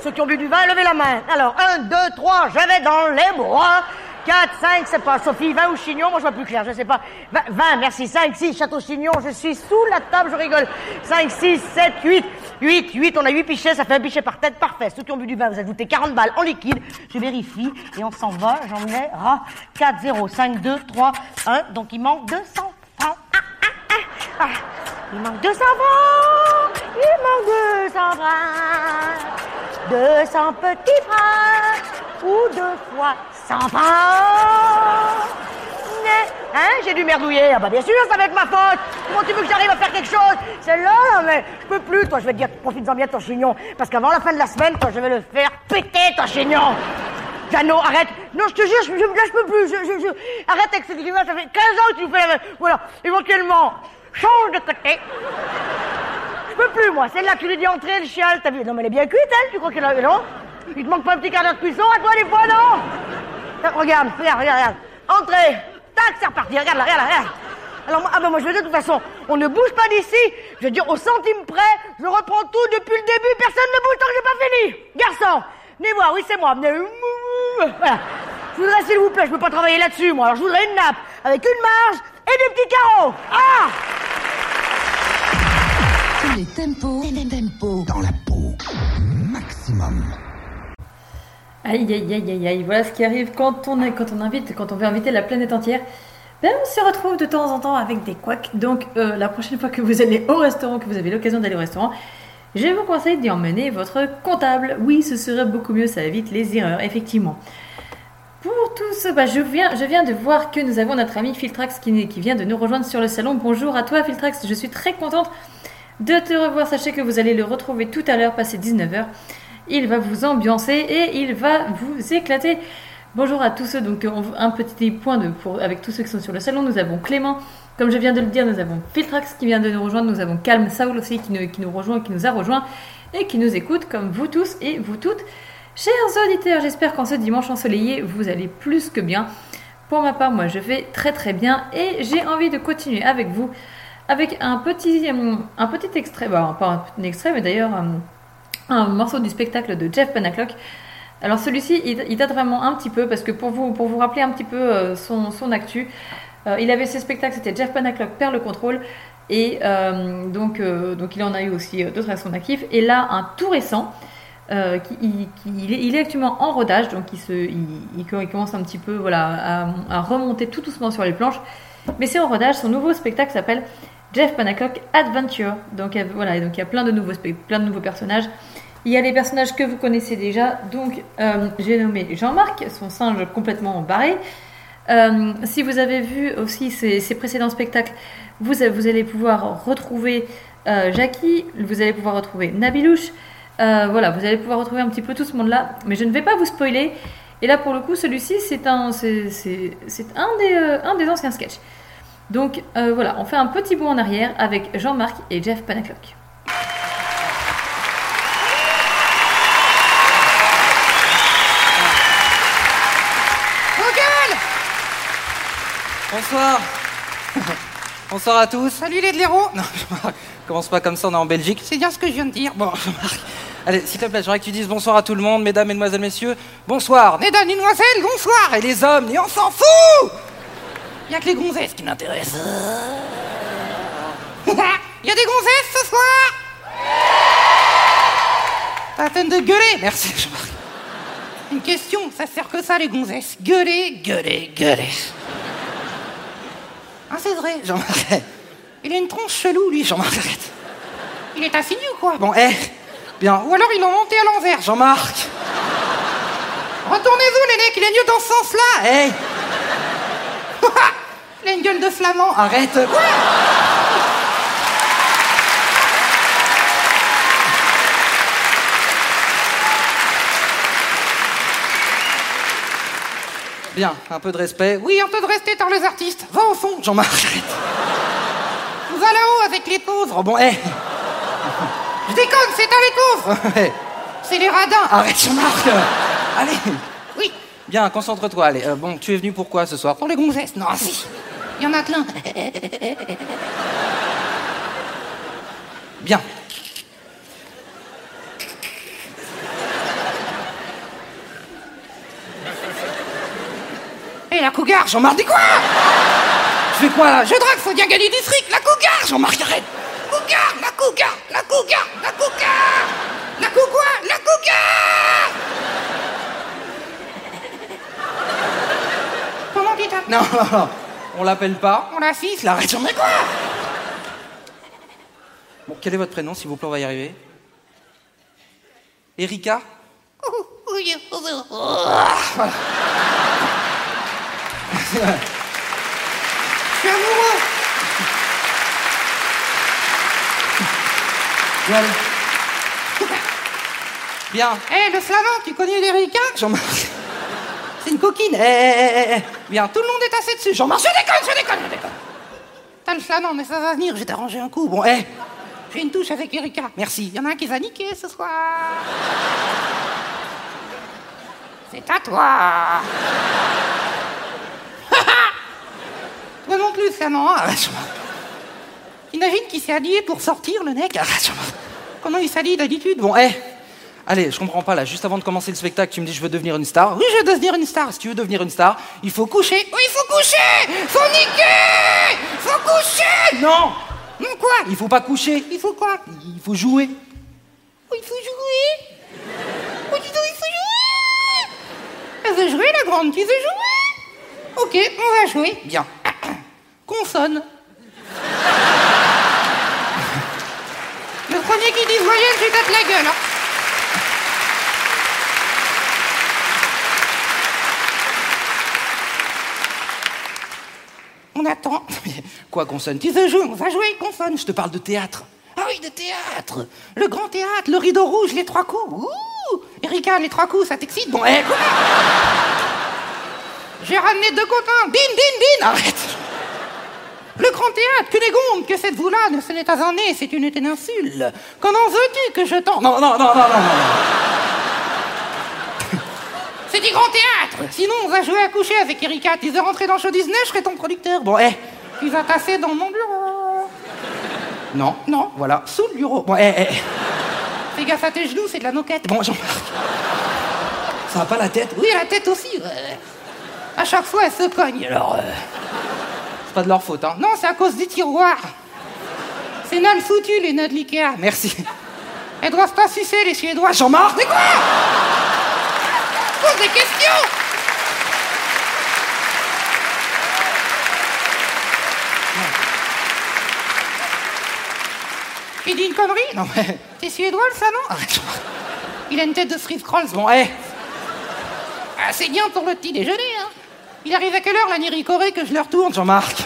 Ceux qui ont bu du vin, levez la main. Alors, 1, 2, 3, j'avais dans les bras. 4, 5, c'est pas Sophie, 20 ou Chignon, moi je vois plus clair, je sais pas. 20, 20, merci, 5, 6, Château Chignon, je suis sous la table, je rigole. 5, 6, 7, 8, 8, 8, on a 8 pichets, ça fait un pichet par tête, parfait. Ceux qui ont bu du vin, vous ajoutez 40 balles en liquide, je vérifie, et on s'en va, j'en ai, ah, 4, 0, 5, 2, 3, 1, donc il manque 200 francs. Ah, ah, ah, ah. Il manque 200 francs, il manque 200 francs, 200 petits francs, ou deux fois 100 francs. Hein, j'ai dû merdouiller. Ah bah bien sûr, va être ma faute. Comment tu veux que j'arrive à faire quelque chose? C'est là, mais je peux plus. Toi, je vais te dire, profites-en bien de ton chignon. Parce qu'avant la fin de la semaine, toi, je vais le faire péter, ton chignon. Jeannot, arrête. Non, je te jure, je, là, je peux plus. Je, je, je- Arrête avec cette grimace, ça fait 15 ans que tu fais. Voilà, éventuellement, change de côté. Je peux plus, moi. Celle-là, tu lui dis entrer, le chial, t'as vu? Non, mais elle est bien cuite, elle, tu crois qu'elle a... Non? Il te manque pas un petit quart d'heure de cuisson à toi, des fois, non? Regarde, regarde, regarde, regarde. Entrez. Tac, c'est reparti. Regarde là, regarde là, regarde. Alors, moi, ah ben moi, je veux dire, de toute façon, on ne bouge pas d'ici. Je veux dire, au centime près, je reprends tout depuis le début. Personne ne bouge tant que j'ai pas fini. Garçon, venez voir, oui, c'est moi. Venez. Voilà. Je voudrais, s'il vous plaît, je peux pas travailler là-dessus, moi. Alors, je voudrais une nappe avec une marge et des petits carreaux. Ah les tempos, tempos dans la peau. Maximum. Aïe aïe aïe aïe aïe, voilà ce qui arrive quand on, est, quand on invite, quand on veut inviter la planète entière. Ben, on se retrouve de temps en temps avec des couacs. Donc euh, la prochaine fois que vous allez au restaurant, que vous avez l'occasion d'aller au restaurant, je vous conseille d'y emmener votre comptable. Oui, ce serait beaucoup mieux, ça évite les erreurs, effectivement. Pour tout ce, bah, je, viens, de voir que nous avons notre ami Filtrax qui, vient de nous rejoindre sur le salon. Bonjour à toi Filtrax, je suis très contente de te revoir. Sachez que vous allez le retrouver tout à l'heure, passé 19h. Il va vous ambiancer et il va vous éclater. Bonjour à tous ceux, donc on- un petit point avec tous ceux qui sont sur le salon. Nous avons Clément, comme je viens de le dire, nous avons Filtrax qui vient de nous rejoindre, nous avons Calme Saul aussi qui nous, qui nous rejoint, qui nous a rejoint et qui nous écoute comme vous tous et vous toutes. Chers auditeurs, j'espère qu'en ce dimanche ensoleillé, vous allez plus que bien. Pour ma part, moi je vais très très bien et j'ai envie de continuer avec vous avec un petit, un petit extrait, bah, pas un extrait, mais d'ailleurs un morceau du spectacle de Jeff Panaclock. Alors celui-ci, il, date vraiment un petit peu parce que pour vous, pour vous rappeler un petit peu euh, son, actu, euh, il avait ses spectacles, c'était Jeff Panaclock perd le contrôle et euh, donc, donc il en a eu aussi d'autres à son actif. Et là, un tout récent, euh, il, est, actuellement en rodage, donc il, commence un petit peu voilà, à, remonter tout doucement sur les planches. Mais c'est en rodage, son nouveau spectacle s'appelle Jeff Panaclock Adventure. Donc voilà, donc il y a plein de nouveaux, plein de nouveaux personnages. Il y a les personnages que vous connaissez déjà, donc euh, j'ai nommé Jean-Marc, son singe complètement barré. Euh, si vous avez vu aussi ses, précédents spectacles, vous, vous allez pouvoir retrouver Jackie, vous allez pouvoir retrouver Nabilouche, euh, voilà, vous allez pouvoir retrouver un petit peu tout ce monde-là, mais je ne vais pas vous spoiler. Et là, pour le coup, celui-ci, c'est un, c'est, c'est- c'est un, des, euh, un des anciens sketchs. Donc euh, voilà, on fait un petit bond en arrière avec Jean-Marc et Jeff Panaclock. Google Bonsoir. Bonsoir à tous. Salut les blaireaux. Non, Jean-Marc, commence pas comme ça, on est en Belgique. C'est bien ce que je viens de dire. Bon, Jean-Marc. Allez, s'il te plaît, j'aimerais que tu dises bonsoir à tout le monde, mesdames, mesdemoiselles, messieurs. Bonsoir. Mesdames, mesdemoiselles, bonsoir. Et les hommes, et on s'en fout Il a que les gonzesses qui m'intéressent. Il y a des gonzesses ce soir? Pas la peine de gueuler. Merci, Jean-Marc. Une question, ça sert que ça les gonzesses. Gueuler, gueuler, gueuler. Ah c'est vrai, Jean-Marc. Il a une tronche chelou lui, Jean-Marc. Il est assigné ou quoi? Bon, eh, Ou alors ils l'ont monté à l'envers, Jean-Marc. Retournez-vous les mecs, il est mieux dans ce sens-là. Hey Il a une gueule de flamand. Arrête. Quoi Bien, un peu de respect. Oui, un peu de respect par les artistes. Va au fond, Jean-Marc. Va là-haut avec les pauvres. Bon, hé. Je déconne, c'est à les. Eh, c'est les radins. Arrête, Jean-Marc. Allez. Oui. Bien, concentre-toi. Allez. Euh, bon, tu es venu pourquoi ce soir? Pour les gonzesses Non, si. Il y en a plein. Bien. Hé, la cougar, Jean-Marc, dis quoi? Je fais quoi là? Je drague, faut bien gagner du fric. La cougar, Jean-Marc, arrête. Cougar, la cougar, la cougar, la cougar. La cou quoi La cougar Comment tu t'appelles? Non, non, non. On l'appelle pas. On la fiche, la arrête, Jean-Marc, quoi? Bon, quel est votre prénom, s'il vous plaît, on va y arriver Erika? Voilà. Je suis amoureux. Bien. Bien. Hé, le flamand, tu connais l'Erika Jean-Marc. C'est une coquine. Hé, hé, hé. Bien, tout le monde est assez dessus. Jean-Marc, je déconne, je déconne, je déconne. T'as le flamand, mais ça va venir, je vais t'arranger un coup. Bon, hé, j'ai une touche avec Erika. Merci. Il y en a un qui va niquer ce soir. C'est à toi. Toi non plus, flamand. hein. Jean-Marc. Imagine qu'il s'est habillé pour sortir, le mec. Jean-Marc. Comment il s'habille d'habitude? Bon, hé. Allez, je comprends pas là. Juste avant de commencer le spectacle, tu me dis je veux devenir une star. Oui, je veux devenir une star. Si tu veux devenir une star, il faut coucher. Oui, il faut coucher. Faut niquer. Faut coucher. Non. Non quoi? Il faut pas coucher. Il faut quoi? Il faut jouer. Oh, il faut jouer. Oh, dis donc, il faut jouer. Elle veut jouer, la grande. Tu veux jouer? Ok, on va jouer. Bien. Consonne. Le premier qui dit voyelle, je lui tape la gueule. hein. On attend. Quoi, consonne Tu veux jouer On va jouer, consonne. Je te parle de théâtre. Ah oui, de théâtre Le grand théâtre, le rideau rouge, les trois coups Ouh Erika, les trois coups, ça t'excite? Bon, eh, quoi J'ai ramené deux copains Bin, bin, bin Arrête Le grand théâtre, Cunégonde, que cette vous-là ne ce n'est pas un nez, c'est une péninsule Comment veux-tu que je t'en... Non, non, non, non, non, non c'est du grand théâtre Sinon, on va jouer à coucher avec Erika. Tu veux rentrer dans le show Disney, je serai ton producteur. Bon, eh, tu vas passer dans mon bureau. Non, non, voilà, sous le bureau. Bon, eh, eh. Fais gaffe à tes genoux, c'est de la noquette. Bon, Jean-Marc. Ça va pas la tête? Oui, la tête aussi. ouais. À chaque fois, elle se cogne, alors... euh, C'est pas de leur faute, hein. Non, c'est à cause du tiroir. C'est mal foutu, les nœuds de l'Ikea. Merci. Elles doivent pas sucer, les Suédois. Jean-Marc, mais quoi? Pose des questions Il dit une connerie? Non mais... T'es suédois, le salon? Arrête. Il a une tête de Fritz Krolls. Bon, eh ah, C'est bien pour le petit déjeuner, hein Il arrive à quelle heure, la Niricorée, que je le retourne, Jean-Marc?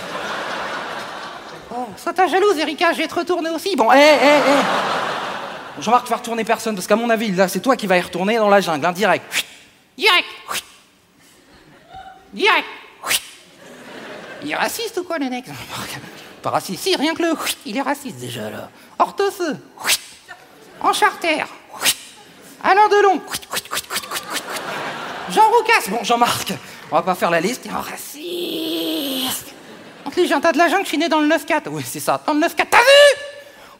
Oh, sois ta jalouse, Erika, je vais te retourner aussi. Bon, eh, eh, eh. Jean-Marc, tu vas retourner personne, parce qu'à mon avis, là, c'est toi qui vas y retourner dans la jungle, hein, direct. Direct. Direct. Il est raciste ou quoi, le mec? Pas raciste. Si, rien que le il est raciste déjà, là. Orthoseux En charter Alain Delon. Jean Roucas. Bon, Jean-Marc, on va pas faire la liste. Un raciste Entre les gens, t'as de la jungle, je suis né dans le 9-4. Oui, c'est ça, dans le 9-4. T'as vu?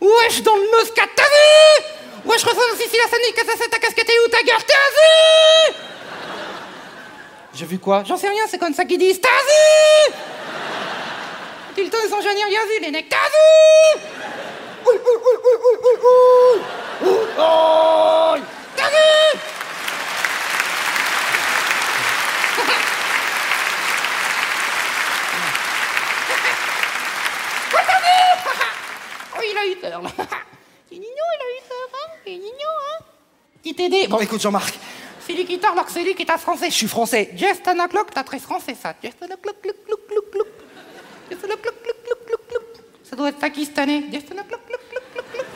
Wesh, dans le 9-4, t'as vu? Wesh, aussi si la scène, que ça ta casquette et où ta gueule, t'as vu? J'ai vu quoi? J'en sais rien, c'est comme ça qu'ils disent. T'as vu? Temps, ils ont jamais rien vu, les mecs. T'as vu Oui, oui, oui, oui, oui, oui, oui. Oui, oh. T'as vu Ouais, t'as vu Oh, il a eu peur, là. C'est mignon, il a eu peur, hein C'est mignon, hein Bon, écoute, Jean-Marc. C'est lui qui parle alors que c'est lui qui un français. Je suis français. Just an o'clock, t'as très français, ça. Just an o'clock, look, look, look, look. Just an o'clock, look, look, look, look. Ça doit être pakistanais. Just an o'clock, look, look, look, look.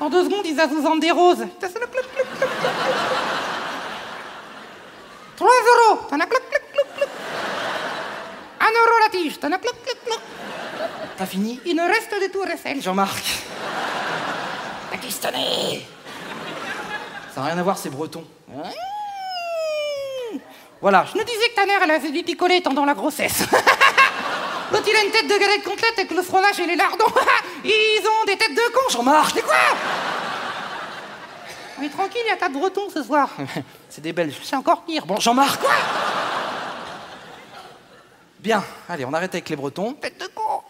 En deux secondes, ils azouzentent des roses. Just an o'clock, look, look, look, look. 3 euros. T'en as cloc, cloc, cloc, cloc. 1 euro la tige. T'en as cloc, cloc, cloc. T'as fini? Il ne reste de tout recel, Jean-Marc. Pakistanais. Ça n'a rien à voir, c'est breton. Voilà, je nous disais que ta mère, elle a fait du picolé pendant la grossesse. L'autre, il a une tête de galette complète avec le fromage et les lardons. Ils ont des têtes de con, Jean-Marc. C'est quoi? Mais tranquille, il y a quatre bretons ce soir. C'est des Belges, c'est encore pire. Bon, Jean-Marc, quoi? Bien, allez, on arrête avec les bretons. Tête de con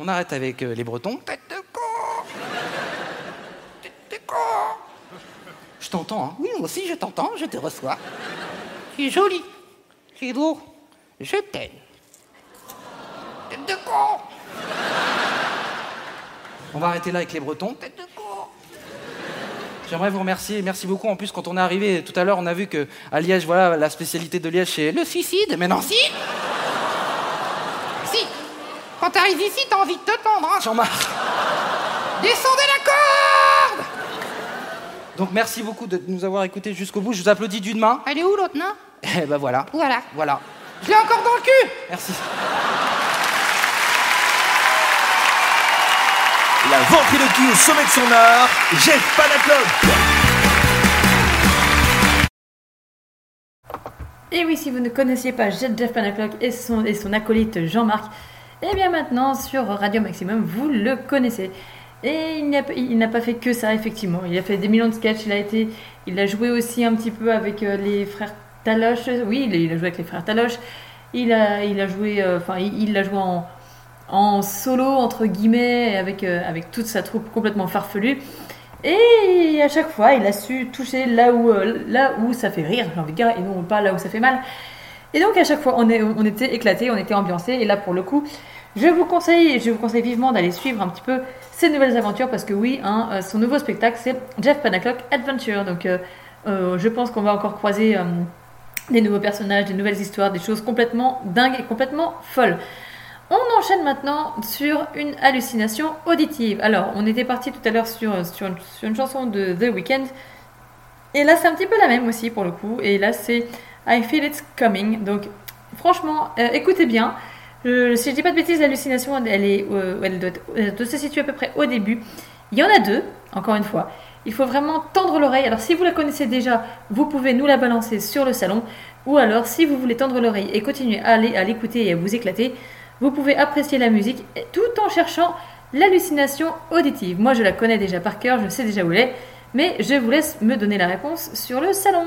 On arrête avec euh, les bretons. Tête de con Tête de con Je t'entends, hein Oui, moi aussi, je t'entends, je te reçois. Tu es joli. Tu es beau. Je t'aime. Tête de con On va arrêter là avec les bretons. Tête de con J'aimerais vous remercier, merci beaucoup. En plus, quand on est arrivé tout à l'heure, on a vu que à Liège, voilà, la spécialité de Liège, c'est le suicide. Mais non, si Si Quand t'arrives ici, t'as envie de te tendre, hein, Jean-Marc Descendez la Donc merci beaucoup de nous avoir écoutés jusqu'au bout. Je vous applaudis d'une main. Elle est où l'autre, non? Eh ben voilà. Voilà. Voilà. Je l'ai encore dans le cul Merci. La ventriloquie au sommet de son art, Jeff Panaclock. Et oui, si vous ne connaissiez pas Jeff Panaclock et son, et son acolyte Jean-Marc, eh bien maintenant sur Radio Maximum, vous le connaissez. Et il n'a pas fait que ça, effectivement. Il a fait des millions de sketchs. Il a, été, il a joué aussi un petit peu avec euh, les frères Taloche. Oui, il a, joué avec les frères Taloche. Il a, joué, euh, enfin, il l'a joué en, solo, entre guillemets, avec, euh, avec toute sa troupe complètement farfelue. Et à chaque fois, il a su toucher là où, ça fait rire, j'ai envie de dire, et non pas là où ça fait mal. Et donc à chaque fois, on, était éclatés, on était ambiancés. Et là, pour le coup, je vous conseille, je vous conseille vivement d'aller suivre un petit peu ses nouvelles aventures parce que oui, hein, euh, son nouveau spectacle, c'est Jeff Panaclock Adventure. Donc, euh, euh, je pense qu'on va encore croiser des nouveaux personnages, des nouvelles histoires, des choses complètement dingues et complètement folles. On enchaîne maintenant sur une hallucination auditive. Alors, on était parti tout à l'heure sur, sur, une- chanson de The Weeknd. Et là, c'est un petit peu la même aussi pour le coup. Et là, c'est I Feel It's Coming. Donc, franchement, écoutez bien. Si je dis pas de bêtises, l'hallucination, euh, elle doit, elle doit se situer à peu près au début. Il y en a deux, encore une fois. Il faut vraiment tendre l'oreille. Alors, si vous la connaissez déjà, vous pouvez nous la balancer sur le salon. Ou alors, si vous voulez tendre l'oreille et continuer à l'écouter et à vous éclater, vous pouvez apprécier la musique tout en cherchant l'hallucination auditive. Moi, je la connais déjà par cœur, je sais déjà où elle est, mais je vous laisse me donner la réponse sur le salon.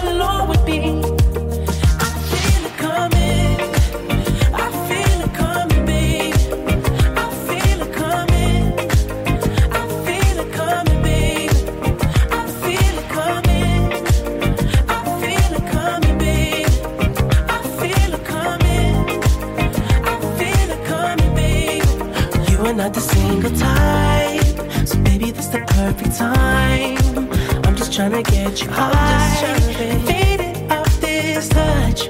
trying to get you high, faded off this touch.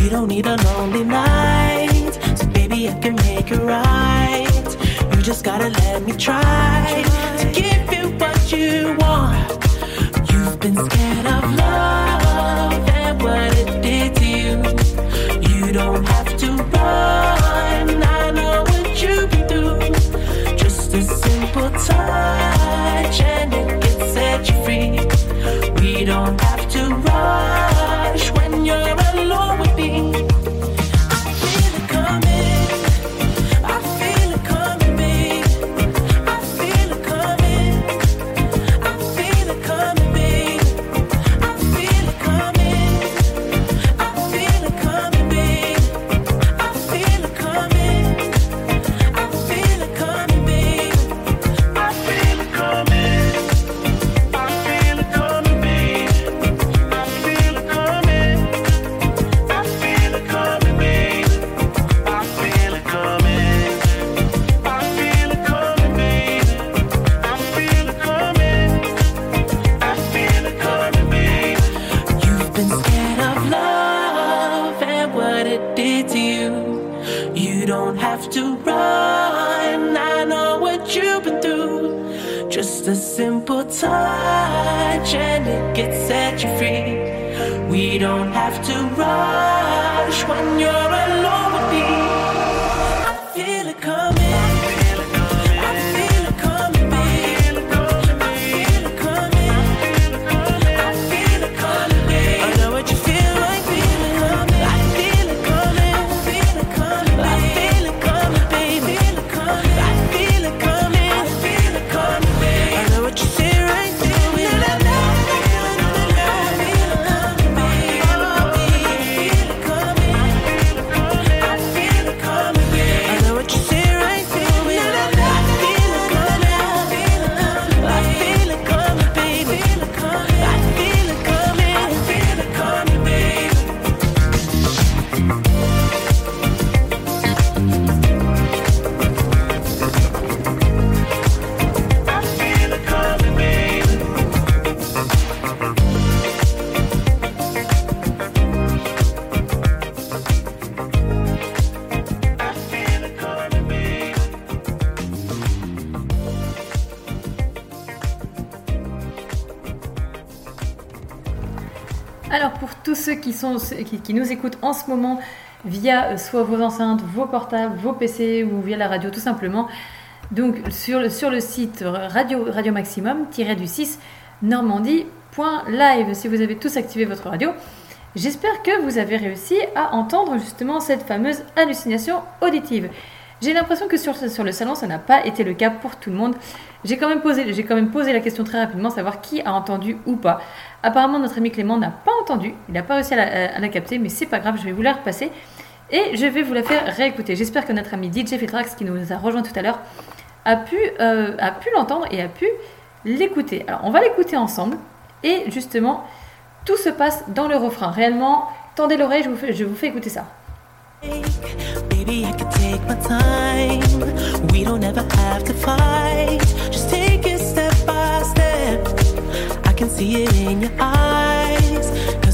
You don't need a lonely night, so baby, I can make it right. You just gotta let me try to give you what you want. Qui, sont, qui, qui nous écoutent en ce moment via euh, soit vos enceintes, vos portables, vos PC ou via la radio tout simplement. Donc sur le, sur le site radio, radio maximum-du 6 normandie.live si vous avez tous activé votre radio. J'espère que vous avez réussi à entendre justement cette fameuse hallucination auditive. J'ai l'impression que sur, sur le salon, ça n'a pas été le cas pour tout le monde. J'ai quand, même posé- quand même posé la question très rapidement, savoir qui a entendu ou pas. Apparemment, notre ami Clément n'a il n'a pas réussi à la, à la capter, mais c'est pas grave, je vais vous la repasser. Et je vais vous la faire réécouter. J'espère que notre ami DJ Filtrax, qui nous a rejoint tout à l'heure, a pu, euh, pu l'entendre et a pu l'écouter. Alors, on va l'écouter ensemble. Et justement, tout se passe dans le refrain. Réellement, tendez l'oreille, je vous fais, je vous fais écouter ça.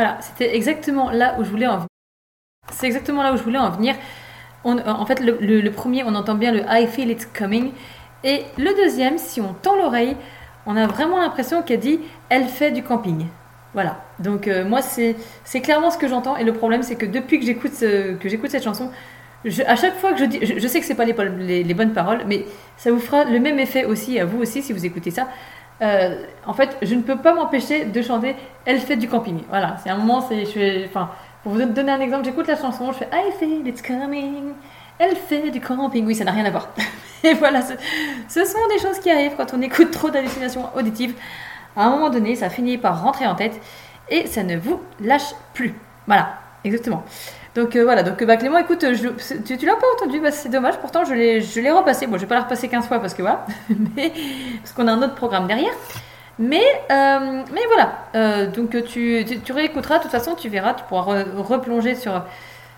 Voilà, c'était exactement là où je voulais en venir. C'est exactement là où je voulais en venir. On- en fait, le, premier, on entend bien le I feel it coming. Et le deuxième, si on tend l'oreille, on a vraiment l'impression qu'elle dit elle fait du camping. Voilà. Donc euh, moi, c'est clairement ce que j'entends. Et le problème, c'est que depuis que j'écoute ce- cette chanson, à chaque fois que je dis, je, sais que c'est pas les- les bonnes paroles, mais ça vous fera le même effet aussi à vous aussi si vous écoutez ça. Euh, en fait, je ne peux pas m'empêcher de chanter Elle fait du camping. Voilà, c'est un moment, c'est, je fais, enfin, pour vous donner un exemple, j'écoute la chanson, je fais I feel it's coming. Elle fait du camping. Oui, ça n'a rien à voir. Et voilà, ce, ce sont des choses qui arrivent quand on écoute trop d'hallucinations auditives. À un moment donné, ça finit par rentrer en tête et ça ne vous lâche plus. Voilà, exactement. Donc euh, voilà, donc euh, bah, Clément, écoute, euh, tu, tu l'as pas entendu, bah, c'est dommage, pourtant je l'ai, je l'ai repassé. Bon, je vais pas la repasser 15 fois parce que voilà, parce qu'on a un autre programme derrière. Mais, mais voilà, donc tu, tu, réécouteras, de toute façon tu verras, tu pourras re- replonger sur,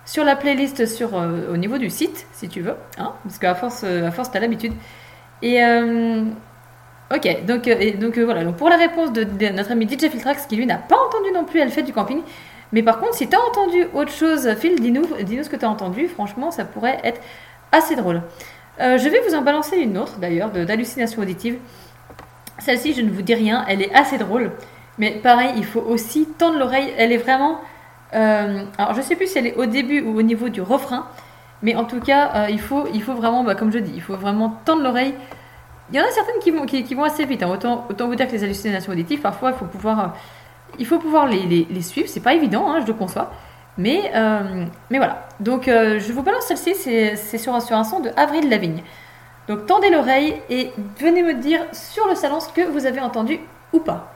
sur la playlist sur, au niveau du site, si tu veux, hein, parce qu'à force, à force tu as l'habitude. Et ok, donc, donc voilà, donc pour la réponse de notre ami DJ Filtrax, qui lui n'a pas entendu non plus, elle fait du camping. Mais par contre, si tu as entendu autre chose, Phil, dis-nous ce que tu as entendu, franchement, ça pourrait être assez drôle. Euh, je vais vous en balancer une autre d'ailleurs, d'hallucination auditive. Celle-ci, je ne vous dis rien, elle est assez drôle. Mais pareil, il faut aussi tendre l'oreille. Elle est vraiment. euh, alors, je sais plus si elle est au début ou au niveau du refrain. Mais en tout cas, euh, il, faut, vraiment, bah, comme je dis, il faut vraiment tendre l'oreille. Il y en a certaines qui vont, assez vite. hein. Autant, vous dire que les hallucinations auditives, parfois, il faut pouvoir, il faut pouvoir les, les, suivre. C'est pas évident, hein, je le conçois. Mais, euh, mais voilà. Donc, euh, je vous balance celle-ci. C'est sur, sur un son de Avril Lavigne. Donc tendez l'oreille et venez me dire sur le salon ce que vous avez entendu ou pas.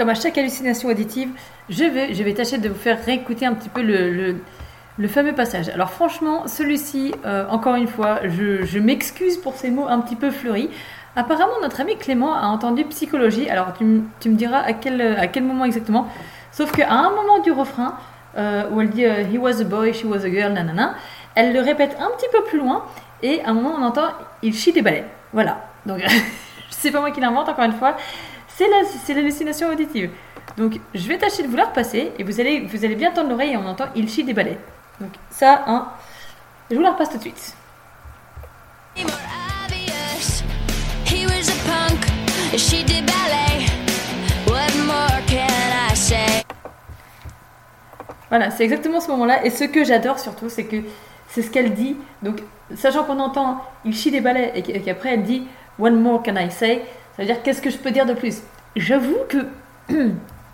Comme à chaque hallucination auditive, je vais, je vais tâcher de vous faire réécouter un petit peu le, fameux passage. Alors franchement, celui-ci, euh, encore une fois, je, m'excuse pour ces mots un petit peu fleuris. Apparemment, notre ami Clément a entendu psychologie. Alors tu, me diras à quel, à quel moment exactement. Sauf qu'à un moment du refrain, euh, où elle dit euh, He was a boy, she was a girl, nanana, elle le répète un petit peu plus loin. Et à un moment, on entend Il chie des balais. Voilà. Donc, c'est pas moi qui l'invente, encore une fois. C'est l'hallucination auditive. Donc, je vais tâcher de vous la repasser et vous allez, vous allez bien tendre l'oreille et on entend Il chie des balais. Donc, ça, hein, je vous la repasse tout de suite. Voilà, c'est exactement ce moment-là. Et ce que j'adore surtout, c'est que c'est ce qu'elle dit. Donc, sachant qu'on entend il chie des balais et qu'après elle dit One more can I say, ça veut dire qu'est-ce que je peux dire de plus? J'avoue que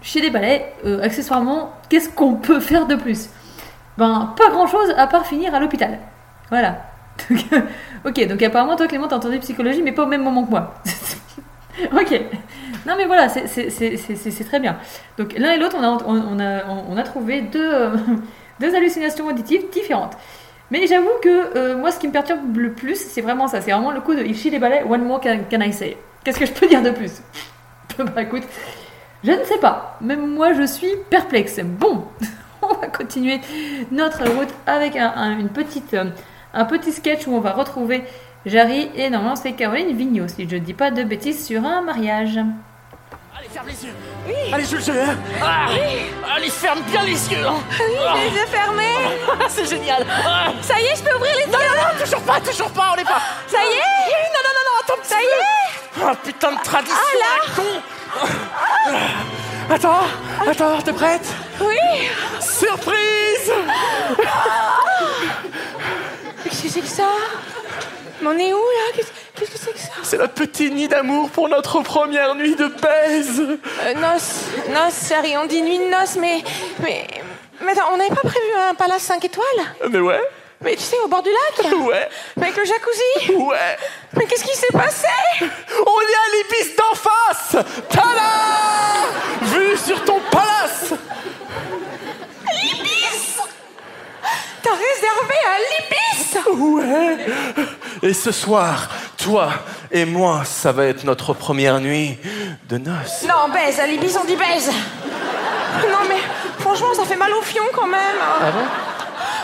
chier des balais, euh, accessoirement, qu'est-ce qu'on peut faire de plus? Ben, pas grand-chose à part finir à l'hôpital. Voilà. Ok, donc apparemment, toi Clément, t'as entendu psychologie, mais pas au même moment que moi. ok. Non mais voilà, c'est- très bien. Donc l'un et l'autre, on a, trouvé deux, euh, deux hallucinations auditives différentes. Mais j'avoue que euh, moi, ce qui me perturbe le plus, c'est vraiment ça. C'est vraiment le coup de il chie les balais, one more can I say. Qu'est-ce que je peux dire de plus Bah écoute, je ne sais pas. Même moi, je suis perplexe. Bon, on va continuer notre route avec un, euh, un petit sketch où on va retrouver Jarry et normalement c'est Caroline Vigneault, si je ne dis pas de bêtises, sur un mariage. Allez, ferme les yeux. Allez, je le jeu. hein. Ah, Allez, ferme bien les yeux. hein. Oui, Ah. je les ai fermés. C'est génial. Ah. Ça y est, je peux ouvrir les Non, non, non, toujours pas, toujours pas, on n'est pas. Ça y est Oui, non, non, non, non, attends petit Ça y est Ah, putain de tradition, Ah, là con. Attends, attends, t'es prête? Oui Surprise Qu'est-ce que c'est que ça? Mais on est où là? C'est notre petit nid d'amour pour notre première nuit de baise. euh, Noces, noces, chérie, on dit nuit de noces, mais. Mais. Mais attends, on n'avait pas prévu un palace 5 étoiles Mais ouais, Mais tu sais, au bord du lac ouais, Mais Avec le jacuzzi ouais. Mais qu'est-ce qui s'est passé On est à l'épice d'en face Tada Vue sur ton palace L'Ibis T'as réservé à l'Ibis Ouais Et ce soir, toi et moi, ça va être notre première nuit de noces. Non, baise, à l'Ibis on dit baise Non mais, franchement, ça fait mal au fion quand même Ah bon?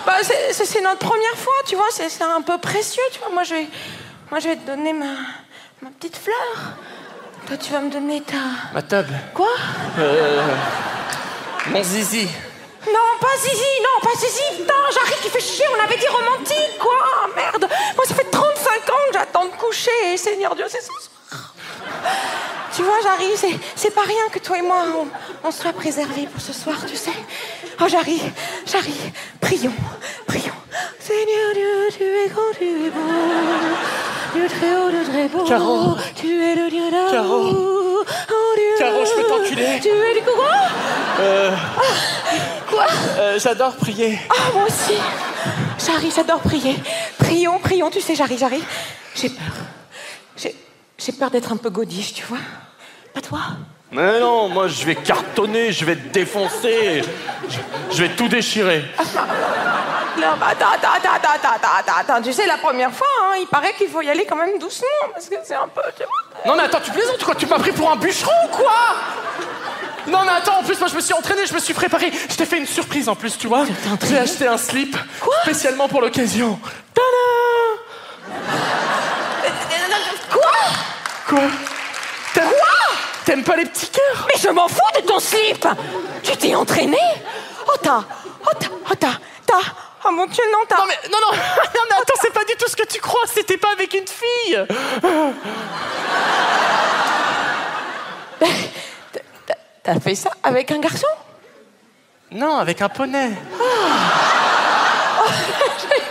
Bah, c'est- notre première fois, tu vois, c'est un peu précieux, tu vois. Moi, je vais, moi, je vais te donner ma, ma petite fleur. Toi, tu vas me donner ta. Ma tub. Quoi? Euh, mon zizi. Non, pas Zizi, non, pas Zizi. Putain, j'arrive qui fait chier, on avait dit romantique, quoi. Merde. Moi, ça fait 35 ans que j'attends de coucher, et Seigneur Dieu, c'est ce soir. Tu vois, j'arrive, c'est, pas rien que toi et moi, on, on soit préservés pour ce soir, tu sais. Oh, j'arrive, j'arrive. Prions, prions. Seigneur Dieu, tu es grand, tu es beau. Dieu très haut, Dieu très beau. Caro. Tu es le Dieu d'amour. Caro. Oh Dieu. Caro, je peux t'enculer Tu es du courant? Euh, Quoi euh, J'adore prier. Ah, moi aussi. J'arrive, j'adore prier. Prions, prions, tu sais, j'arrive, j'arrive. J'ai peur. J'ai, j'ai peur d'être un peu godiche, tu vois. Pas toi Mais non, moi je vais cartonner, je vais te défoncer. Je, je vais tout déchirer. Non, bah attends, attends, attends, attends, attends, attends, attends. Tu sais, la première fois, hein, il paraît qu'il faut y aller quand même doucement, parce que c'est un peu, tu vois. Non mais attends, tu plaisantes quoi Tu m'as pris pour un bûcheron ou quoi Non mais attends, en plus moi je me suis entraîné, je me suis préparé. Je t'ai fait une surprise en plus, tu vois. J'ai acheté un slip spécialement pour l'occasion. Tada Quoi Quoi T'aimes T'aimes pas les petits cœurs Mais je m'en fous de ton slip Tu t'es entraîné Oh, t'as. Oh, t'as. Oh, t'as. T'as. Oh mon dieu, non, t'as. Non mais non non, non mais attends, c'est pas du tout ce que tu crois, c'était pas avec une fille. T'as fait ça avec un garçon? Non, avec un poney.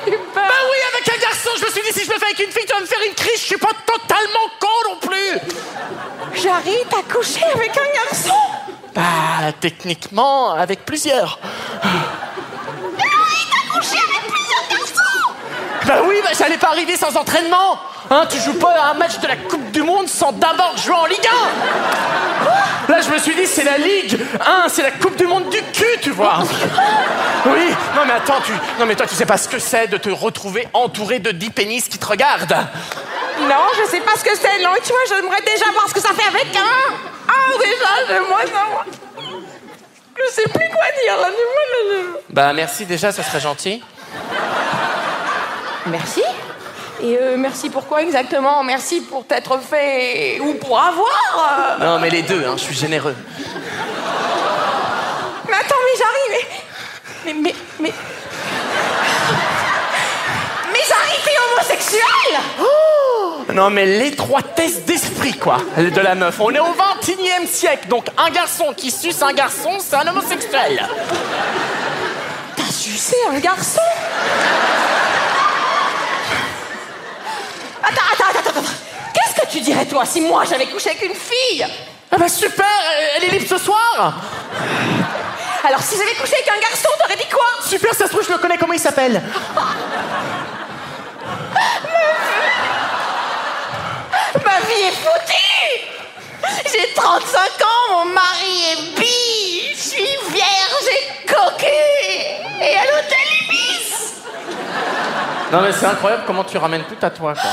J'ai eu peur. Bah oui, avec un garçon, je me suis dit si je le fais avec une fille, tu vas me faire une crise, je suis pas totalement con non plus. Jarry, t'as couché avec un garçon? Bah techniquement, avec plusieurs. Jarry, t'as couché avec Bah oui, bah j'allais pas arriver sans entraînement. Hein, tu joues pas à un match de la Coupe du Monde sans d'abord jouer en Ligue 1 Là, je me suis dit, c'est la Ligue 1, c'est la Coupe du Monde du cul, tu vois Oui, non mais attends, tu... non mais toi, tu sais pas ce que c'est de te retrouver entouré de 10 pénis qui te regardent Non, je sais pas ce que c'est. Non, tu vois, j'aimerais déjà voir ce que ça fait avec un. Ah, déjà, j'aimerais savoir. Je sais plus quoi dire là. Bah merci déjà, ça serait gentil. Merci. Et euh, merci pourquoi exactement? Merci pour t'être fait ou pour avoir euh. Non mais les deux, hein, je suis généreux. Mais attends, mais j'arrive. Mais mais mais mais j'arrive, t'es homosexuel Non mais l'étroitesse d'esprit quoi, de la meuf. On est au 21 e siècle, donc un garçon qui suce un garçon, c'est un homosexuel. T'as sucé un garçon? Attends, attends, attends, attends. Qu'est-ce que tu dirais toi si moi j'avais couché avec une fille? Ah bah super, elle est libre ce soir. Alors si j'avais couché avec un garçon, t'aurais dit quoi? Super, ça se trouve, je le connais, comment il s'appelle? Ma vie est foutue J'ai 35 ans, mon mari est bi, je suis vierge et coquée Et à l'hôtel Ibis Non mais c'est incroyable comment tu ramènes tout à toi quoi.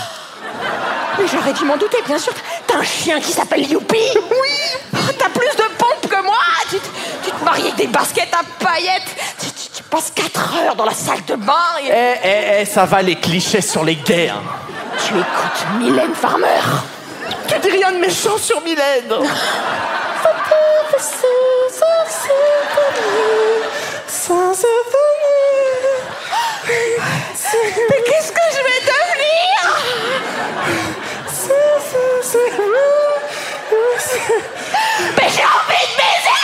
Mais j'aurais dû m'en douter, bien sûr. T'as un chien qui s'appelle Youpi Oui T'as plus de pompe que moi tu, te- tu te maries avec des baskets à paillettes tu, tu- tu passes 4 heures dans la salle de bain et... Eh, eh, eh, ça va les clichés sur les gays. hein. Tu écoutes Mylène Farmer Tu dis rien de méchant sur Mylène. Mais qu'est-ce que je vais devenir? Mais j'ai envie de baiser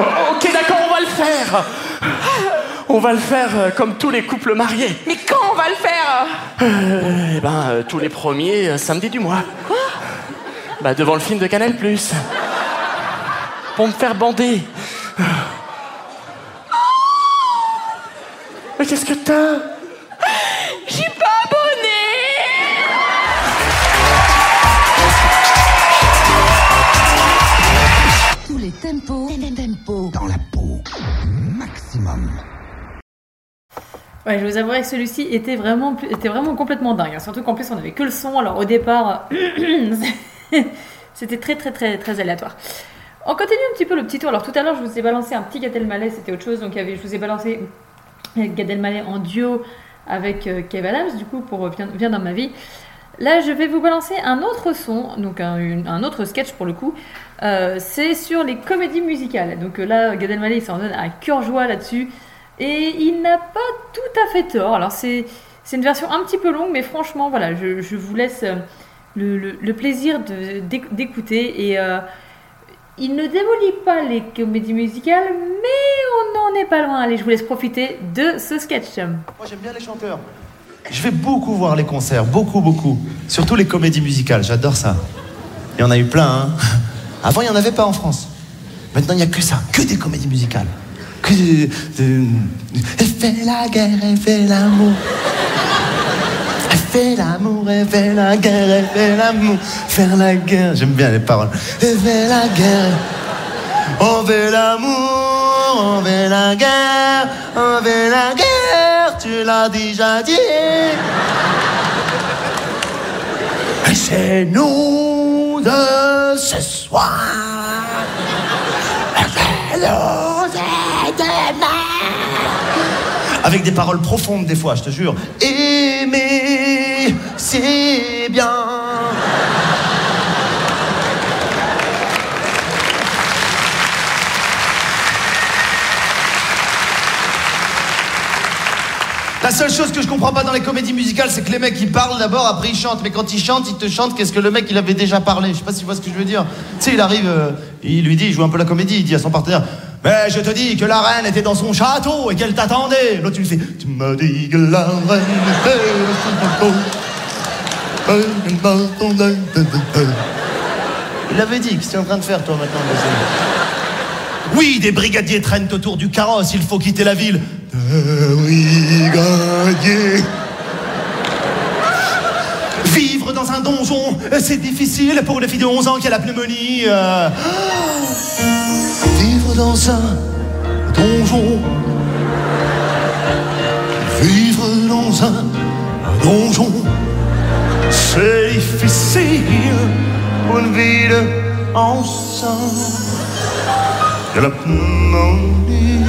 Ok d'accord, on va le faire On va le faire euh, comme tous les couples mariés. Mais quand on va le faire Euh, eh ben, euh, tous les premiers samedis du mois. Quoi Bah, devant le film de Canal+. Pour me faire bander. Mais qu'est-ce que t'as Je suis pas abonnée Tous les tempos, dans la peau. Maximum. Ouais, je vous avouerai que celui-ci était vraiment, était vraiment complètement dingue. hein. Surtout qu'en plus, on avait que le son. Alors au départ, c'était très, très, très, très aléatoire. On continue un petit peu le petit tour. Alors tout à l'heure, je vous ai balancé un petit Gad Elmaleh, c'était autre chose. Donc il y avait, je vous ai balancé Gad Elmaleh en duo avec euh, Kev Adams, du coup, pour euh, Viens, Viens dans ma vie. Là, je vais vous balancer un autre son, donc un, un autre sketch pour le coup. Euh, c'est sur les comédies musicales. Donc euh, là, Gad Elmaleh, s'en donne à cœur joie là-dessus. Et il n'a pas tout à fait tort. Alors c'est c'est une version un petit peu longue, mais franchement, voilà, je, vous laisse euh, le, plaisir de- d'éc- d'écouter. Et il ne démolit pas les comédies musicales, mais on n'en est pas loin. Allez, je vous laisse profiter de ce sketch. Moi, j'aime bien les chanteurs. Je vais beaucoup voir les concerts, beaucoup, beaucoup. Surtout les comédies musicales, j'adore ça. Il y en a eu plein, hein. Avant, il n'y en avait pas en France. Maintenant, il n'y a que ça, que des comédies musicales. Que de, de- Elle fait la guerre, elle fait l'amour. Elle fait l'amour, elle fait la guerre, elle fait l'amour. Faire la guerre, j'aime bien les paroles. Elle fait la guerre. On veut l'amour, on veut la guerre, on veut la guerre, tu l'as déjà dit. C'est nous de ce soir. Avec des paroles profondes des fois, je te jure. Aimer, c'est bien. La seule chose que je comprends pas dans les comédies musicales, c'est que les mecs ils parlent d'abord, après ils chantent. Mais quand ils chantent, ils te chantent qu'est-ce que le mec il avait déjà parlé? Je sais pas si tu vois ce que je veux dire. Tu sais, il arrive, euh, il lui dit, il joue un peu la comédie, il dit à son partenaire Mais je te dis que la reine était dans son château et qu'elle t'attendait. L'autre tu lui fais Tu m'as dit que la reine était dans son château. Il l'avait dit, qu'est-ce que tu es en train de faire toi maintenant Oui, des brigadiers traînent autour du carrosse, il faut quitter la ville. Des brigadiers. Vivre dans un donjon, euh, c'est difficile pour une fille de 11 ans qui a la pneumonie. euh. Vivre dans un donjon. Vivre dans un donjon. C'est difficile pour une vie de 11 ans. qui a la pneumonie.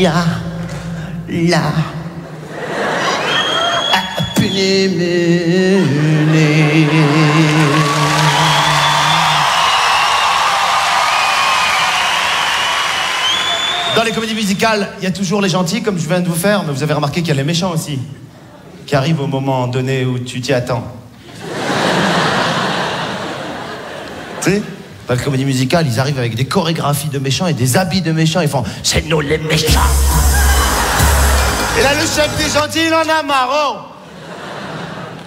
La pneumonie. Dans les comédies musicales, il y a toujours les gentils, comme je viens de vous faire, mais vous avez remarqué qu'il y a les méchants aussi, qui arrivent au moment donné où tu t'y attends. tu sais, dans les comédies musicales, ils arrivent avec des chorégraphies de méchants et des habits de méchants. Ils font C'est nous les méchants. Et là, le chef des gentils, il en a marre. oh.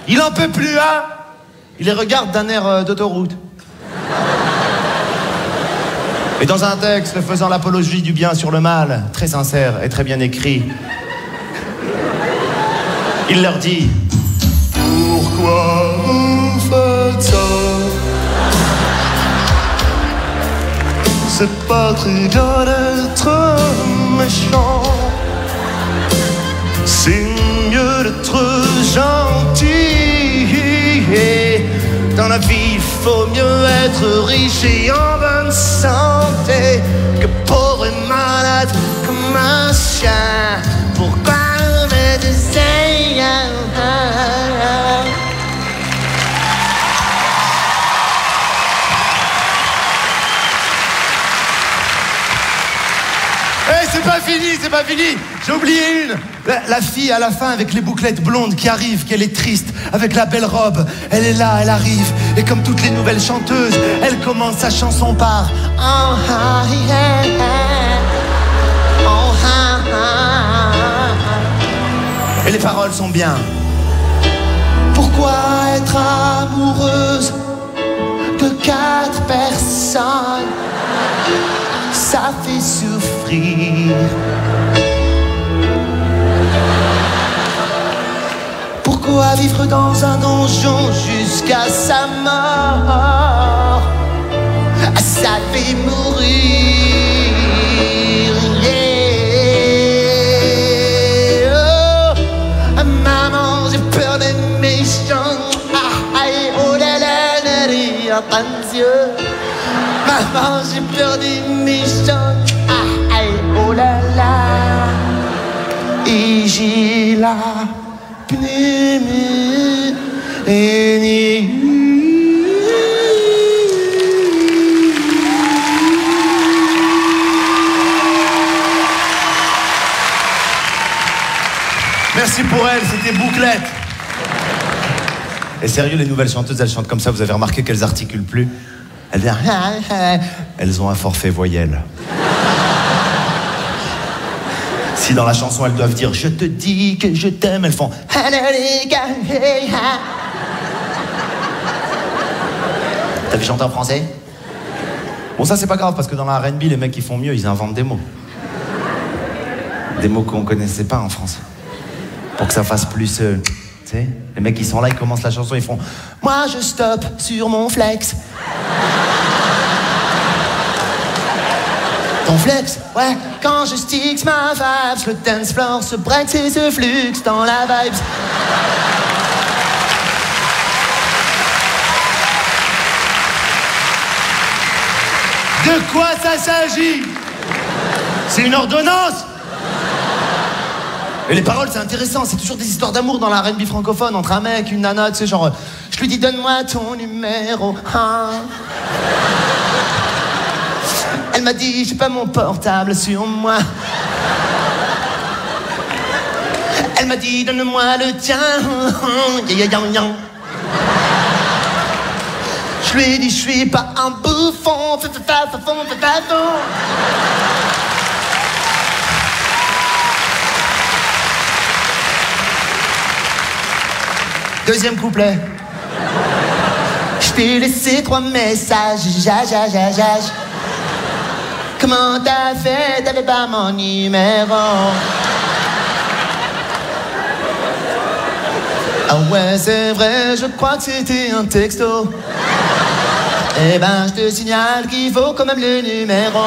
Il en peut plus, hein Il les regarde d'un air euh, d'autoroute. Et dans un texte faisant l'apologie du bien sur le mal, très sincère et très bien écrit, il leur dit Pourquoi? C'est pas très bien d'être méchant. C'est mieux d'être gentil. Dans la vie, il faut mieux être riche et en bonne santé que pauvre et malade comme un chien. Pourquoi fini, c'est pas fini. J'ai oublié une. La, fille à la fin avec les bouclettes blondes qui arrive, qu'elle est triste, avec la belle robe. Elle est là, elle arrive. Et comme toutes les nouvelles chanteuses, elle commence sa chanson par Oh. Et les paroles sont bien. Pourquoi être amoureuse de quatre personnes? Ça fait souffrir. Pourquoi vivre dans un donjon jusqu'à sa mort? Ça fait mourir. yeah. Oh, maman, j'ai peur des méchants. Ah, aïe, oh là là, là, attention. Maman, j'ai peur des méchants. Oh là là. Merci pour elle, c'était Bouclette. Et sérieux, les nouvelles chanteuses, elles chantent comme ça, vous avez remarqué qu'elles articulent plus Elles viennent. Elles ont un forfait voyelle. Si dans la chanson elles doivent dire je te dis que je t'aime, elles font. T'as vu chanter en français? Bon, ça c'est pas grave parce que dans la RB, les mecs qui font mieux, ils inventent des mots. Des mots qu'on connaissait pas en France. Pour que ça fasse plus. euh, tu sais Les mecs qui sont là, ils commencent la chanson, ils font Moi je stoppe sur mon flex. Flex, ouais, quand je sticks ma vibes, le dance floor se breaks et se flux dans la vibes. De quoi ça s'agit? C'est une ordonnance Et les paroles, c'est intéressant, c'est toujours des histoires d'amour dans la R&B francophone, entre un mec, une nana, tu sais, genre, euh, je lui dis donne-moi ton numéro 1. Elle m'a dit, j'ai pas mon portable sur moi. Elle m'a dit, donne-moi le tien. Je lui ai dit, je suis pas un bouffon. Deuxième couplet. Je t'ai laissé trois messages. Comment t'as fait, t'avais pas mon numéro Ah ouais, c'est vrai, je crois que c'était un texto. Eh ben, je te signale qu'il faut quand même le numéro.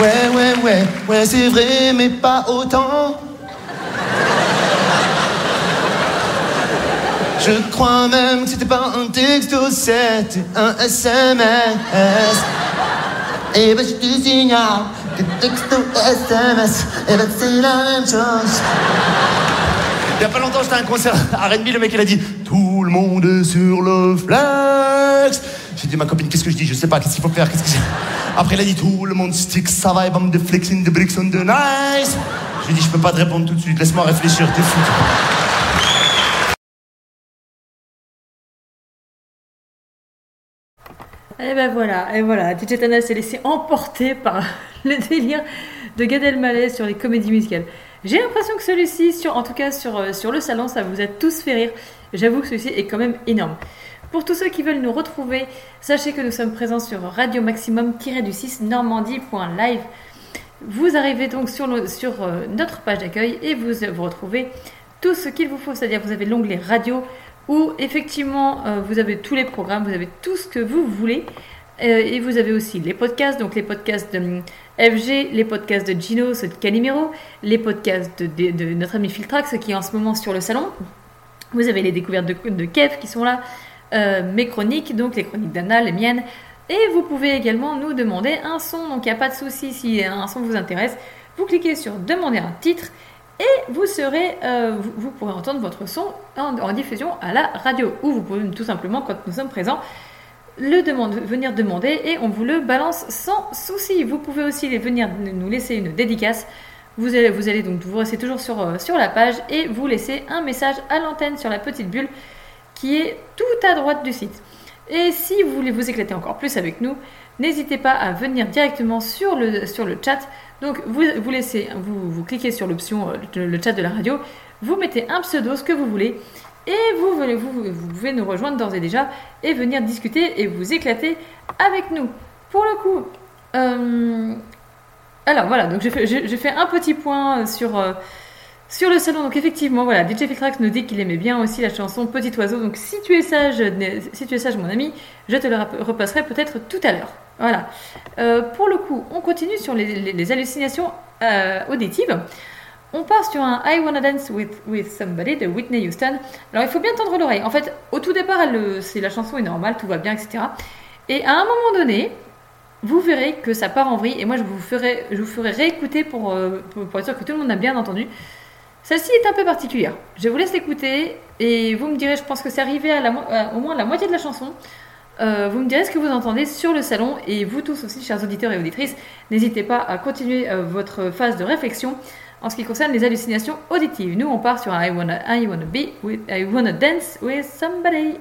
Ouais, ouais, ouais, ouais, c'est vrai, mais pas autant. Je crois même que c'était pas un texto, c'était un SMS. Et ben, je te signale que texto SMS, et ben, c'est la même chose. Il y a pas longtemps, j'étais à un concert R&B, le mec il a dit Tout le monde est sur le flex. J'ai dit à ma copine, qu'est-ce que je dis? Je sais pas, qu'est-ce qu'il faut faire? Qu'est-ce que Après, il a dit Tout le monde stick, ça va, bam de flexing, de bricks on the nice. Je lui ai dit, je peux pas te répondre tout de suite, laisse-moi réfléchir, t'es fou. Et ben voilà, et voilà, DJ s'est laissé emporter par le délire de Gad Elmaleh sur les comédies musicales. J'ai l'impression que celui-ci, en tout cas sur, euh, sur le salon, ça vous a tous fait rire. J'avoue que celui-ci est quand même énorme. Pour tous ceux qui veulent nous retrouver, sachez que nous sommes présents sur Radio Maximum-du-6 Normandie.live. Vous arrivez donc sur, sur euh, notre page d'accueil et vous, vous retrouvez tout ce qu'il vous faut, c'est-à-dire vous avez l'onglet radio où effectivement euh, vous avez tous les programmes, vous avez tout ce que vous voulez. Euh, et vous avez aussi les podcasts, donc les podcasts de hum, FG, les podcasts de Gino, ceux de Calimero, les podcasts de, notre ami Filtrax qui est en ce moment sur le salon. Vous avez les découvertes de, Kev qui sont là, euh, mes chroniques, donc les chroniques d'Anna, les miennes. Et vous pouvez également nous demander un son, donc il n'y a pas de souci si un son vous intéresse. Vous cliquez sur demander un titre et vous serez, euh, vous, pourrez entendre votre son en, diffusion à la radio. Ou vous pouvez tout simplement, quand nous sommes présents, le venir demander et on vous le balance sans souci. Vous pouvez aussi venir nous laisser une dédicace. Vous allez, vous allez donc vous restez toujours sur, euh, sur la page et vous laissez un message à l'antenne sur la petite bulle qui est tout à droite du site. Et si vous voulez vous éclater encore plus avec nous, n'hésitez pas à venir directement sur le, chat. Donc vous, laissez, vous, cliquez sur l'option euh, le, chat de la radio, vous mettez un pseudo, ce que vous voulez, et vous, vous, vous pouvez nous rejoindre d'ores et déjà et venir discuter et vous éclater avec nous. Pour le coup, euh, alors voilà, donc j'ai fait, un petit point sur, euh, sur le salon. Donc effectivement, voilà, DJ Filtrax nous dit qu'il aimait bien aussi la chanson Petit Oiseau. Donc si tu es sage, si tu es sage mon ami, je te le repasserai peut-être tout à l'heure. Voilà. Euh, pour le coup, on continue sur les, hallucinations euh, auditives. On part sur un I Wanna Dance with, with Somebody de Whitney Houston. Alors il faut bien tendre l'oreille. En fait, au tout départ, elle, la chanson est normale, tout va bien, etc. Et à un moment donné, vous verrez que ça part en vrille et moi je vous ferai, je vous ferai réécouter pour, euh, pour, pour être sûr que tout le monde a bien entendu. Celle-ci est un peu particulière. Je vous laisse l'écouter et vous me direz, je pense que c'est arrivé à la, à au moins la moitié de la chanson. Euh, vous me direz ce que vous entendez sur le salon et vous tous aussi, chers auditeurs et auditrices, n'hésitez pas à continuer euh, votre phase de réflexion en ce qui concerne les hallucinations auditives. Nous, on part sur un I wanna, I wanna be with, I wanna dance with somebody.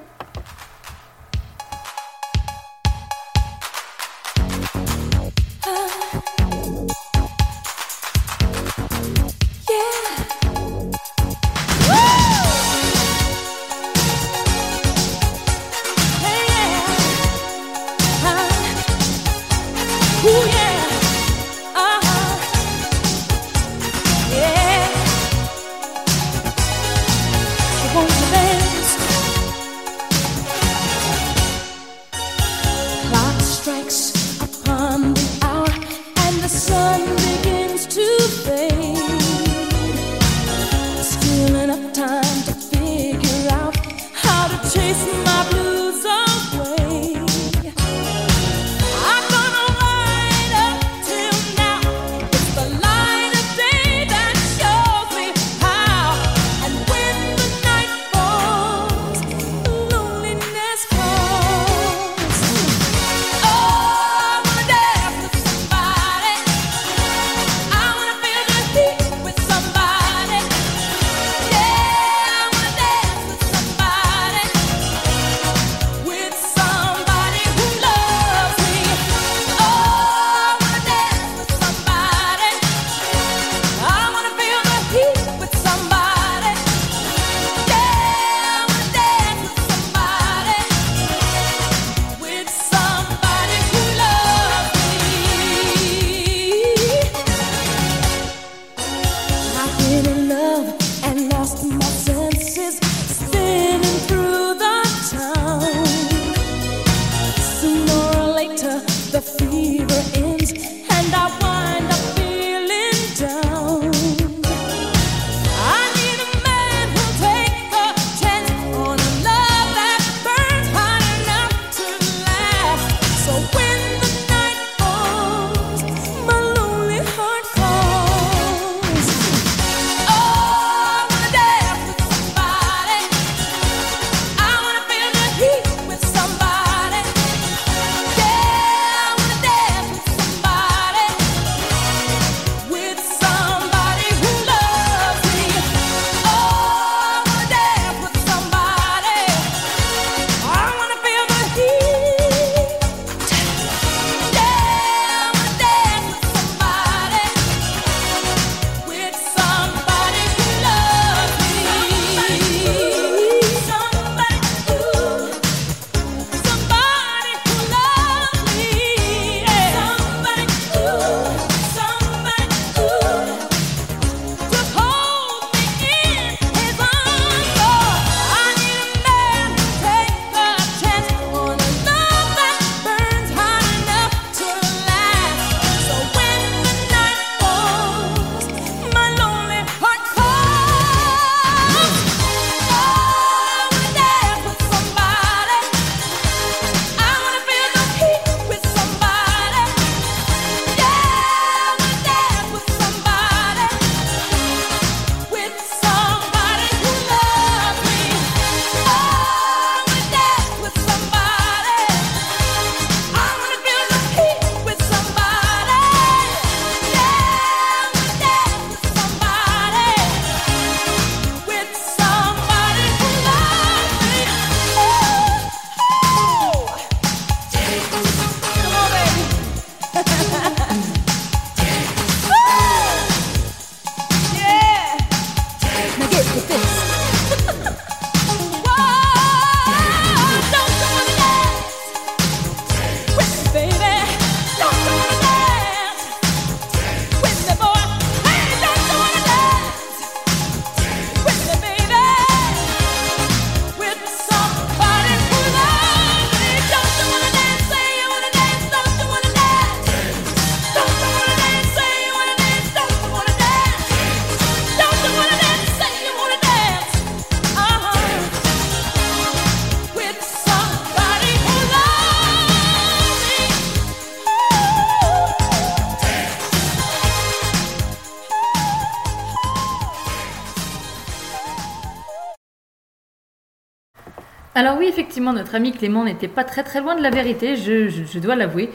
Alors oui, effectivement, notre ami Clément n'était pas très très loin de la vérité, je, je- dois l'avouer.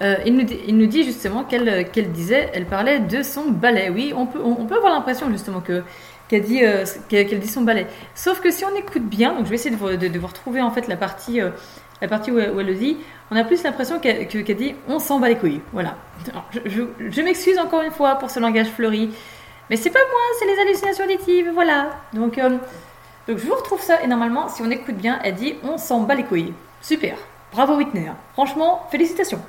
Euh, il, nous, il nous dit justement qu'elle qu'elle disait, elle parlait de son ballet. Oui, on peut, on, peut avoir l'impression justement que qu'elle dit, euh, dit son ballet. Sauf que si on écoute bien, donc je vais essayer de de, vous retrouver en fait la partie, euh, la partie où, elle- le dit, on a plus l'impression qu'elle que- qu'elle dit on s'en bat les couilles. Voilà. Je m'excuse encore une fois pour ce langage fleuri, mais c'est pas moi, c'est les hallucinations auditives, voilà. Donc, euh, donc je vous ça et normalement, si on écoute bien, elle dit on s'en bat les couilles. Super. Bravo Whitney. Franchement, félicitations.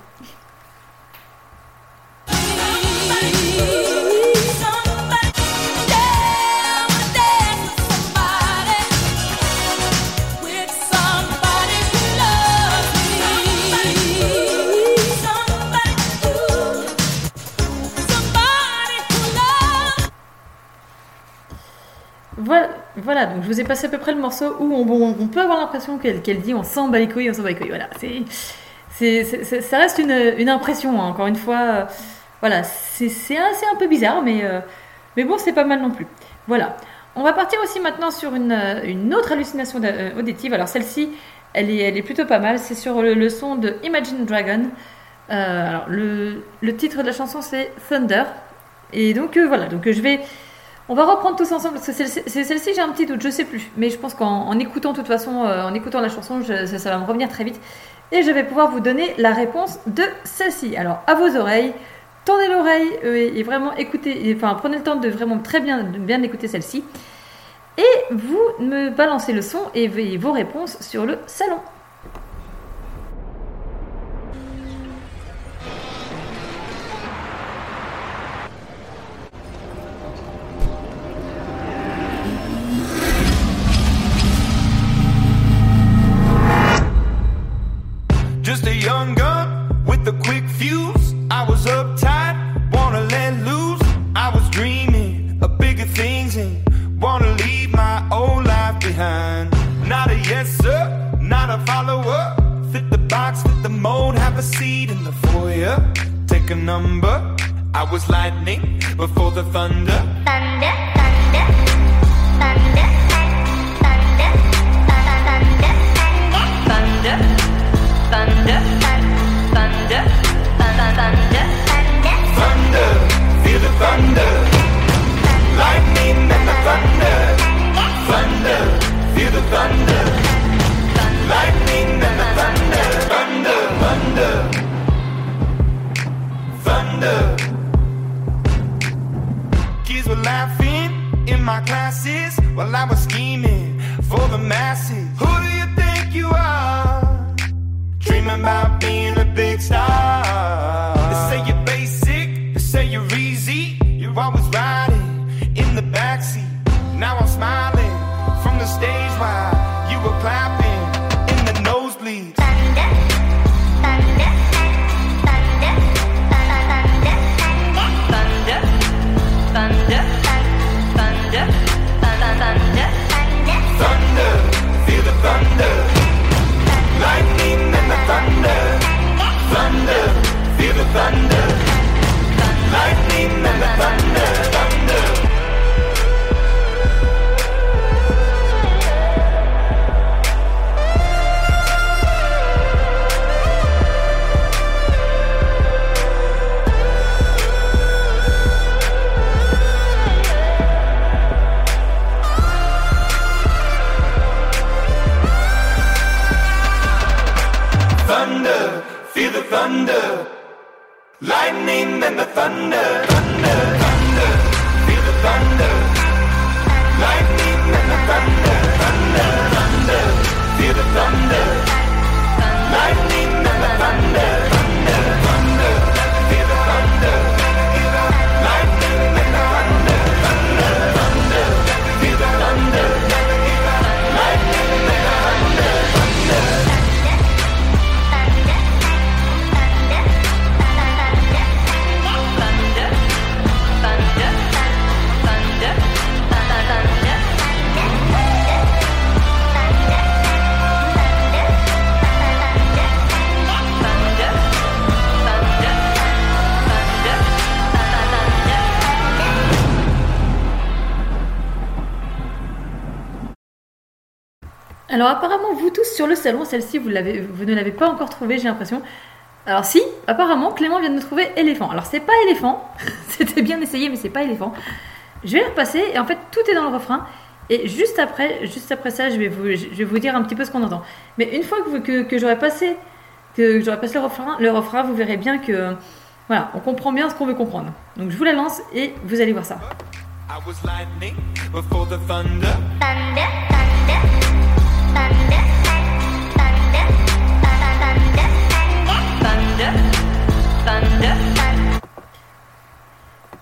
Je vous ai passé à peu près le morceau où on, peut avoir l'impression qu'elle dit on s'en bat les couilles, on s'en bat les couilles. Voilà, c'est, ça reste une, impression, hein, encore une fois. euh, voilà, c'est, c'est un, peu bizarre, mais, euh, mais bon, c'est pas mal non plus. Voilà. On va partir aussi maintenant sur une, euh, une autre hallucination auditive. Alors celle-ci, elle est, elle est plutôt pas mal. C'est sur le, son de Imagine Dragon. Alors le, le titre de la chanson c'est Thunder. Et donc voilà, donc je vais, on va reprendre tous ensemble parce que c'est celle-ci j'ai un petit doute, je sais plus, mais je pense qu'en en écoutant de toute façon, euh, en écoutant la chanson, je- ça, va me revenir très vite et je vais pouvoir vous donner la réponse de celle-ci. Alors à vos oreilles, tendez l'oreille euh, et, vraiment écoutez, et- enfin prenez le temps de vraiment très bien, bien écouter celle-ci et vous me balancez le son et et vos réponses sur le salon. Salon, celle-ci, vous, ne l'avez pas encore trouvée, j'ai l'impression. Alors si, apparemment, Clément vient de nous trouver éléphant. Alors c'est pas éléphant, c'était bien essayé, mais c'est pas éléphant. Je vais le repasser, et en fait, tout est dans le refrain. Et juste après, juste après ça, je vais vous, je vais vous dire un petit peu ce qu'on entend. Mais une fois que, vous- que, que j'aurai passé, que j'aurai passé le refrain, le refrain, vous verrez bien que, voilà, on comprend bien ce qu'on veut comprendre. Donc je vous la lance et vous allez voir ça. I was lightning before the thunder. Thunder, thunder,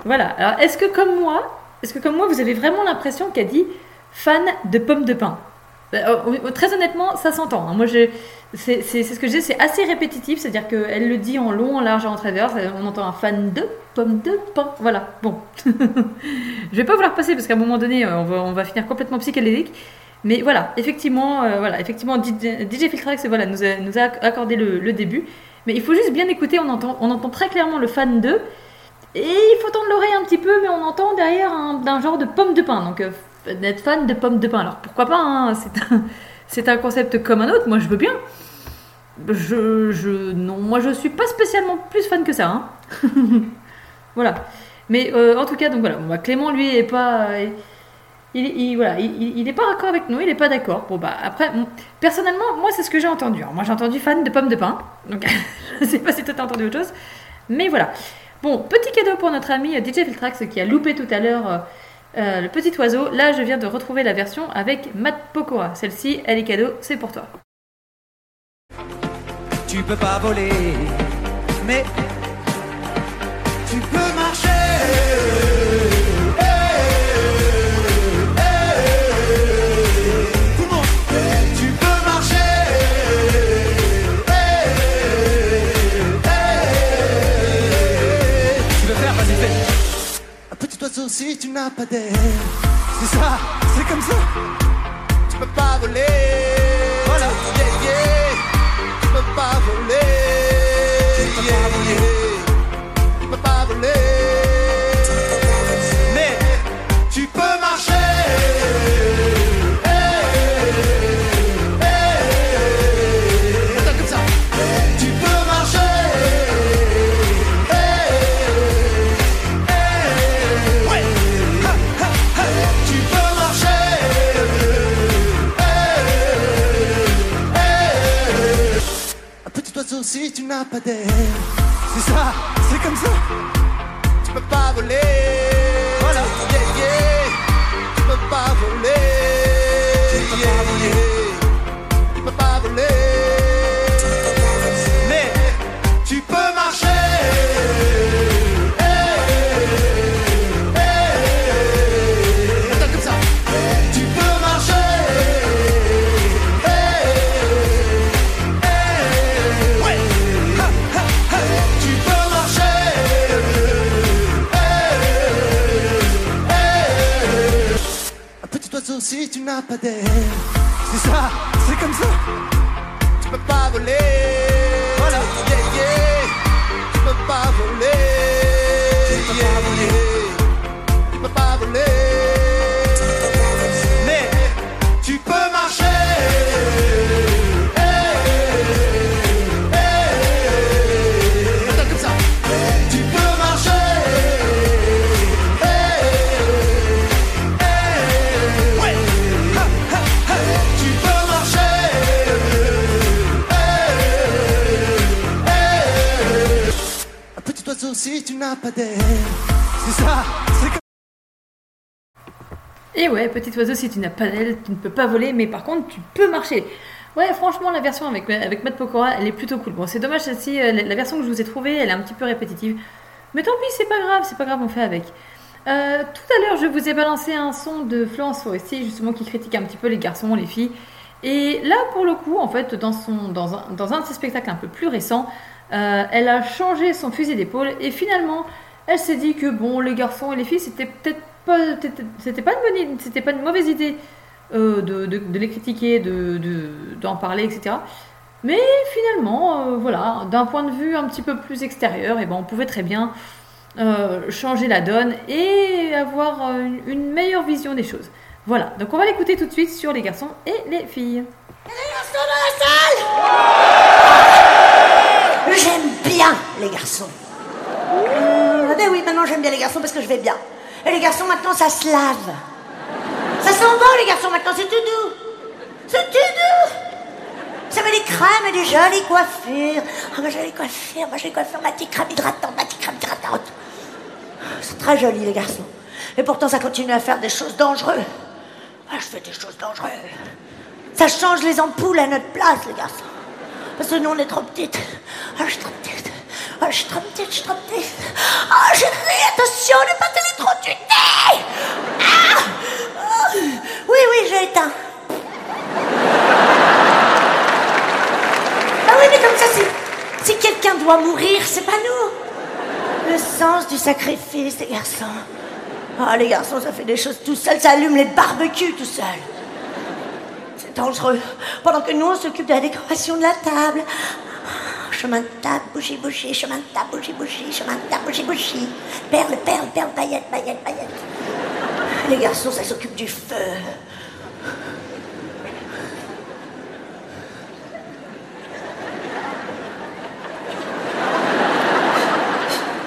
Voilà. Alors, est-ce que comme moi, est-ce que comme moi, vous avez vraiment l'impression qu'elle dit fan de pommes de pain Euh, euh, Très honnêtement, ça s'entend. hein. Moi, je, c'est, c'est- c'est ce que je dis, c'est assez répétitif, c'est-à-dire qu'elle le dit en long, en large et en travers. Euh, On entend un fan de pommes de pain. Voilà. Bon. je vais pas vous la repasser parce qu'à un moment donné, euh, on va, on va finir complètement psychédélique. Mais voilà, effectivement, euh, voilà, effectivement, DJ, DJ Filtrax, voilà, nous a, nous a accordé le, le début. Mais il faut juste bien écouter. On entend, on entend très clairement le fan de. Et il faut tendre l'oreille un petit peu, mais on entend derrière un, genre de pomme de pain. Donc, euh, d'être fan de pommes de pain. Alors, pourquoi pas hein, c'est, un, concept comme un autre. Moi, je veux bien. Je, je, non, moi, je suis pas spécialement plus fan que ça. hein. voilà. Mais euh, en tout cas, donc voilà. Bah, Clément, lui, est pas. Il, il- voilà, il, il- est pas d'accord avec nous, il est pas d'accord. Bon bah après, personnellement, moi c'est ce que j'ai entendu. Alors, moi j'ai entendu fan de pommes de pain, donc je sais pas si toi t'as entendu autre chose, mais voilà. Bon, petit cadeau pour notre ami DJ Filtrax qui a loupé tout à l'heure euh, euh, le petit oiseau. Là, je viens de retrouver la version avec Matt Pokora. Celle-ci, elle est cadeau, c'est pour toi. Tu peux pas voler, mais si tu n'as pas d'air. C'est ça, c'est comme ça. Tu peux pas voler. Tu n'as pas d'air. C'est ça, c'est comme ça. Tu peux pas voler. C'est ça, c'est comme ça. C'est ça, Et ouais, petit oiseau, si tu n'as pas d'aile, tu ne peux pas voler, mais par contre, tu peux marcher. Ouais, franchement, la version avec, avec Matt Pokora, elle est plutôt cool. Bon, c'est dommage, celle-ci, euh, la la version que je vous ai trouvée, elle est un petit peu répétitive. Mais tant pis, c'est pas grave, c'est pas grave, on fait avec. Euh, tout à l'heure, je vous ai balancé un son de Florence Foresti, justement, qui critique un petit peu les garçons, les filles. Et là, pour le coup, en fait, dans, son, dans, un, dans un de ses spectacles un peu plus récents, euh, elle a changé son fusil d'épaule et finalement, elle s'est dit que bon, les garçons et les filles, c'était peut-être pas, c'était- pas une bonne, c'était pas une mauvaise idée euh, de, les critiquer, de, de- d'en parler, etc. Mais finalement, euh, voilà, d'un point de vue un petit peu plus extérieur, et ben, on pouvait très bien changer la donne et avoir une, une meilleure vision des choses. Voilà, donc on va l'écouter tout de suite sur les garçons et les filles. J'aime bien les garçons. Ah ben oui, maintenant j'aime bien les garçons parce que je vais bien. Et les garçons maintenant ça se lave. Ça sent bon les garçons maintenant, c'est tout doux. C'est tout doux. Ça met des crèmes et des jolies coiffures. Ah ma jolie coiffure, ma jolie coiffure, ma petite crème hydratante, ma petite crème hydratante. C'est très joli les garçons. Et pourtant ça continue à faire des choses dangereuses. Ah, je fais des choses dangereuses. Ça change les ampoules à notre place les garçons. Parce que nous, on est trop petites. Ah, je suis trop petite. Ah, je suis trop petite, je suis trop petite. Ah, chérie, attention, ne pas t'électrocuter. Ah Ah Oui, oui, j'ai éteint. Ah oui, mais comme ça, si, si quelqu'un doit mourir, c'est pas nous. Le sens du sacrifice, les garçons. Ah, les garçons, ça fait des choses tout seul, ça allume les barbecues tout seul. Dangereux. Pendant que nous, on s'occupe de la décoration de la table. Chemin de table, bougie, bougie, chemin de table, bougie, bougie, chemin de table, bougie, bougie. Perle, perle, perle, paillette, paillette, paillette. Les garçons, ça s'occupe du feu.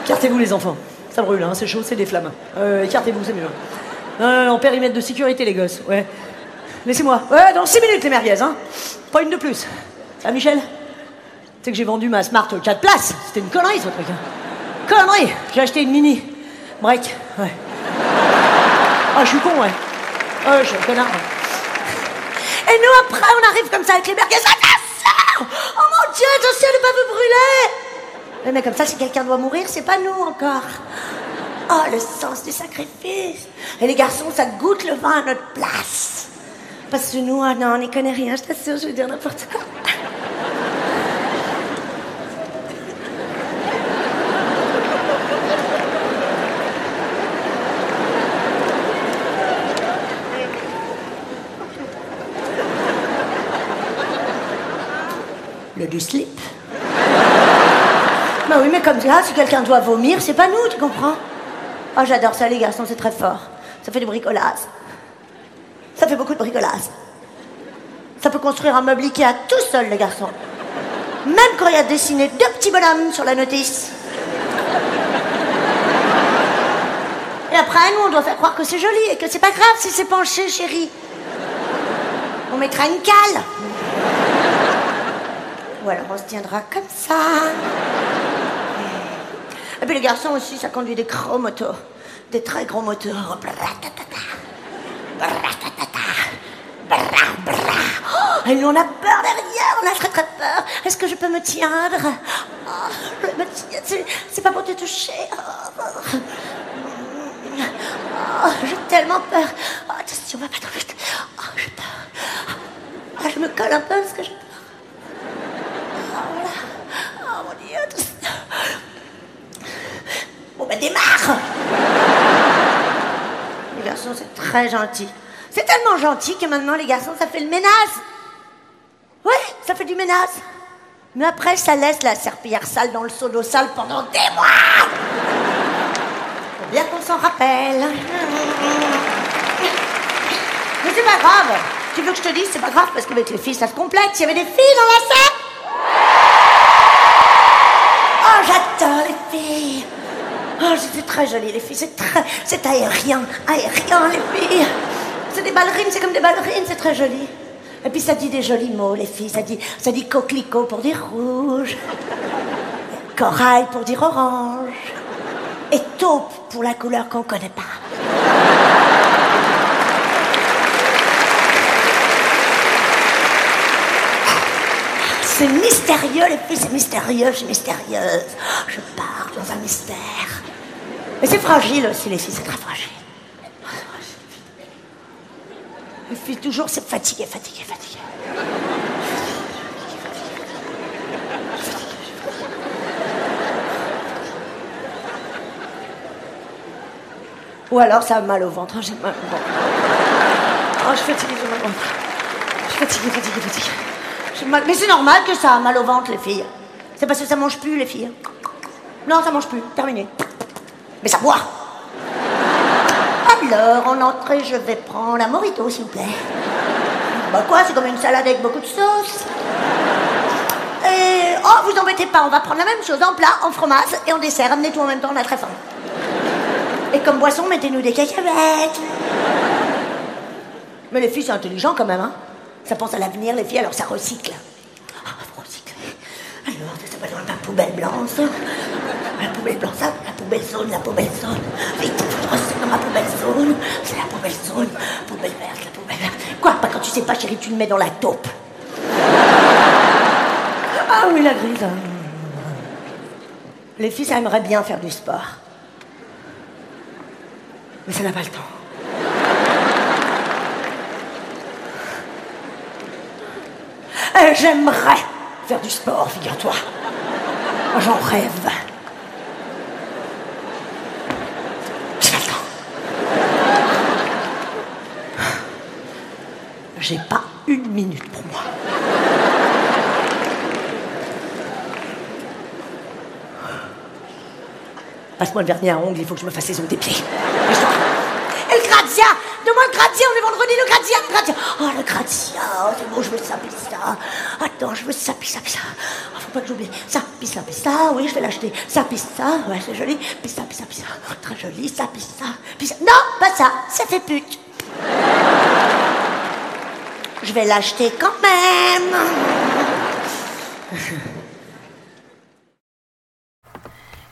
Écartez-vous les enfants. Ça brûle, hein, c'est chaud, c'est des flammes. Euh, écartez-vous, c'est mieux. Non, non, non, périmètre de sécurité, les gosses. Ouais. Laissez-moi. Ouais, dans 6 minutes, les merguez, hein. Pas une de plus. Ça, Michel sais que j'ai vendu ma Smart 4 places. C'était une connerie, ce truc. Hein. Connerie J'ai acheté une mini. Break, ouais. Ah, je suis con, ouais. Ouais, je suis un connard. Et nous, après, on arrive comme ça avec les merguez. Attention Oh mon Dieu, attention de pas vous brûler Mais comme ça, si quelqu'un doit mourir, c'est pas nous encore. Oh, le sens du sacrifice. Et les garçons, ça goûte le vin à notre place. Parce que nous, ah non, on n'y connaît rien, je t'assure, je vais dire n'importe quoi. Le du slip. Bah oui, mais comme ça, si quelqu'un doit vomir, c'est pas nous, tu comprends? Oh, j'adore ça, les garçons, c'est très fort. Ça fait du bricolage. Ça fait beaucoup de bricolage. Ça peut construire un meuble Ikea tout seul, les garçons. Même quand il a dessiné deux petits bonhommes sur la notice. Et après, nous, on doit faire croire que c'est joli et que c'est pas grave si c'est penché, chérie. On mettra une cale. Ou alors on se tiendra comme ça. Et puis les garçons aussi, ça conduit des gros motos. Des très gros moteurs. Oh, et on a peur derrière, on a très très peur. Est-ce que je peux me tiendre? Oh, me tiens, c'est- pas pour te toucher. Oh, oh, j'ai tellement peur. Oh, attention, va pas trop vite. Oh, j'ai peur. Je me colle un peu parce que j'ai peur. Oh. Oh, mon Dieu, attention. Bon, ben démarre Les garçons, c'est très gentil. C'est tellement gentil que maintenant, les garçons, ça fait le ménage. Ça fait du ménage. Mais après, ça laisse la serpillière sale dans le seau d'eau sale pendant des mois. Faut bien qu'on s'en rappelle. Mais c'est pas grave. Tu veux que je te dise, c'est pas grave, parce qu'avec les filles, ça se complète. Il y avait des filles dans la salle. Oh, j'adore les filles. Oh, c'était très joli, les filles. C'est très... C'est aérien. Aérien, les filles. C'est des ballerines, c'est comme des ballerines, c'est très joli. Et puis ça dit des jolis mots, les filles. Ça dit, ça dit coquelicot pour dire rouge. Corail pour dire orange. Et taupe pour la couleur qu'on connaît pas. C'est mystérieux, les filles, c'est mystérieux, je suis mystérieuse. Je pars dans un mystère. Mais c'est fragile aussi, les filles, c'est très fragile. Les filles, toujours, c'est fatigué, fatigué, fatigué. Ou alors ça a mal au ventre. hein, J'ai mal au ventre. Oh, je suis fatiguée, j'ai mal au ventre. Je suis fatiguée, fatiguée, fatiguée. Mais c'est normal que ça a mal au ventre, les filles. C'est parce que ça mange plus, les filles. Non, ça mange plus. Terminé. Mais ça boit. Alors, en entrée, je vais prendre un morito, s'il vous plaît. Bah quoi, c'est comme une salade avec beaucoup de sauce. Et oh, vous embêtez pas, on va prendre la même chose en plat, en fromage et en dessert. Amenez tout en même temps, on a très faim. Et comme boisson, mettez-nous des cacahuètes. Mais les filles, c'est intelligent quand même, hein. Ça pense à l'avenir, les filles, alors ça recycle. Ah, recycle. Alors, ça va dans la poubelle blanche. La poubelle blanche, ça, poubelle jaune, la poubelle jaune. Vite, faut je recycle dans ma poubelle jaune. C'est la poubelle jaune, poubelle verte, la poubelle verte. Quoi Pas quand tu sais pas, chérie, tu le mets dans la taupe. Ah oui, la grise. Les filles, ça aimerait bien faire du sport. Mais ça n'a pas le temps. Euh, J'aimerais faire du sport, figure-toi. J'en rêve. J'ai pas le temps. J'ai pas une minute pour moi. Passe-moi le vernis à ongles, il faut que je me fasse les ongles des pieds. Et le grazia Donne-moi le grazia, on est vendredi, le grazia, le grazia Oh, le grazia, oh, c'est bon, je veux ça, ça. Attends, je veux ça, ça, puis ça. Oh, faut pas que j'oublie. Ça, puis ça, oui, je vais l'acheter. Ça, puis ça, ouais, c'est joli. Puis ça. Oh, très joli, ça, puis ça. Non, pas ça, ça fait pute. Je vais l'acheter quand même.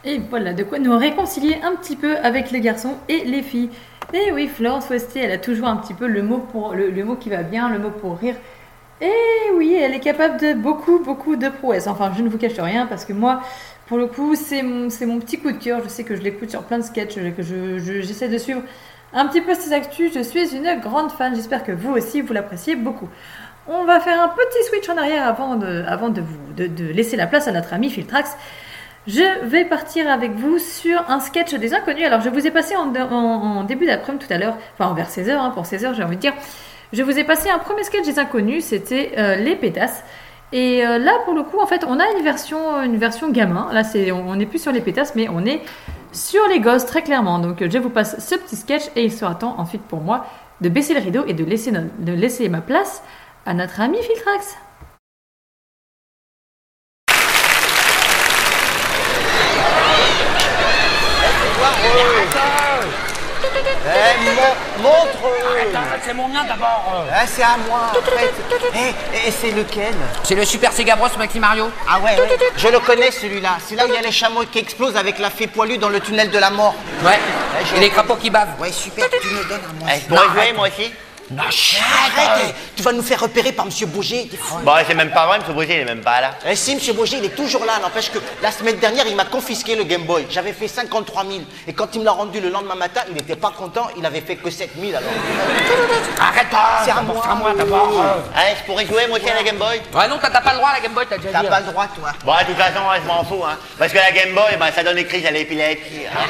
Et voilà, de quoi nous réconcilier un petit peu avec les garçons et les filles. Et oui, Florence Westé, elle a toujours un petit peu le mot, pour, le, mot qui va bien, le mot pour rire. Et oui, elle est capable de beaucoup, beaucoup de prouesses. Enfin, je ne vous cache rien parce que moi, pour le coup, c'est mon, petit coup de cœur. Je sais que je l'écoute sur plein de sketchs, que je, je- j'essaie de suivre un petit peu ses actus. Je suis une grande fan. J'espère que vous aussi, vous l'appréciez beaucoup. On va faire un petit switch en arrière avant de, avant de, vous, de, laisser la place à notre ami Filtrax. Je vais partir avec vous sur un sketch des inconnus. Alors, je vous ai passé en, début d'après-midi tout à l'heure, enfin vers 16h, pour 16h, j'ai envie de dire. Je vous ai passé un premier sketch des inconnus, c'était euh, Les Pétasses. Et euh, là, pour le coup, en fait, on a une version, une version gamin. Là, on n'est plus sur les pétasses, mais on est sur les gosses, très clairement. Donc, je vous passe ce petit sketch et il sera temps ensuite pour moi de baisser le rideau et de laisser, de laisser ma place à notre ami Filtrax. Eh, mon- montre Attends, c'est mon mien d'abord. Eh, c'est à moi, après. Eh, et c'est lequel? C'est le Super Sega Bros Maxi Mario. Ah ouais, ouais. je le connais celui-là. C'est là où il y a les chameaux qui explosent avec la fée poilue dans le tunnel de la mort. Ouais. Et les crapauds qui bavent. Ouais, super, tu me donnes à moi. Eh, je pourrais jouer, moi aussi? Non, arrête, eh, Tu vas nous faire repérer par Monsieur Bouger. Bon, c'est même pas vrai, M. Bouger, il est même pas là. Eh si, Monsieur Bouger, il est toujours là. N'empêche que la semaine dernière, il m'a confisqué le Game Boy. J'avais fait 53 000. Et quand il me l'a rendu le lendemain matin, il n'était pas content. Il avait fait que 7 000 alors. Arrête C'est à moi. C'est à moi d'abord. Allez, je pourrais jouer moi aussi à la Game Boy? Ouais, non, t'as t'as pas le droit à la Game Boy, t'as déjà dit. T'as pas le droit, toi. Bon, de toute façon, je m'en fous, hein. Parce que la Game Boy, ben, ça donne des crises à l'épilepsie. hein.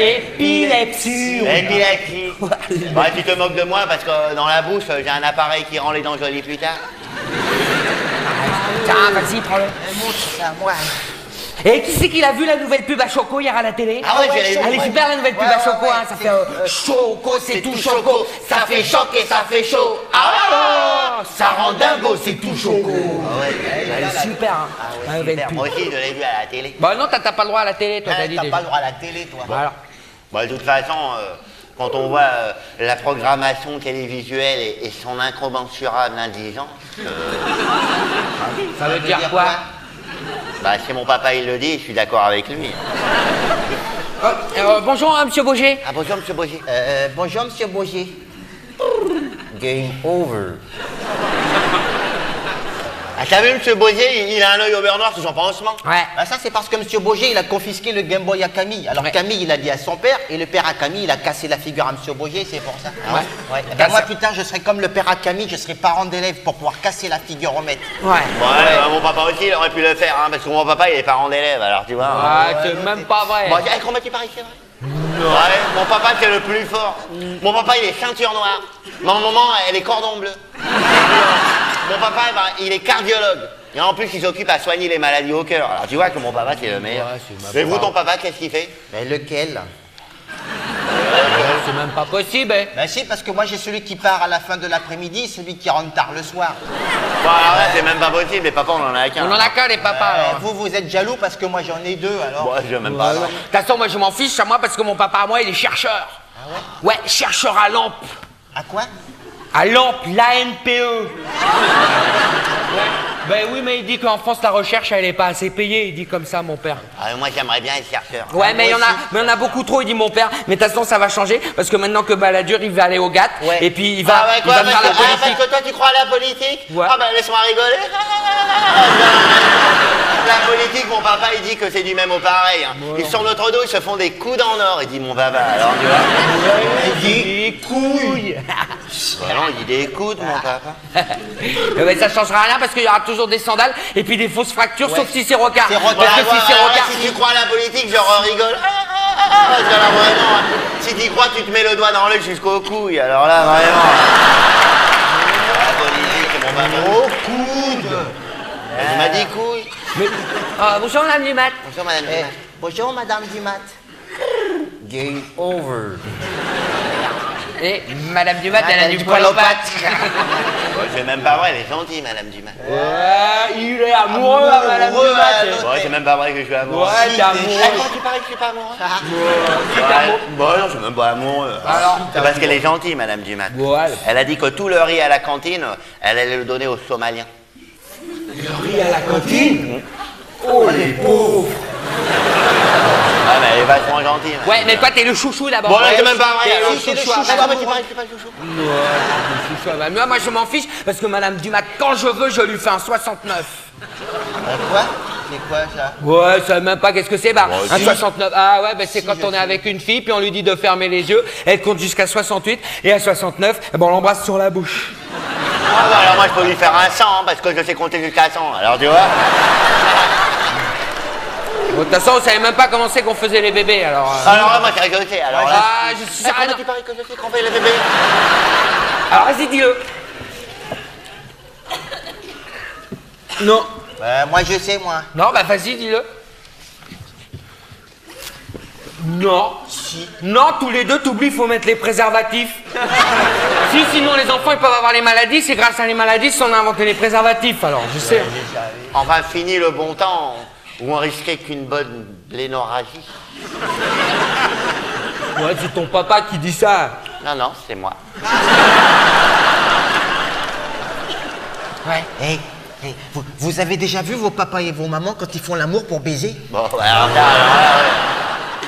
Épilepsie. Épilepsie. Bon, tu te moques de moi parce que dans la bouche, j'ai un appareil qui rend les dents jolies plus tard. Tiens, vas-y, prends-le. À moi. Et qui c'est qu'il a vu la nouvelle pub à Choco hier à la télé? Ah ouais, vu. Elle est super la nouvelle pub Ouais, à ouais, Choco, ouais, hein, ça fait euh, Choco, c'est tout Choco, ça fait choc et ça fait chaud. Ah là ça rend dingo, c'est tout choco. Ah ouais, Elle est super, hein. La. Moi aussi, je l'ai vu à la télé. Bah non, t'as pas le droit à la télé, toi, t'as dit t'as déjà. pas le droit à la télé, toi. Voilà. Bon, de toute façon, euh, quand on voit euh, la programmation télévisuelle et, et son incommensurable indigence... euh, Ça veut dire quoi Bah, si mon papa il le dit, je suis d'accord avec lui. Euh, bonjour, hein, monsieur Boger. Ah, bonjour, monsieur Boger. Euh, bonjour, Monsieur Bouger. Game over. Ah, t'as vu, monsieur Boger, il, a un œil au beurre noir sous son pansement Ouais. Ah, ça, c'est parce que Monsieur Boger, il a confisqué le Game Boy à Camille. Alors Camille, il a dit à son père, et le père à Camille, il a cassé la figure à Monsieur Boger, c'est pour ça. Ah ouais Ouais. Eh ben, moi, plus tard, je serai comme le père à Camille, je serai parent d'élève pour pouvoir casser la figure au maître. Ouais. Ouais, bah, mon papa aussi, il aurait pu le faire, hein, parce que mon papa, il est parent d'élève, alors tu vois. Ah, c'est même pas vrai. Bon, comment tu paries, c'est vrai Ouais, mon papa, c'est le plus fort. Mon papa, il est ceinture noire. Ma maman, elle est cordon bleu. mon papa, eh ben, il est cardiologue. Et en plus, il s'occupe à soigner les maladies au cœur. Alors tu vois que mon papa, c'est le meilleur. Ouais, c'est ma Et vous, part. ton papa, qu'est-ce qu'il fait? Mais lequel? C'est même pas possible. hein. Ben si, parce que moi j'ai celui qui part à la fin de l'après-midi, celui qui rentre tard le soir. Bon, alors là, c'est même pas possible, les papas, on en a qu'un. On en a qu'un, les papas. Euh, alors. vous, vous êtes jaloux parce que moi j'en ai deux alors. Bon, je même pas. De toute façon, moi, je m'en fiche à moi parce que mon papa, à moi, il est chercheur. ouais? Chercheur à lampe. À quoi? À lampe, l'ANPE. Ouais. Ben oui, mais il dit qu'en France, la recherche, elle est pas assez payée. Il dit comme ça, mon père. Ah, moi, j'aimerais bien être chercheur. Ouais, mais il y en a, mais y en a beaucoup trop, il dit mon père. Mais de toute façon, ça va changer parce que maintenant que Balladur, il va aller au GATT et puis il va, ah ouais, il va me faire parce, la que, ah, politique. parce que toi, tu crois à la politique Ouais. Ah, bah, laisse-moi rigoler. la politique, mon papa, il dit que c'est du même au pareil. hein. Ils sont notre dos, ils se font des coudes en or. Il dit, mon papa, alors, tu vois. Il dit des couilles. Non, il dit des coudes, mon papa. Ben, ça changera rien parce qu'il y aura toujours des sandales et puis des fausses fractures, sauf si c'est rocard. C'est Parce si c'est rocard, si tu crois à la politique, je rigole. Ah, ah, ah, Parce que là, vraiment, si tu crois, tu te mets le doigt dans l'œil jusqu'au couille. Alors là, vraiment. La politique, mon. Au coude. Il m'a dit couille. Ah, bonjour, madame Dumat. Bonjour, madame Eh, Dumas. bonjour madame Dumat. Game over. Et madame Dumat, elle a du du poil aux pattes. C'est même pas vrai, elle est gentille, madame Dumas. Ouais, il est amoureux, à madame Amoureux, Dumat. Ouais, c'est même pas vrai que je suis amoureux. Ouais, t'es amoureux. Eh, comment tu parais que je suis pas amoureux Ouais, Bon, non, je suis même pas amoureux. Alors C'est parce qu'elle est gentille, madame Dumas. Elle a dit que tout le riz à la cantine, elle allait le donner aux Somaliens. Le riz à la cantine? Oh, les pauvres. Ah, mais elle est vachement gentille. hein. Ouais, mais toi, t'es le chouchou d'abord. Bon, là, Ouais, c'est même pas vrai. t'es alors. le Si, c'est le chouchou. chouchou. Ah, tu suis pas le chouchou Ouais, le chouchou. Bah, moi, moi, je m'en fiche parce que madame Dumat, quand je veux, je lui fais un 69. Quoi? C'est quoi ça? Ouais, je sais même pas qu'est-ce que c'est. Bah, Moi un aussi. 69. Ah ouais, bah, c'est quand on est avec une fille, puis on lui dit de fermer les yeux. Elle compte jusqu'à 68. Et à 69, eh ben, on l'embrasse sur la bouche. Ah, bah, alors moi, je peux lui faire un 100, hein, parce que je sais compter jusqu'à 100. Alors, tu vois Bon, De toute façon, on savait même pas comment c'est qu'on faisait les bébés, alors. euh. Alors là, moi, c'est sais. Alors là. Ah, je suis comment tu parais que je sais qu'on fait les bébés? Alors, vas-y, dis-le. Non. Euh, moi je sais moi. Non, bah vas-y, dis-le. Non. Non, tous les deux, t'oublies, il faut mettre les préservatifs. si, sinon les enfants, ils peuvent avoir les maladies. C'est grâce à les maladies qu'on a inventé les préservatifs, alors, je sais. Enfin, fini le bon temps où on risquait qu'une bonne blénorragie. Ouais, c'est ton papa qui dit ça. Non, non, c'est moi. Ouais. Hey, hey, vous, vous avez déjà vu vos papas et vos mamans quand ils font l'amour pour baiser Bon, alors là, alors.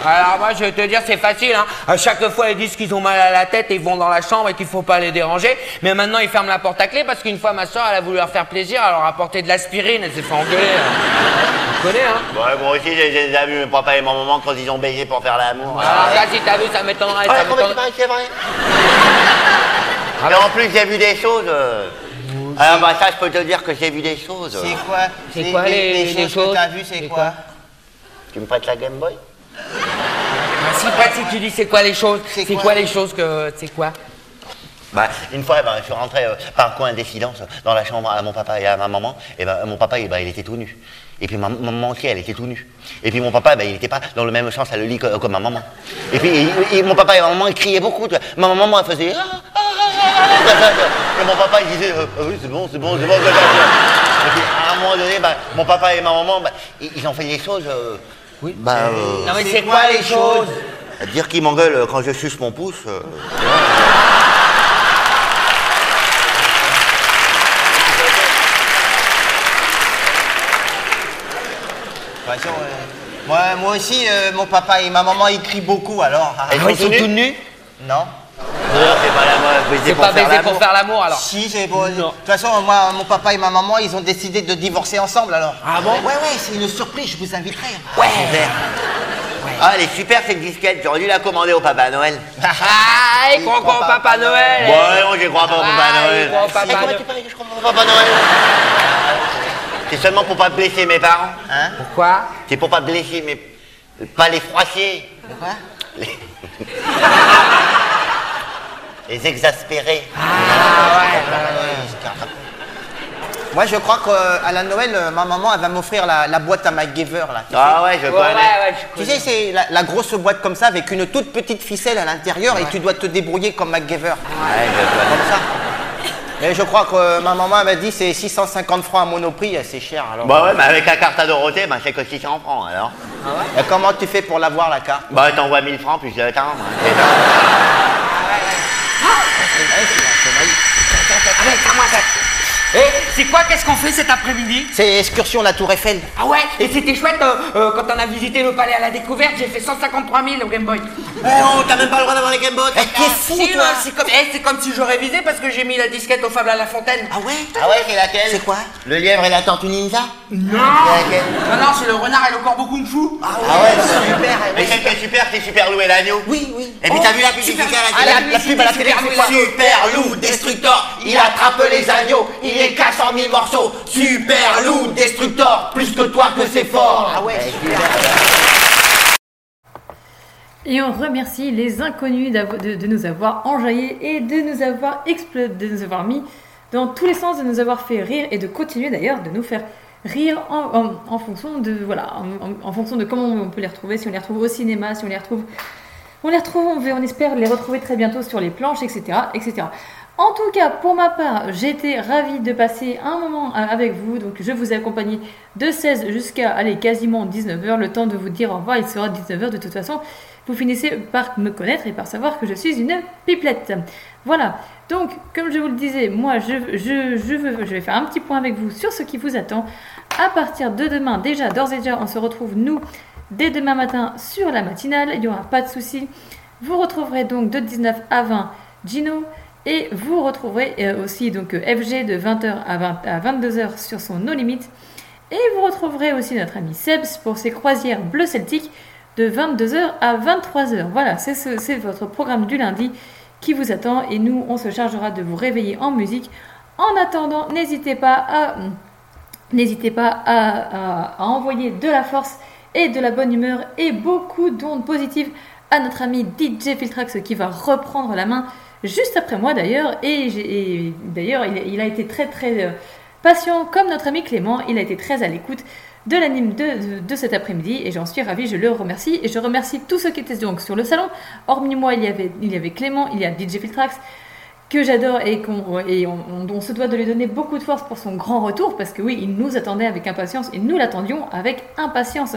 Alors moi je vais te dire c'est facile hein. À chaque fois ils disent qu'ils ont mal à la tête et ils vont dans la chambre et qu'il faut pas les déranger. Mais maintenant ils ferment la porte à clé parce qu'une fois ma soeur elle a voulu leur faire plaisir, elle leur a apporté de l'aspirine, elle s'est fait engueuler. hein. Tu connais hein Ouais, moi aussi, j'ai déjà vu mes papa et ma maman quand ils ont baisé pour faire l'amour. Alors là si t'as vu ça m'étonnerait. Ouais, ça c'est vrai Mais en plus, j'ai vu des choses. euh. Alors, bah, ça, je peux te dire que j'ai vu des choses. C'est quoi C'est quoi les- les choses, que choses t'as vues, c'est quoi Tu me prêtes la Game Boy Ah, si pas si tu dis c'est quoi les choses C'est quoi, les choses que c'est quoi Bah, une fois, bah, je suis rentré euh, par coïncidence dans la chambre à mon papa et à ma maman. Et bah, mon papa, eh bah, il était tout nu. Et puis ma ma maman aussi, elle était tout nue. Et puis mon papa, bah, il n'était pas dans le même sens à le lit que, que ma maman. Et puis et- et mon papa et ma maman, ils criaient beaucoup. tu vois. Ma maman, elle faisait... Ah, ah, ah, ah. Et mon papa, il disait... euh, Ah oui, c'est bon, c'est bon, c'est bon. c'est bon. Et puis à un moment donné, bah, mon papa et ma maman, bah, ils ils ont fait des choses... euh, oui. Bah, euh, Non mais c'est quoi les choses? Dire qu'ils m'engueulent quand je suce mon pouce... euh, façon, euh, moi, moi aussi, euh, mon papa et ma maman, ils crient beaucoup alors. Ils sont tous nus nus Non. Non, c'est pas l'amour, baiser C'est pour pas faire baiser pour l'amour. faire l'amour alors. Si, c'est bon. De toute façon, moi, mon papa et ma maman, ils ont décidé de divorcer ensemble alors. Ah bon Ouais, ouais, c'est une surprise, je vous inviterai. Ouais. Ah, elle est super cette disquette, j'aurais dû la commander au Papa Noël. Ah, il croit encore au Papa Noël. Bon, non, j'y crois pas au Papa Ah, il Noël. croit au Papa Mais comment Noël. tu paries que je crois pas au Papa Noël? C'est seulement pour pas blesser mes parents. Hein Pourquoi C'est pour pas blesser mes... Pas les froisser. Pourquoi Les... les exaspérer. Ah ouais. Moi, je crois qu'à la Noël, euh, ma maman, elle va m'offrir la, la boîte à MacGyver, là. Ah ouais, je connais. ouais, ouais, Tu sais, c'est la, la grosse boîte comme ça, avec une toute petite ficelle à l'intérieur, et tu dois te débrouiller comme MacGyver. Ouais, je connais. Comme ça. Mais je crois que euh, ma maman m'a dit c'est 650 francs à Monoprix, euh, c'est cher alors. Bah ouais, mais avec la carte à Dorothée, bah c'est que 600 francs alors. Et comment tu fais pour l'avoir la carte? Bah t'envoies 1000 francs plus de temps. Eh, c'est quoi Qu'est-ce qu'on fait cet après-midi C'est excursion la Tour Eiffel. Ah ouais Et c'était chouette euh, euh, quand on a visité le palais à la découverte, j'ai fait 153 000 au Game Boy. Eh oh, t'as même pas le droit d'avoir les Game Boy Eh, t'es fou, toi C'est comme, eh, c'est comme si j'aurais visé parce que j'ai mis la disquette au Fable à la Fontaine. Ah ouais Ah ouais, c'est laquelle C'est quoi Le lièvre et la tortue ninja Non C'est laquelle Non, non, c'est le renard et le corbeau kung fu. Ah ouais, super Mais celle qui est super, c'est Super Loup et l'agneau Oui, oui. Et puis t'as vu la publicité à la Ah, télé la- pub à la télé, Super c'est quoi Loup, Super Loup, Destructor, il attrape les agneaux, il les casse en mille morceaux. Super Loup, Destructor, plus que toi que c'est fort. Ah ouais, Et on remercie les inconnus de, de nous avoir enjaillés et de nous avoir explo- de nous avoir mis dans tous les sens, de nous avoir fait rire et de continuer d'ailleurs de nous faire rire en, en- en fonction de voilà, en, en- en fonction de comment on peut les retrouver, si on les retrouve au cinéma, si on les retrouve, on les retrouve, on, veut- on espère les retrouver très bientôt sur les planches, etc., etc. En tout cas, pour ma part, été ravie de passer un moment euh, avec vous. Donc, je vous ai accompagné de 16 jusqu'à, allez, quasiment 19h. Le temps de vous dire au revoir, il sera 19h de toute façon. Vous finissez par me connaître et par savoir que je suis une pipelette. Voilà. Donc, comme je vous le disais, moi, je vais faire un petit point avec vous sur ce qui vous attend. À partir de demain, déjà, d'ores et déjà, on se retrouve, nous, dès demain matin sur la matinale. Il n'y aura pas de souci. Vous retrouverez donc de 19 à 20 Gino. Et vous retrouverez euh, aussi donc euh, FG de 20h à, 20 à 22h sur son No Limit. Et vous retrouverez aussi notre ami Sebs pour ses croisières bleu celtique de 22h à 23h. Voilà, c'est ce- c'est votre programme du lundi qui vous attend et nous on se chargera de vous réveiller en musique. En attendant, n'hésitez pas à n'hésitez pas à envoyer de la force et de la bonne humeur et beaucoup d'ondes positives à notre ami DJ Filtrax qui va reprendre la main juste après moi d'ailleurs. Et, d'ailleurs, il, a été très très euh, patient comme notre ami Clément. Il a été très à l'écoute de l'anime de, de, cet après-midi et j'en suis ravie, je le remercie. Et je remercie tous ceux qui étaient donc sur le salon. Hormis moi, il y avait, il y avait Clément, il y a DJ Filtrax que j'adore et qu'on et on- on se doit de lui donner beaucoup de force pour son grand retour parce que oui, il nous attendait avec impatience et nous l'attendions avec impatience.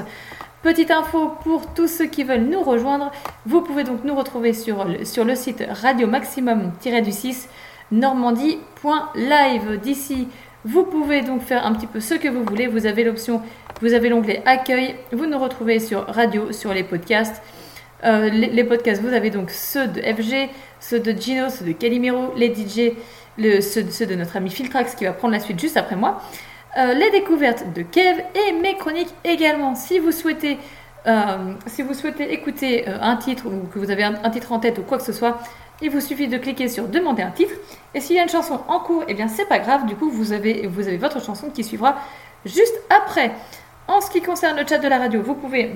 Petite info pour tous ceux qui veulent nous rejoindre, vous pouvez donc nous retrouver sur le, site radio maximum-du6 normandie.live. D'ici, vous pouvez donc faire un petit peu ce que vous voulez. Vous avez l'option, vous avez l'onglet accueil. Vous nous retrouvez sur radio, sur les podcasts. Euh, les, podcasts, vous avez donc ceux de FG, ceux de Gino, ceux de Calimero, les DJ, ceux de notre ami Filtrax qui va prendre la suite juste après moi. Euh, les découvertes de Kev et mes chroniques également. Si vous souhaitez, euh, si vous souhaitez écouter euh, un titre ou que vous avez un, titre en tête ou quoi que ce soit, il vous suffit de cliquer sur demander un titre. Et s'il y a une chanson en cours, eh bien c'est pas grave. Du coup, vous avez, vous avez votre chanson qui suivra juste après. En ce qui concerne le chat de la radio, vous pouvez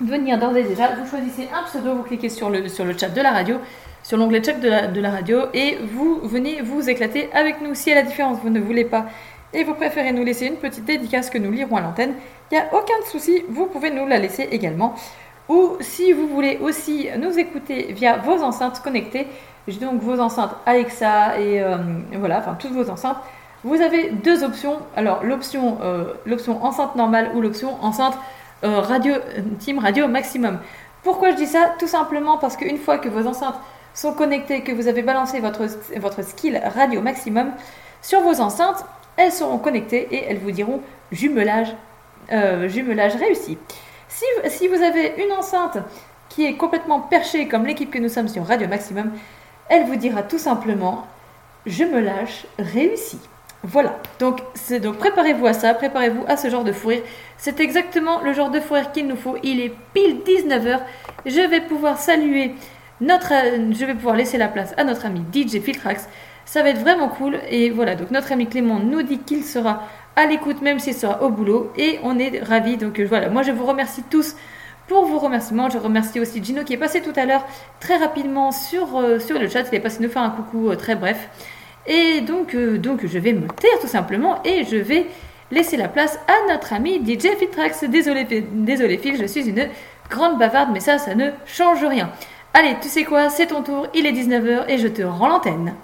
venir d'ores et déjà. Vous choisissez un pseudo, vous cliquez sur le, sur le chat de la radio, sur l'onglet chat de la, de la radio, et vous venez vous éclater avec nous. Si à la différence vous ne voulez pas et vous préférez nous laisser une petite dédicace que nous lirons à l'antenne, il n'y a aucun souci, vous pouvez nous la laisser également. Ou si vous voulez aussi nous écouter via vos enceintes connectées, donc vos enceintes Alexa et euh, voilà, enfin toutes vos enceintes, vous avez deux options. Alors l'option euh, l'option enceinte normale ou l'option enceinte euh, radio Team Radio Maximum. Pourquoi je dis ça? Tout simplement parce qu'une fois que vos enceintes sont connectées, que vous avez balancé votre, votre skill Radio Maximum sur vos enceintes, elles seront connectées et elles vous diront jumelage, euh, jumelage réussi. Si, si vous avez une enceinte qui est complètement perchée comme l'équipe que nous sommes sur Radio Maximum, elle vous dira tout simplement je me lâche réussi. Voilà, donc, donc préparez-vous à ça, préparez-vous à ce genre de fou. C'est exactement le genre de fou qu'il nous faut. Il est pile 19h. Je vais pouvoir saluer notre. euh, Je vais pouvoir laisser la place à notre ami DJ Filtrax. Ça va être vraiment cool. Et voilà, donc notre ami Clément nous dit qu'il sera à l'écoute, même s'il sera au boulot. Et on est ravis. Donc euh, voilà, moi je vous remercie tous pour vos remerciements. Je remercie aussi Gino qui est passé tout à l'heure très rapidement sur, euh, le chat. Il est passé nous faire un coucou euh, très bref. Et donc, je vais me taire tout simplement et je vais laisser la place à notre ami DJ Fitrax. Désolé, désolé Phil, je suis une grande bavarde, mais ça, ça ne change rien. Allez, tu sais quoi, c'est ton tour, il est 19h et je te rends l'antenne.